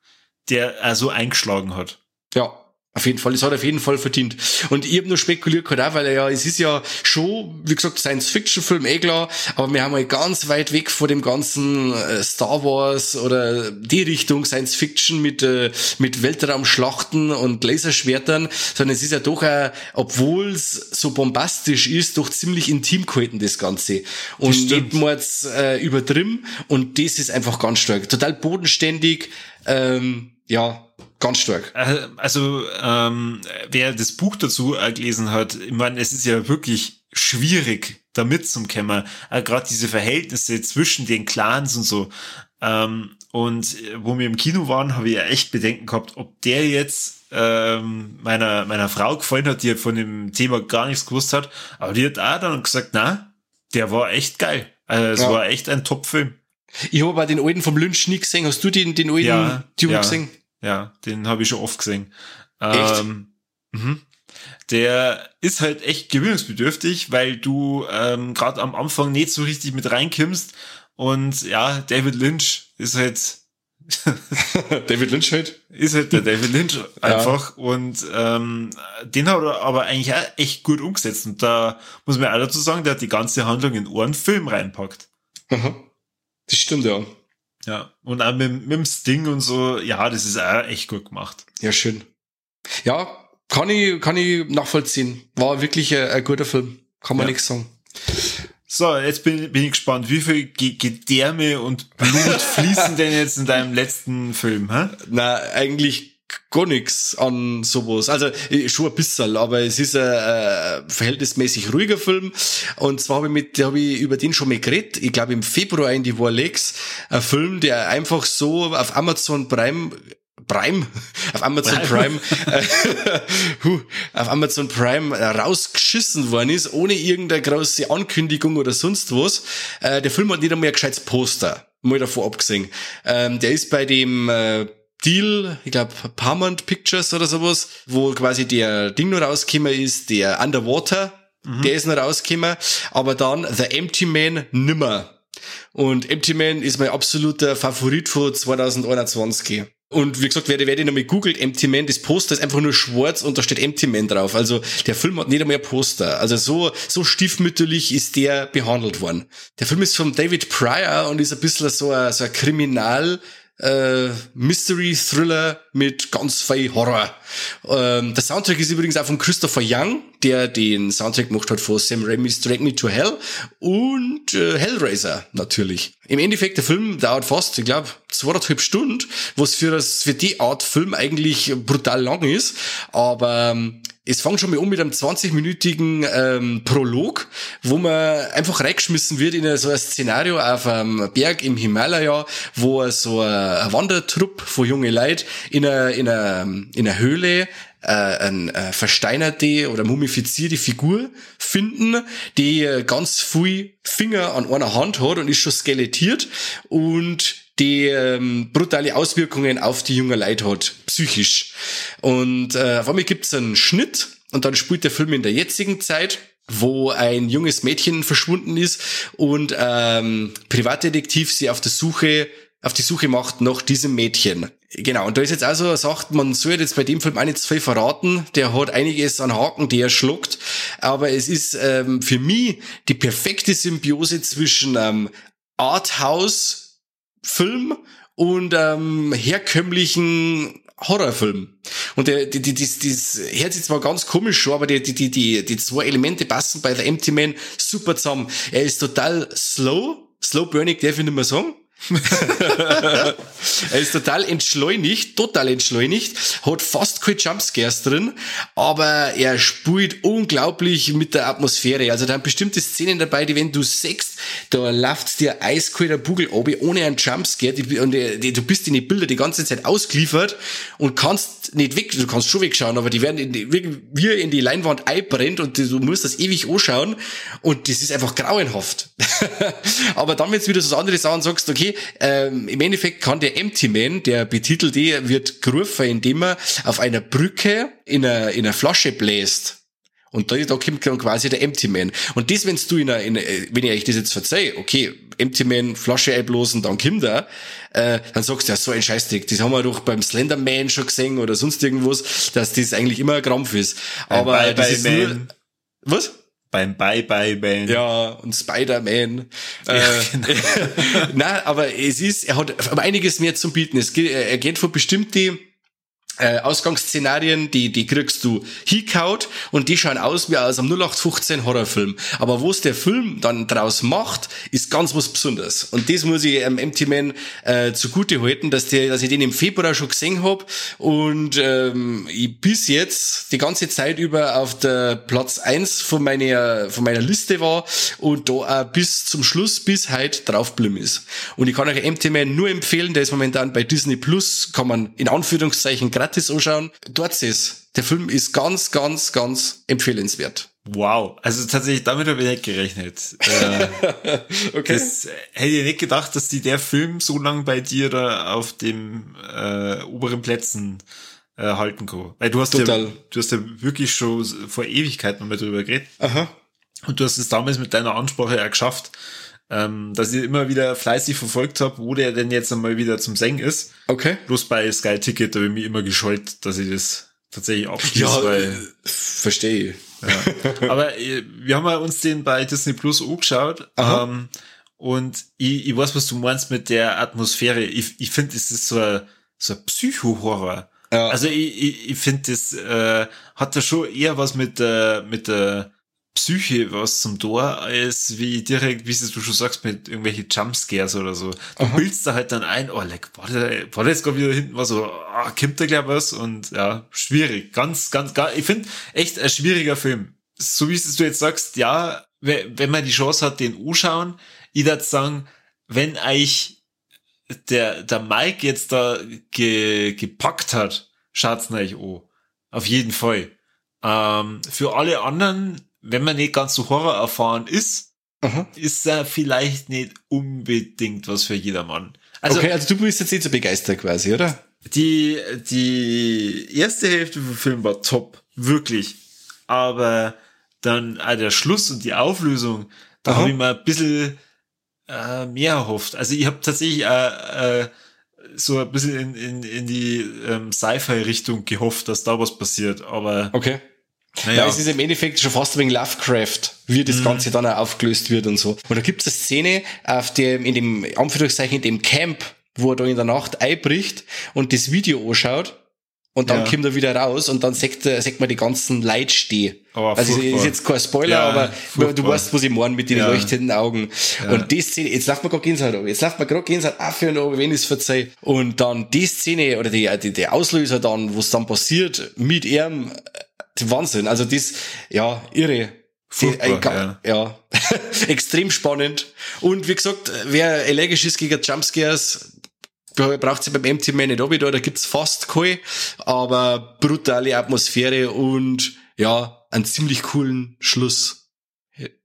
der so eingeschlagen hat. Ja, auf jeden Fall. Es hat auf jeden Fall verdient. Und ich habe nur spekuliert gehabt, auch, weil er ja, es ist ja schon, wie gesagt, Science-Fiction-Film, eh klar, aber wir haben mal ganz weit weg von dem ganzen äh, Star Wars oder die Richtung Science-Fiction mit, äh, mit Weltraumschlachten und Laserschwertern, sondern es ist ja doch auch, obwohl es so bombastisch ist, doch ziemlich intim gehalten, das Ganze. Und stimmt. nicht mal jetzt, äh, übertrieben. Und das ist einfach ganz stark. Total bodenständig, ähm, ja, ganz stark. Äh, Also, ähm, wer das Buch dazu äh, gelesen hat, ich meine, es ist ja wirklich schwierig, da mitzukommen. Äh, Gerade diese Verhältnisse zwischen den Clans und so. Ähm, und äh, wo wir im Kino waren, habe ich ja echt Bedenken gehabt, ob der jetzt ähm, meiner, meiner Frau gefallen hat, die ja von dem Thema gar nichts gewusst hat. Aber die hat auch dann gesagt, na, der war echt geil. Also, es Ja. war echt ein Top-Film. Ich habe aber den alten vom Lynch nie gesehen. Hast du den, den alten Ja, Dune ja. gesehen? Ja, den habe ich schon oft gesehen. Echt? Ähm, mhm. Der ist halt echt gewöhnungsbedürftig, weil du ähm, gerade am Anfang nicht so richtig mit reinkimmst. Und ja, David Lynch ist halt David Lynch halt. Ist halt der David Lynch einfach. Ja. Und ähm, den hat er aber eigentlich auch echt gut umgesetzt. Und da muss man auch dazu sagen, der hat die ganze Handlung in einen Film reinpackt. Aha. Das stimmt, ja. Ja. Und auch mit, mit dem Sting und so, ja, das ist auch echt gut gemacht. Ja, schön. Ja, kann ich, kann ich nachvollziehen. War wirklich ein, ein guter Film. Kann man ja. nichts sagen. So, jetzt bin, bin ich gespannt, wie viel Gedärme und Blut fließen denn jetzt in deinem letzten Film, hä? Na, eigentlich gar nichts an sowas. Also schon ein bisschen, aber es ist ein, ein verhältnismäßig ruhiger Film. Und zwar habe ich mit, habe ich über den schon mal geredet. Ich glaube im Februar in die Warlex. Ein Film, der einfach so auf Amazon Prime Prime, auf Amazon Prime, Prime auf Amazon Prime rausgeschissen worden ist, ohne irgendeine große Ankündigung oder sonst was. Äh, der Film hat nicht einmal ein gescheites Poster, mal davor abgesehen. Ähm, der ist bei dem äh, Deal, ich glaube Paramount Pictures oder sowas, wo quasi der Ding nur rausgekommen ist, der Underwater, mhm. der ist noch rausgekommen, aber dann The Empty Man nimmer. Und Empty Man ist mein absoluter Favorit von 2021. Und wie gesagt, wer, wer den nochmal googelt, Empty Man, das Poster ist einfach nur schwarz und da steht Empty Man drauf. Also der Film hat nicht einmal ein Poster. Also so, so stiefmütterlich ist der behandelt worden. Der Film ist von David Pryor und ist ein bisschen so ein, so ein Kriminal, äh, Mystery Thriller mit ganz viel Horror. Ähm, der Soundtrack ist übrigens auch von Christopher Young, der den Soundtrack gemacht hat von Sam Raimi's Drag Me to Hell und äh, Hellraiser natürlich. Im Endeffekt, der Film dauert fast, ich glaube, zweieinhalb Stunden, was für, das, für die Art Film eigentlich brutal lang ist. Aber ähm, es fängt schon mal um mit einem 20-minütigen ähm, Prolog, wo man einfach reingeschmissen wird in so ein Szenario auf einem Berg im Himalaya, wo so ein Wandertrupp von junge Leuten in einer, in einer, in einer Höhle äh, eine äh, versteinerte oder mumifizierte Figur finden, die ganz viel Finger an einer Hand hat und ist schon skelettiert. Und die ähm, brutale Auswirkungen auf die jungen Leute hat, psychisch. Und äh, auf einmal gibt's einen Schnitt und dann spielt der Film in der jetzigen Zeit wo ein junges Mädchen verschwunden ist und ähm, Privatdetektiv sie auf der Suche auf die Suche macht nach diesem Mädchen. Genau, und da ist jetzt also sagt, man soll jetzt bei dem Film auch nicht zu viel verraten. Der hat einiges an Haken, die er schluckt. Aber es ist ähm, für mich die perfekte Symbiose zwischen ähm, Arthouse Film und ähm, herkömmlichen Horrorfilm. Und der, die, die, die, das hört sich zwar ganz komisch schon, aber die, die, die, die, die zwei Elemente passen bei The Empty Man super zusammen. Er ist total slow, slow burning, darf ich nicht mehr sagen. er ist total entschleunigt, total entschleunigt, hat fast keine Jumpscares drin, aber er spielt unglaublich mit der Atmosphäre. Also da haben bestimmte Szenen dabei, die wenn du sechst, da läuft dir eiskalter Bugel obi ohne einen Jumpscare die, und die, du bist in die Bilder die ganze Zeit ausgeliefert und kannst nicht weg, du kannst schon wegschauen, aber die werden in die, wie in die Leinwand einbrennt und du musst das ewig anschauen und das ist einfach grauenhaft. aber dann, wenn du wieder so andere Sachen sagst, okay, ähm, im Endeffekt kann der Empty Man, der betitelte, wird gerufen, indem er auf einer Brücke in einer, in einer Flasche bläst. Und da, da kommt dann quasi der Empty Man. Und das, wenn's du in einer, in, wenn ich euch das jetzt verzeih, okay, Empty Man, Flasche einblasen, dann kommt er, äh, dann sagst du ja, so ein Scheißdreck. Das haben wir doch beim Slenderman schon gesehen oder sonst irgendwas, dass das eigentlich immer ein Krampf ist. Aber bye, das bye, ist man. nur, was? Beim Bye-Bye-Man. Ja, und Spider-Man. Ja, äh, genau. Nein, aber es ist, er hat einiges mehr zum Bieten. Es geht, er geht von bestimmte äh, Ausgangsszenarien, die, die kriegst du hinkaut und die schauen aus wie aus einem 0815 Horrorfilm. Aber was der Film dann draus macht, ist ganz was Besonderes. Und das muss ich ähm, Empty Man äh, zugute halten, dass, der, dass ich den im Februar schon gesehen hab und ähm, ich bis jetzt die ganze Zeit über auf der Platz eins von meiner, von meiner Liste war und da auch bis zum Schluss, bis heute draufgeblieben ist. Und ich kann euch Empty Man nur empfehlen, der ist momentan bei Disney Plus, kann man in Anführungszeichen gratis anschauen. Dort ist der Film ist ganz, ganz, ganz empfehlenswert. Wow, also tatsächlich damit habe ich nicht gerechnet. Äh, okay. Das hätte ich nicht gedacht, dass die der Film so lang bei dir da auf dem äh, oberen Plätzen äh, halten kann. Weil du hast Total. ja, du hast ja wirklich schon vor Ewigkeiten mal drüber geredet. Aha. Und du hast es damals mit deiner Ansprache ja geschafft, ähm, dass ich immer wieder fleißig verfolgt habe, wo der denn jetzt einmal wieder zum Singen ist. Okay. Bloß bei Sky Ticket habe ich mich immer gescheut, dass ich das tatsächlich abschließe, Ja, weil äh, verstehe. ja. Aber äh, wir haben ja uns den bei Disney Plus angeschaut. Aha. Ähm, und ich, ich weiß, was du meinst mit der Atmosphäre. Ich, ich finde, es ist so ein, so ein Psycho-Horror. Ja. Also ich, ich, ich finde, das äh, hat da schon eher was mit der, mit der Psyche was zum Tor, als wie direkt, wie du schon sagst, mit irgendwelche Jumpscares oder so. Du Aha. bildst da halt dann ein, oh, leck, war da, war da jetzt gerade wieder hinten was so, ah, kommt da gleich was? Und ja, schwierig. Ganz, ganz, gar, ich finde, echt ein schwieriger Film. So wie es du jetzt sagst, ja, we- wenn man die Chance hat, den anschauen, ich würde sagen, wenn euch der, der Mike jetzt da ge, gepackt hat, schaut's euch an. Auf jeden Fall. Ähm, für alle anderen, wenn man nicht ganz so Horror erfahren ist, Aha. ist er vielleicht nicht unbedingt was für jedermann. Also okay, also du bist jetzt nicht so begeistert quasi, oder? die, die erste Hälfte vom Film war top, wirklich. Aber dann auch der Schluss und die Auflösung, da habe ich mir ein bisschen äh, mehr erhofft. Also ich habe tatsächlich äh, äh, so ein bisschen in, in, in die ähm, Sci-Fi-Richtung gehofft, dass da was passiert. Aber Okay. Naja, Ja, es ist im Endeffekt schon fast wegen Lovecraft, wie Mhm. das Ganze dann auch aufgelöst wird und so. Und da gibt es eine Szene, auf dem, in dem, Anführungszeichen, in dem Camp, wo er da in der Nacht einbricht und das Video anschaut. Und dann Ja. kommt er wieder raus und dann sagt, er- sagt man die ganzen Leute stehen. Oh, also ist furchtbar. jetzt kein Spoiler, Ja, aber furchtbar. du weißt, was ich meine mit den Ja. leuchtenden Augen. Und die Szene, jetzt läuft mir gerade Gänsehaut ab. Jetzt läuft mir gerade Gänsehaut auf und ab, wenn ich es verzeih. Und dann die Szene oder die, die, der Auslöser dann, was dann passiert mit ihm, äh, Wahnsinn. Also das, ja, irre. Furchtbar, Die- äh, ga- ja. Extrem spannend. Und wie gesagt, wer allergisch ist gegen Jumpscares, braucht sie beim Empty Man nicht runter, da gibt's fast keine, aber brutale Atmosphäre und ja, einen ziemlich coolen Schluss,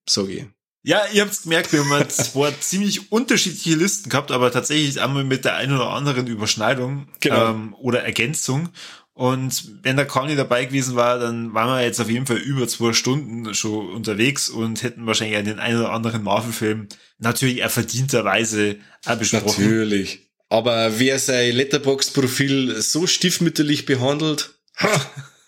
sag ich. Ja, ihr habt's gemerkt, wir haben zwei ziemlich unterschiedliche Listen gehabt, aber tatsächlich einmal mit der einen oder anderen Überschneidung Genau. ähm, oder Ergänzung. Und wenn der Conny dabei gewesen war, dann waren wir jetzt auf jeden Fall über zwei Stunden schon unterwegs und hätten wahrscheinlich den einen oder anderen Marvel-Film natürlich auch verdienterweise auch besprochen. Natürlich. Aber wer sein Letterbox-Profil so stiefmütterlich behandelt,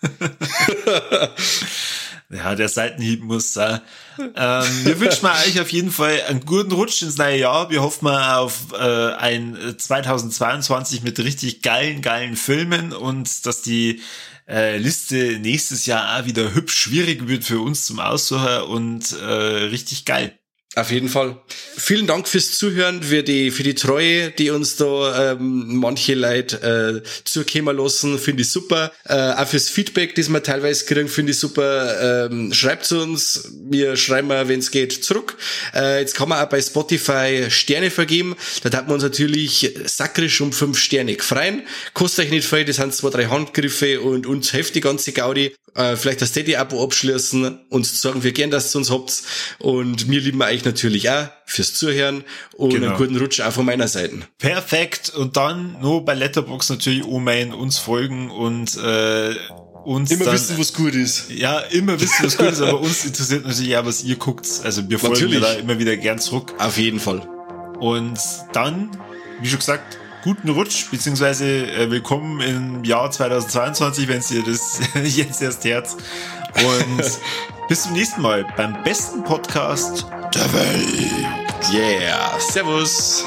Ja, der Seitenhieb muss sein. Ähm, wir wünschen mal euch auf jeden Fall einen guten Rutsch ins neue Jahr. Wir hoffen mal auf äh, ein 2022 mit richtig geilen, geilen Filmen und dass die äh, Liste nächstes Jahr auch wieder hübsch schwierig wird für uns zum Aussuchen und äh, richtig geil. Auf jeden Fall. Vielen Dank fürs Zuhören, für die, für die Treue, die uns da ähm, manche Leute äh, zukommen lassen, finde ich super. Äh, auch fürs Feedback, das wir teilweise kriegen, finde ich super. Ähm, schreibt uns, wir schreiben wenn es geht, zurück. Äh, jetzt kann man auch bei Spotify Sterne vergeben. Da hat man uns natürlich sakrisch um fünf Sterne gefreien. Kostet euch nicht viel, das sind zwei, drei Handgriffe und uns hilft die ganze Gaudi. Äh, vielleicht das Steady-Abo abschließen, uns sagen wir gern, dass ihr uns habt. Und wir lieben euch natürlich auch fürs Zuhören und Genau. einen guten Rutsch auch von meiner Seite. Perfekt. Und dann nur bei Letterbox natürlich omen uns folgen und äh, uns Immer dann, wissen, was gut ist. Ja, immer wissen, was gut ist, aber uns interessiert natürlich auch, was ihr guckt. Also wir folgen Natürlich. da immer wieder gern zurück. Auf jeden Fall. Und dann, wie schon gesagt, guten Rutsch, beziehungsweise äh, willkommen im Jahr 2022, wenn ihr das jetzt erst hört. Und bis zum nächsten Mal beim besten Podcast der Welt. Yeah. Servus.